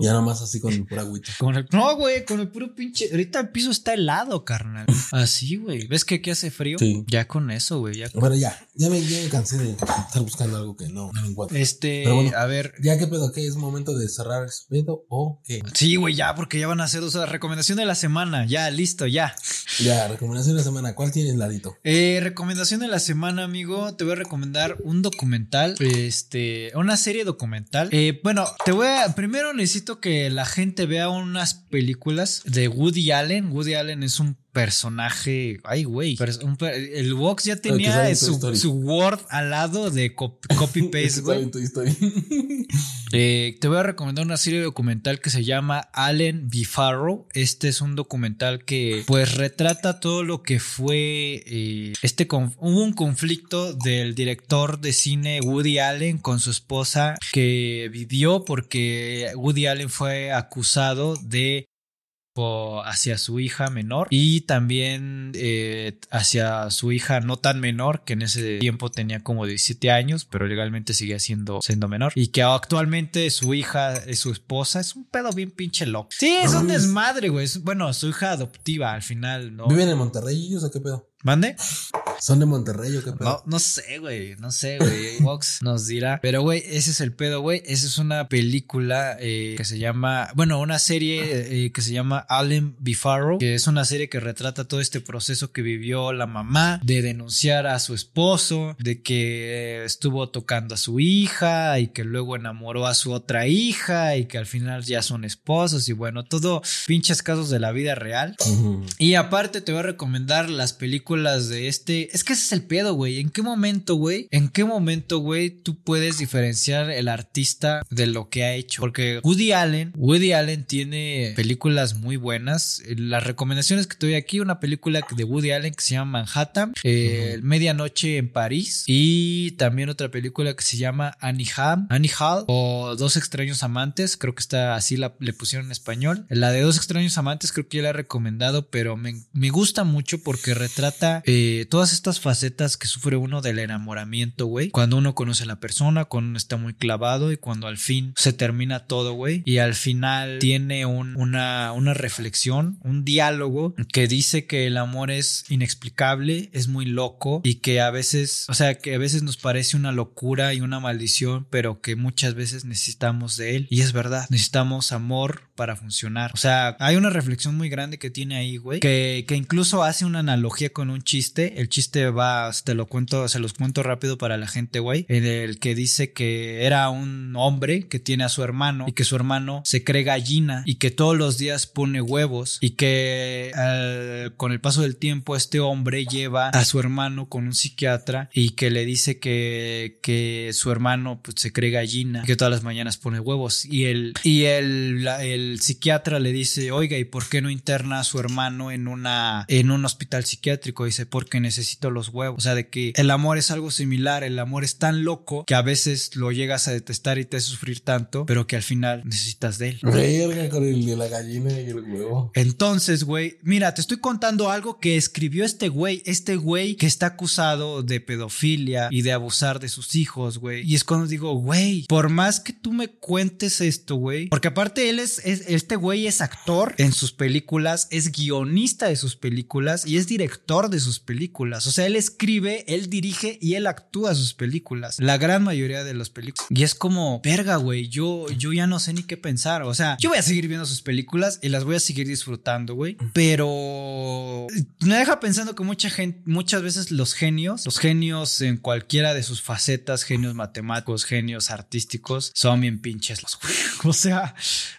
Ya nomás así con el pura agüita. Con el, no, güey, con el puro pinche. Ahorita el piso está helado, carnal. Así, güey. ¿Ves que aquí hace frío? Sí. Ya con eso, güey. Ya con- Bueno, ya. Ya me, ya me cansé de estar buscando algo que no, no me encuentro. Este, bueno. a ver. Ya, ¿qué pedo? ¿Qué es momento de cerrar ese pedo o qué? Sí, güey, ya, porque ya van a hacer o sea, recomendación de la semana. Ya, listo, ya. Ya, recomendación de la semana. ¿Cuál tienes, Ladito? Eh, recomendación de la semana, amigo. Te voy a recomendar un documental, este, una serie documental. Eh, bueno, te voy a, primero necesito que la gente vea unas películas de Woody Allen. Woody Allen es un personaje, ay, güey, pers- el Vox ya tenía su, Word al lado de cop- copy paste, güey. Eh, te voy a recomendar una serie documental que se llama Allen B. Farrow. Este es un documental que pues retrata todo lo que fue eh, este hubo un conflicto del director de cine Woody Allen con su esposa que vivió porque Woody Allen fue acusado de hacia su hija menor y también eh, hacia su hija no tan menor, que en ese tiempo tenía como 17 años, pero legalmente seguía siendo, siendo menor. Y que actualmente su hija es su esposa. Es un pedo bien pinche loco. Sí, es un desmadre, güey. Bueno, su hija adoptiva al final, ¿no? ¿Viven en Monterrey ellos o qué pedo? ¿Mande? ¿Son de Monterrey o qué pedo? No, no sé, güey. No sé, güey. Vox nos dirá. Pero, güey, ese es el pedo, güey. Esa es una película eh, que se llama. Bueno, una serie eh, que se llama Allen Bifarro, que es una serie que retrata todo este proceso que vivió la mamá de denunciar a su esposo, de que estuvo tocando a su hija y que luego enamoró a su otra hija y que al final ya son esposos y bueno, todo pinches casos de la vida real. Y aparte te voy a recomendar las películas de este es que ese es el pedo, güey. ¿En qué momento, güey? ¿En qué momento, güey, tú puedes diferenciar el artista de lo que ha hecho? Porque Woody Allen, Woody Allen tiene películas muy buenas. Las recomendaciones que te doy aquí, una película de Woody Allen que se llama Manhattan, eh, Medianoche en París y también otra película que se llama Annie Hall, Annie Hall o Dos extraños amantes, creo que está así la, le pusieron en español. La de Dos extraños amantes creo que ya la he recomendado, pero me, me gusta mucho porque retrata eh, todas estas facetas que sufre uno del enamoramiento, güey. Cuando uno conoce a la persona, cuando uno está muy clavado y cuando al fin se termina todo, güey. Y al final tiene una, una reflexión, un diálogo que dice que el amor es inexplicable, es muy loco y que a veces, o sea, que a veces nos parece una locura y una maldición, pero que muchas veces necesitamos de él. Y es verdad, necesitamos amor para funcionar. O sea, hay una reflexión muy grande que tiene ahí, güey, que, que incluso hace una analogía con un chiste. El chiste va, te lo cuento, se los cuento rápido para la gente, güey, en el que dice que era un hombre que tiene a su hermano y que su hermano se cree gallina y que todos los días pone huevos y que con el paso del tiempo este hombre lleva a su hermano con un psiquiatra y que le dice que, que su hermano pues, se cree gallina y que todas las mañanas pone huevos y el, y el, el psiquiatra le dice, oiga, ¿y por qué no interna a su hermano en una, en un hospital psiquiátrico? Dice, porque necesito los huevos. O sea, de que el amor es algo similar, el amor es tan loco que a veces lo llegas a detestar y te hace sufrir tanto, pero que al final necesitas de él. Verga con el de la gallina y el huevo. Entonces, güey, mira, te estoy contando algo que escribió este güey, este güey que está acusado de pedofilia y de abusar de sus hijos, güey. Y es cuando digo, güey, por más que tú me cuentes esto, güey, porque aparte él es, es este güey es actor en sus películas, es guionista de sus películas y es director de sus películas. O sea, él escribe, él dirige y él actúa sus películas. La gran mayoría de las películas. Y es como, verga, güey, yo, yo ya no sé ni qué pensar. O sea, yo voy a seguir viendo sus películas y las voy a seguir disfrutando, güey. Pero me deja pensando que mucha gente, muchas veces los genios, los genios en cualquiera de sus facetas, genios matemáticos, genios artísticos, son bien pinches los O sea,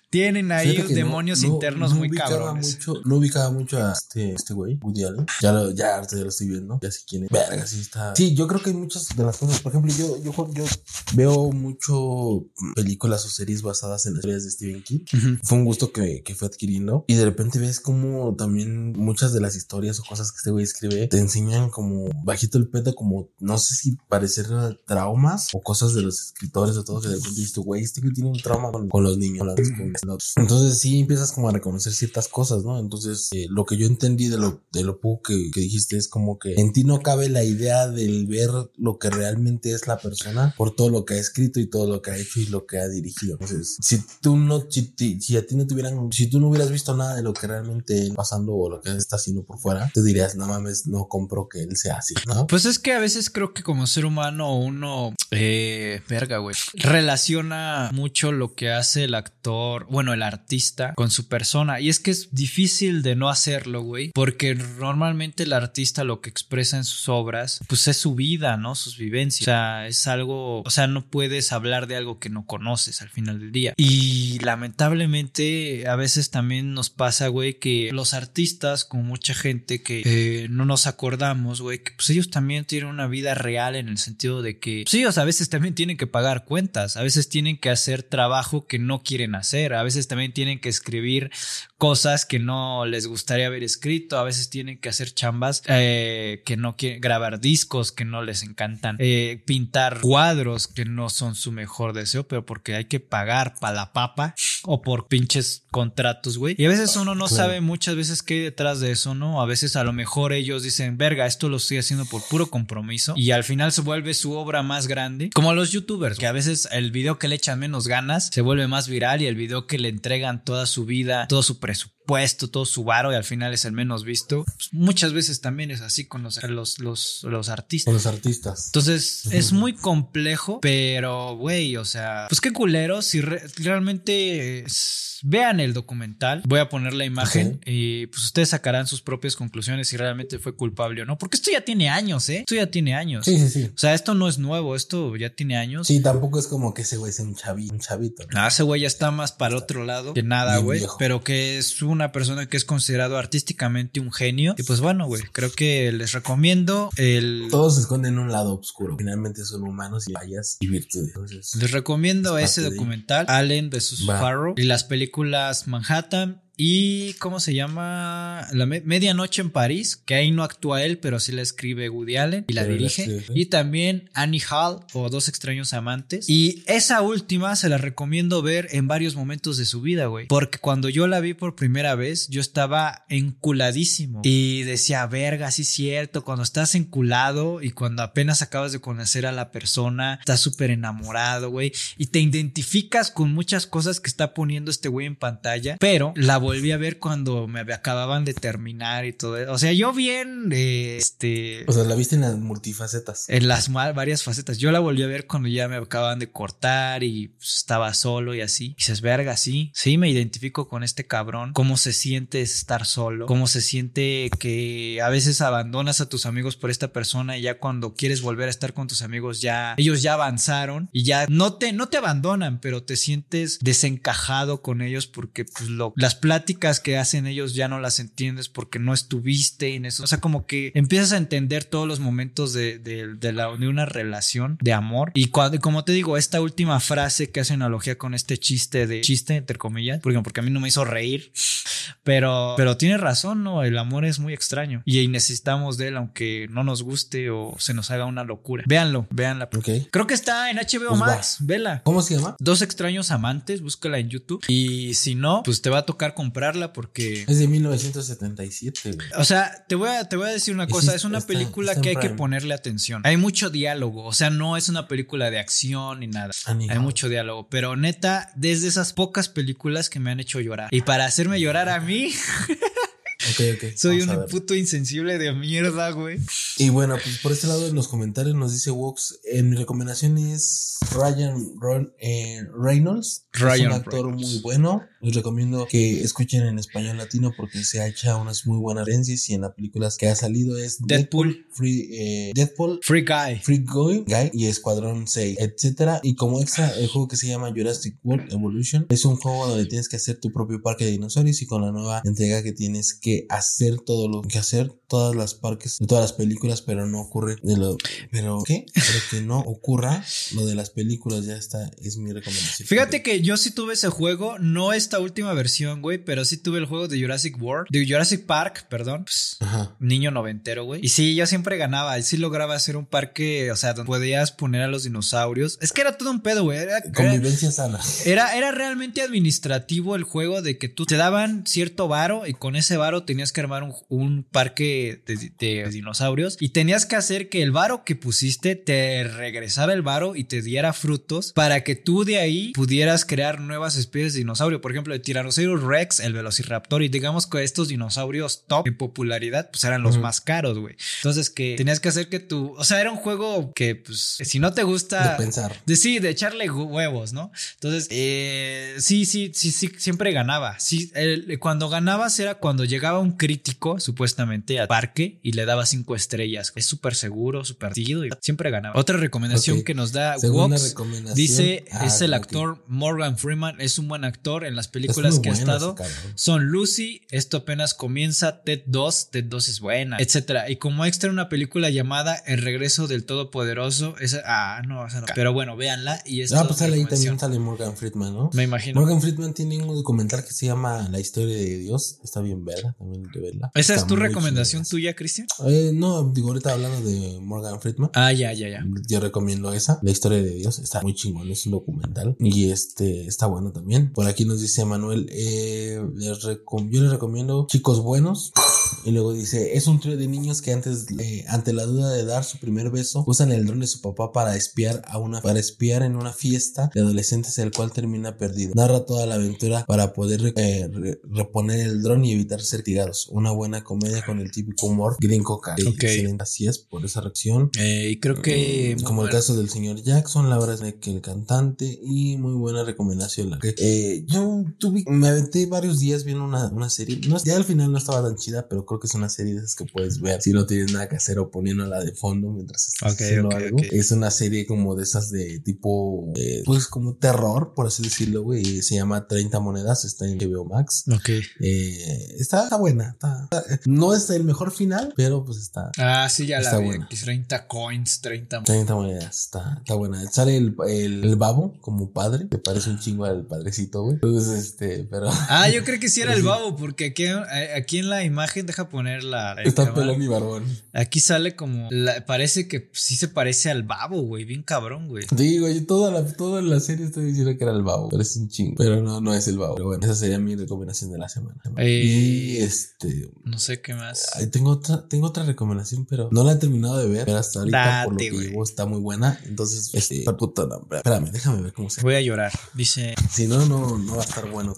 tienen ahí demonios internos muy cabrones. Mucho, no ubicaba mucho a este, este güey, Woody Allen. Ya lo, ya, ya lo estoy viendo. Ya sé quién es. Verga, sí está. Sí, yo creo que hay muchas de las cosas. Por ejemplo, yo, yo, yo veo mucho películas o series basadas en las historias de Stephen King. Fue un gusto que, que fue adquiriendo. Y de repente ves como también muchas de las historias o cosas que este güey escribe te enseñan como bajito el pedo, como no sé si parecer traumas o cosas de los escritores o todo. Que de repente dices, güey, este güey tiene un trauma con, con los niños. Con, entonces sí empiezas como a reconocer ciertas cosas, ¿no? Entonces eh, lo que yo entendí de lo, de lo poco que, dijiste es como que en ti no cabe la idea del ver lo que realmente es la persona por todo lo que ha escrito y todo lo que ha hecho y lo que ha dirigido. Entonces, si tú no, si, a ti no te si tú no hubieras visto nada de lo que realmente pasando o lo que está haciendo por fuera, te dirías, no mames, no compro que él sea así, ¿no? Pues es que a veces creo que como ser humano uno, eh, verga, güey, relaciona mucho lo que hace el actor bueno, el artista con su persona. Y es que es difícil de no hacerlo, güey, porque normalmente el artista lo que expresa en sus obras, pues es su vida, ¿no? Sus vivencias. O sea, es algo, o sea, no puedes hablar de algo que no conoces al final del día. Y lamentablemente a veces también nos pasa, güey, que los artistas, con mucha gente que eh, no nos acordamos, güey, que pues ellos también tienen una vida real en el sentido de que, pues ellos a veces también tienen que pagar cuentas, a veces tienen que hacer trabajo que no quieren hacer, A veces también tienen que escribir cosas que no les gustaría haber escrito. A veces tienen que hacer chambas eh, que no quieren, grabar discos que no les encantan, eh, pintar cuadros que no son su mejor deseo, pero porque hay que pagar para la papa o por pinches contratos, güey. Y a veces uno no sabe muchas veces qué hay detrás de eso, ¿no? A veces a lo mejor ellos dicen, verga, esto lo estoy haciendo por puro compromiso y al final se vuelve su obra más grande. Como los youtubers, que a veces el video que le echan menos ganas se vuelve más viral y el video que le entregan toda su vida, todo su presupuesto, todo su varo y al final es el menos visto. Pues muchas veces también es así con los, los, los, los artistas. Con los artistas. Entonces es muy complejo, pero güey, o sea, pues qué culero si re- realmente es- vean el documental. Voy a poner la imagen y pues ustedes sacarán sus propias conclusiones si realmente fue culpable o no, porque esto ya tiene años, ¿eh? Esto ya tiene años. Sí, sí, sí. O sea, esto no es nuevo, esto ya tiene años. Sí, tampoco es como que ese güey sea un chavito, un chavito. ¿no? Ah, ese güey ya está más para el otro lado que nada, güey. Pero que es una persona que es considerado artísticamente un genio. Y pues bueno, güey, creo que les recomiendo el. Todos se esconden en un lado oscuro. Finalmente son humanos y fallas y virtudes. Entonces, Les recomiendo Es ese parte de- documental, Allen vs. Farrow, y las películas Manhattan y ¿cómo se llama? La Me- Medianoche en París, que ahí no actúa él, pero sí la escribe Woody Allen y la dirige. Y también Annie Hall o Dos extraños amantes. Y esa última se la recomiendo ver en varios momentos de su vida, güey. Porque cuando yo la vi por primera vez, yo estaba enculadísimo. Y decía, verga, sí es cierto, cuando estás enculado y cuando apenas acabas de conocer a la persona, estás súper enamorado, güey. Y te identificas con muchas cosas que está poniendo este güey en pantalla. Pero la volví a ver cuando me acababan de terminar y todo eso. O sea, yo bien, eh, este... o sea, la viste en las multifacetas. En las varias facetas. Yo la volví a ver cuando ya me acababan de cortar y pues, estaba solo y así. Y dices, verga, sí. Sí, me identifico con este cabrón. Cómo se siente estar solo. Cómo se siente que a veces abandonas a tus amigos por esta persona y ya cuando quieres volver a estar con tus amigos ya ellos ya avanzaron y ya no te no te abandonan, pero te sientes desencajado con ellos porque pues lo las pláticas que hacen ellos ya no las entiendes porque no estuviste en eso. O sea, como que empiezas a entender todos los momentos de, de, de la, de una relación de amor. Y cuando, como te digo, esta última frase que hace analogía con este chiste de chiste, entre comillas, porque, porque a mí no me hizo reír, pero, pero tiene razón, ¿no? El amor es muy extraño y necesitamos de él, aunque no nos guste o se nos haga una locura. Véanlo, véanla. Ok. Creo que está en HBO Pues va. Max, vela. ¿Cómo se llama? Dos extraños amantes, búscala en YouTube. Y si no, pues te va a tocar comprarla porque Es de 1977, güey. o sea, te voy a, te voy a decir una cosa, es- una está- película está que hay que ponerle atención. Hay mucho diálogo, o sea, no es una película de acción ni nada. Hay mucho diálogo, pero neta, desde esas pocas películas que me han hecho llorar. Y para hacerme llorar a mí, Ok, ok. soy vamos un puto insensible de mierda, güey. Y bueno, pues por este lado en los comentarios nos dice Wox, en mi recomendación es Ryan Ron- eh, Reynolds. Ryan es un actor Reynolds. muy bueno. Les recomiendo que escuchen en español latino porque se ha hecho unas muy buenas referencias y en las películas que ha salido es Deadpool. Free, eh, Deadpool, Free Guy. Free Guy, Guy y Escuadrón 6, etcétera. Y como extra, el juego que se llama Jurassic World Evolution es un juego donde tienes que hacer tu propio parque de dinosaurios y con la nueva entrega que tienes que hacer todo lo que hacer, todas las parques de todas las películas, pero no ocurre de lo. Pero, ¿qué? Pero que no ocurra lo de las películas, ya está, es mi recomendación. Fíjate que yo sí tuve ese juego, no esta última versión, güey, pero sí tuve el juego de Jurassic World, de Jurassic Park, perdón. Pues, Ajá. niño noventero, güey. Y sí, yo siempre ganaba. Y sí lograba hacer un parque, o sea, donde podías poner a los dinosaurios. Es que era todo un pedo, güey. Era, Convivencia sana. era, era realmente administrativo el juego de que tú te daban cierto varo y con ese varo tenías que armar un, un parque de, de dinosaurios y tenías que hacer que el varo que pusiste te regresara el varo y te diera frutos para que tú de ahí pudieras crear nuevas especies de dinosaurio. Por ejemplo, el Tyrannosaurus Rex, el Velociraptor y digamos que estos dinosaurios top en popularidad pues eran los más caros, güey. Entonces que tenías que hacer que tú, o sea, era un juego que pues si no te gusta De pensar. de sí, de echarle hu- huevos, ¿no? Entonces, eh, sí, sí, sí, sí, siempre ganaba. Sí, el- cuando ganabas era cuando llegaba un crítico, supuestamente, a, parque y le daba cinco estrellas. Es súper seguro, súper seguido y siempre ganaba. Otra recomendación que nos da recomendación. dice Ah, es el actor Morgan Freeman, es un buen actor en las películas que ha estado. Son Lucy, esto apenas comienza, Ted 2, Ted 2 es buena, etcétera. Y como extra una película llamada El regreso del todopoderoso, esa ah, no, esa no. Pero bueno, véanla y es Ah, pues sale ahí recomendación. también sale Morgan Friedman, ¿no? Me imagino. Morgan Friedman tiene un documental que se llama La historia de Dios. Está bien verga, también de verla. ¿Esa es tu muy recomendación tuya, Cristian? Eh, no, digo, ahorita hablando de Morgan Friedman. Ah, ya, ya, ya. Yo recomiendo esa, La historia de Dios, está muy chingón, es un documental y este está bueno también. Por aquí nos dice Manuel, eh, les yo les recomiendo Chicos Buenos y luego dice, es un trío de niños que antes, eh, ante la duda de dar su primer beso, usan el dron de su papá para espiar a una, para espiar en una fiesta de adolescentes el cual termina perdido. Narra toda la aventura para poder eh, re- reponer el dron y evitar ser tirados. Una buena comedia con el típico humor gringo. Excelente, así es, por esa reacción. Eh, y creo que. Mm, como el caso del señor Jackson, Laura Snake, el cantante, y muy buena recomendación. La que, eh, yo tuve, me aventé varios días viendo una, una serie. No, ya al final no estaba tan chida, pero creo que es una serie de esas que puedes ver si no tienes nada que hacer o poniéndola de fondo mientras estás haciendo algo. Es una serie como de esas de tipo, eh, pues como terror, por así decirlo, güey. Se llama 30 monedas, está en HBO Max. Ok. Eh, está, está buena, está- está- no es el mejor final, pero pues está, Ah, sí, ya la Está vi. buena. aquí, 30 coins, 30. 30 monedas, está, está buena. Sale el, el, el babo como padre, te parece un chingo al padrecito, güey. Entonces, este, pero Ah, yo creo que sí era el babo, porque aquí, eh, aquí en la imagen, deja poner la. está pelón y barbón. Aquí sale como. la- parece que sí se parece al babo, güey. Bien cabrón, güey. Sí, güey, toda la, toda la serie estoy diciendo que era el babo, pero es un chingo. Pero no, no es el babo. Pero bueno, esa sería mi recomendación de la semana. Eh, Y este, No sé qué más. tengo otra, tengo otra recomendación, pero no la he terminado de ver. Pero hasta ahorita, por lo que güey. llevo, está muy buena. Entonces, este, puta, no, espérame, déjame ver cómo se. Voy a llorar. Dice. Si no, no, no va a estar bueno.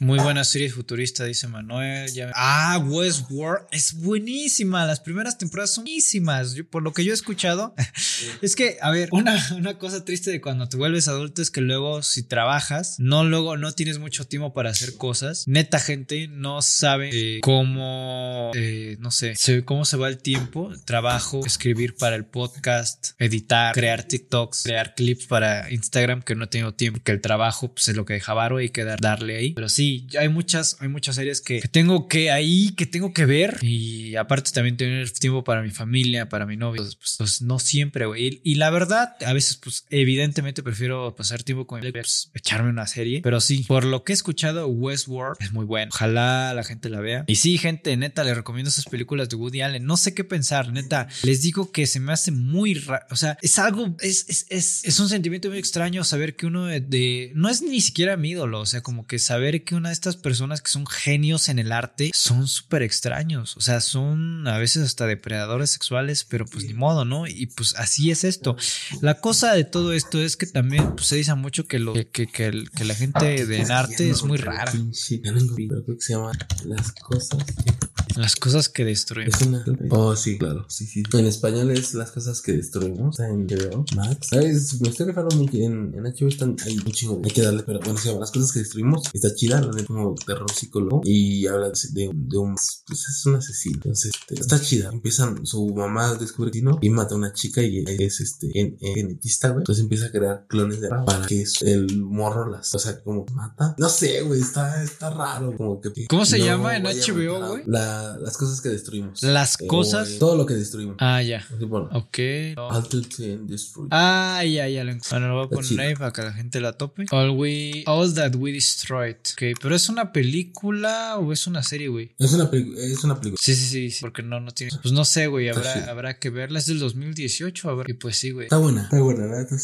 Muy buena serie futurista, dice Manuel. Ya- Ah, Westworld es buenísima. Las primeras temporadas son buenísimas. Yo- por lo que yo he escuchado, es que, a ver, una, una cosa triste de cuando te vuelves adulto es que luego, si trabajas, no luego no tienes mucho tiempo para hacer cosas. Neta, gente no sabe eh, cómo, eh, no sé, cómo se va el tiempo. Trabajo, escribir para el podcast, editar, crear TikToks, crear clips para Instagram que no he tenido tiempo, que el trabajo pues, es lo que deja varo y hay que dar- darle ahí. Pero sí, hay muchas, hay muchas series que, que tengo que ahí, que tengo que ver y aparte también tener tiempo para mi familia, para mi novio. Pues, pues, no siempre, güey. Y, y la verdad, a veces, pues evidentemente prefiero pasar tiempo con mi pues, echarme una serie. Pero sí, por lo que he escuchado, Westworld es muy bueno. Ojalá la gente la vea. Y sí, gente, neta, les recomiendo esas películas de Woody Allen. No sé qué pensar, neta. Les digo que se me hace muy raro. O sea, es algo, es, es, es, es un sentimiento muy extraño saber que uno de, de- no es ni siquiera mi ídolo. O sea, como que saber que una de estas personas que son genios en el arte son súper extraños. O sea, son a veces hasta depredadores sexuales, pero pues ni modo, ¿no? Y pues así es esto. La cosa de todo esto es que también pues, se dice mucho que, lo, que, que, que el- que la gente en arte es muy rara. Creo que se llama Las cosas que Las cosas que destruyen. Es una. Oh, sí, claro. Sí, sí. En español es las cosas que destruimos. Está en HBO Max. ¿Sabes? Me estoy refiriendo mucho. En, en HBO están. Hay un chingo. Hay que darle. Pero bueno, se llama Las cosas que destruimos. Está chida. La de como terror psicólogo. Y habla de, de un. Pues es un asesino. Entonces, este, está chida. Empiezan. Su mamá descubre que no. Y mata a una chica. Y es este. En, en- genetista, güey. Entonces empieza a crear clones de para que el morro las. O sea, como mata. No sé, güey. Está, está raro. Como que. ¿Cómo se no llama en HBO, güey? La, las cosas que destruimos. Las Eh, cosas- eh, todo lo que destruimos. Ah, ya. Así, bueno, Ok. Ah, ya, ya lo encontré. Bueno, lo voy a poner ahí para que la gente la tope. All, we, all That We Destroyed. Ok, pero ¿es una película o es una serie, güey? Es una, es una película. Sí, sí, sí, sí, porque no, no tiene. Pues no sé, güey, habrá, habrá que verla. Es del 2018, a ver. Y pues sí, güey. Está buena. Está buena, la está.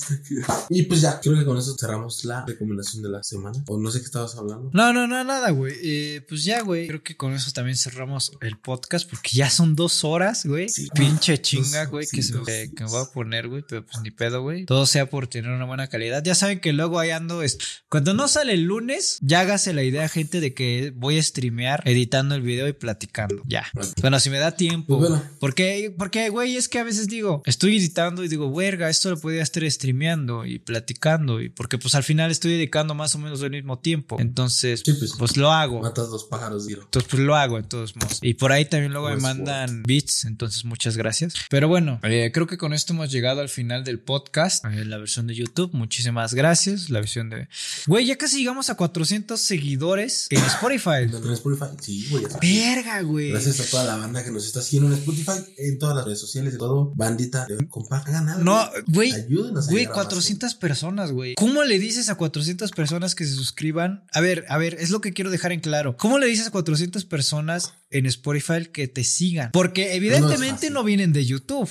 Y pues ya, creo que con eso cerramos la recomendación de la semana. O no sé qué estabas hablando. No, no, no, nada, güey. Eh, pues ya, güey. Creo que con eso también cerramos el podcast porque ya son dos horas, güey. Sí. Pinche chinga, güey, sí, que, se- dos. que- que me voy a poner, güey. Pero pues ni pedo, güey. Todo sea por tener una buena calidad. Ya saben que luego ahí ando. es- Cuando no sale el lunes, ya hágase la idea, gente, de que voy a streamear editando el video y platicando. Ya. Bueno, si me da tiempo. Pues bueno. Porque, porque, güey, es que a veces digo, estoy editando y digo, verga, esto lo podría estar streameando y platicando. Y porque pues al final estoy dedicando más o menos al mismo tiempo. Entonces, Sí, pues. pues lo hago. Matas dos pájaros de tiro. Entonces, pues lo hago de todos modos. Y por ahí también luego me mandan beats, entonces muchas gracias. Pero bueno, eh, creo que con esto hemos llegado al final del podcast, en eh, la versión de YouTube. Muchísimas gracias. La versión de... Güey, ya casi llegamos a 400 seguidores en Spotify. En Spotify, sí, güey. Verga, güey. Gracias a toda la banda que nos está siguiendo en Spotify, en todas las redes sociales y todo. Bandita, compartan algo. No, güey. Ayúdenos a Güey, 400 personas, güey. ¿Cómo le dices a 400 personas que se suscriban? A ver, a ver, es lo que quiero dejar en claro. ¿Cómo le dices a 400 personas en Spotify que te sigan? Porque evidentemente no, vienen de YouTube.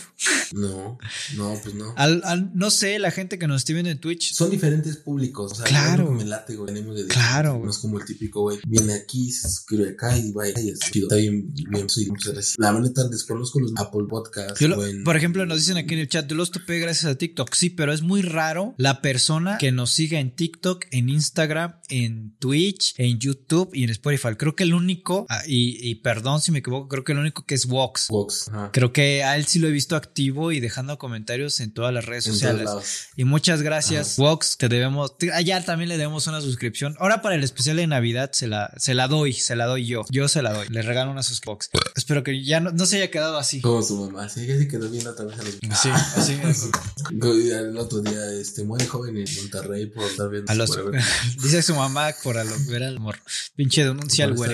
No, no, pues no. Al, no sé, la gente que nos esté viendo en Twitch. Son diferentes públicos. O sea, claro. Me late, güey. De claro. No es como el típico, güey. Viene aquí, se suscribe acá y vaya. Y es chido. Está bien, bien, sí, muchas gracias. La maneta desconozco los Apple Podcasts. Por ejemplo, nos dicen aquí en el chat, yo los topé gracias a TikTok. Sí, pero es muy raro la persona que nos siga en TikTok, en Instagram, en Twitch, en YouTube y en Spotify. Creo que el único, ah, y, perdón si me equivoco, creo que el único que es Vox. Vox. Creo que a él sí lo he visto activo y dejando comentarios en todas las redes sociales. Y muchas gracias, Vox. Te debemos, allá también le debemos una suscripción. Ahora para el especial de Navidad se la, se la doy, se la doy yo. Yo se la doy. Le regalo una suscripción. Espero que ya no, se haya quedado así. Como su mamá, sí, se quedó bien otra vez a los... Sí, así. el otro día, este, muy joven en Monterrey por estar viendo. Dice su mamá por ver al morro. Pinche denuncia al güey.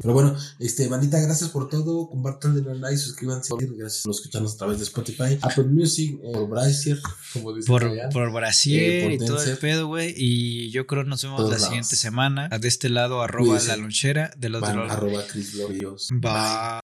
Pero bueno, este, bandita, gracias por todo. Compartan, denle like, suscríbanse. Gracias por escucharnos a través de Spotify, Apple Music, eh, por Brazier, como dicen Por, por Brazier eh, y todo el pedo, güey. Y yo creo que nos vemos la siguiente semana. De este lado, arroba la lonchera. De los de Arroba Chris Bye.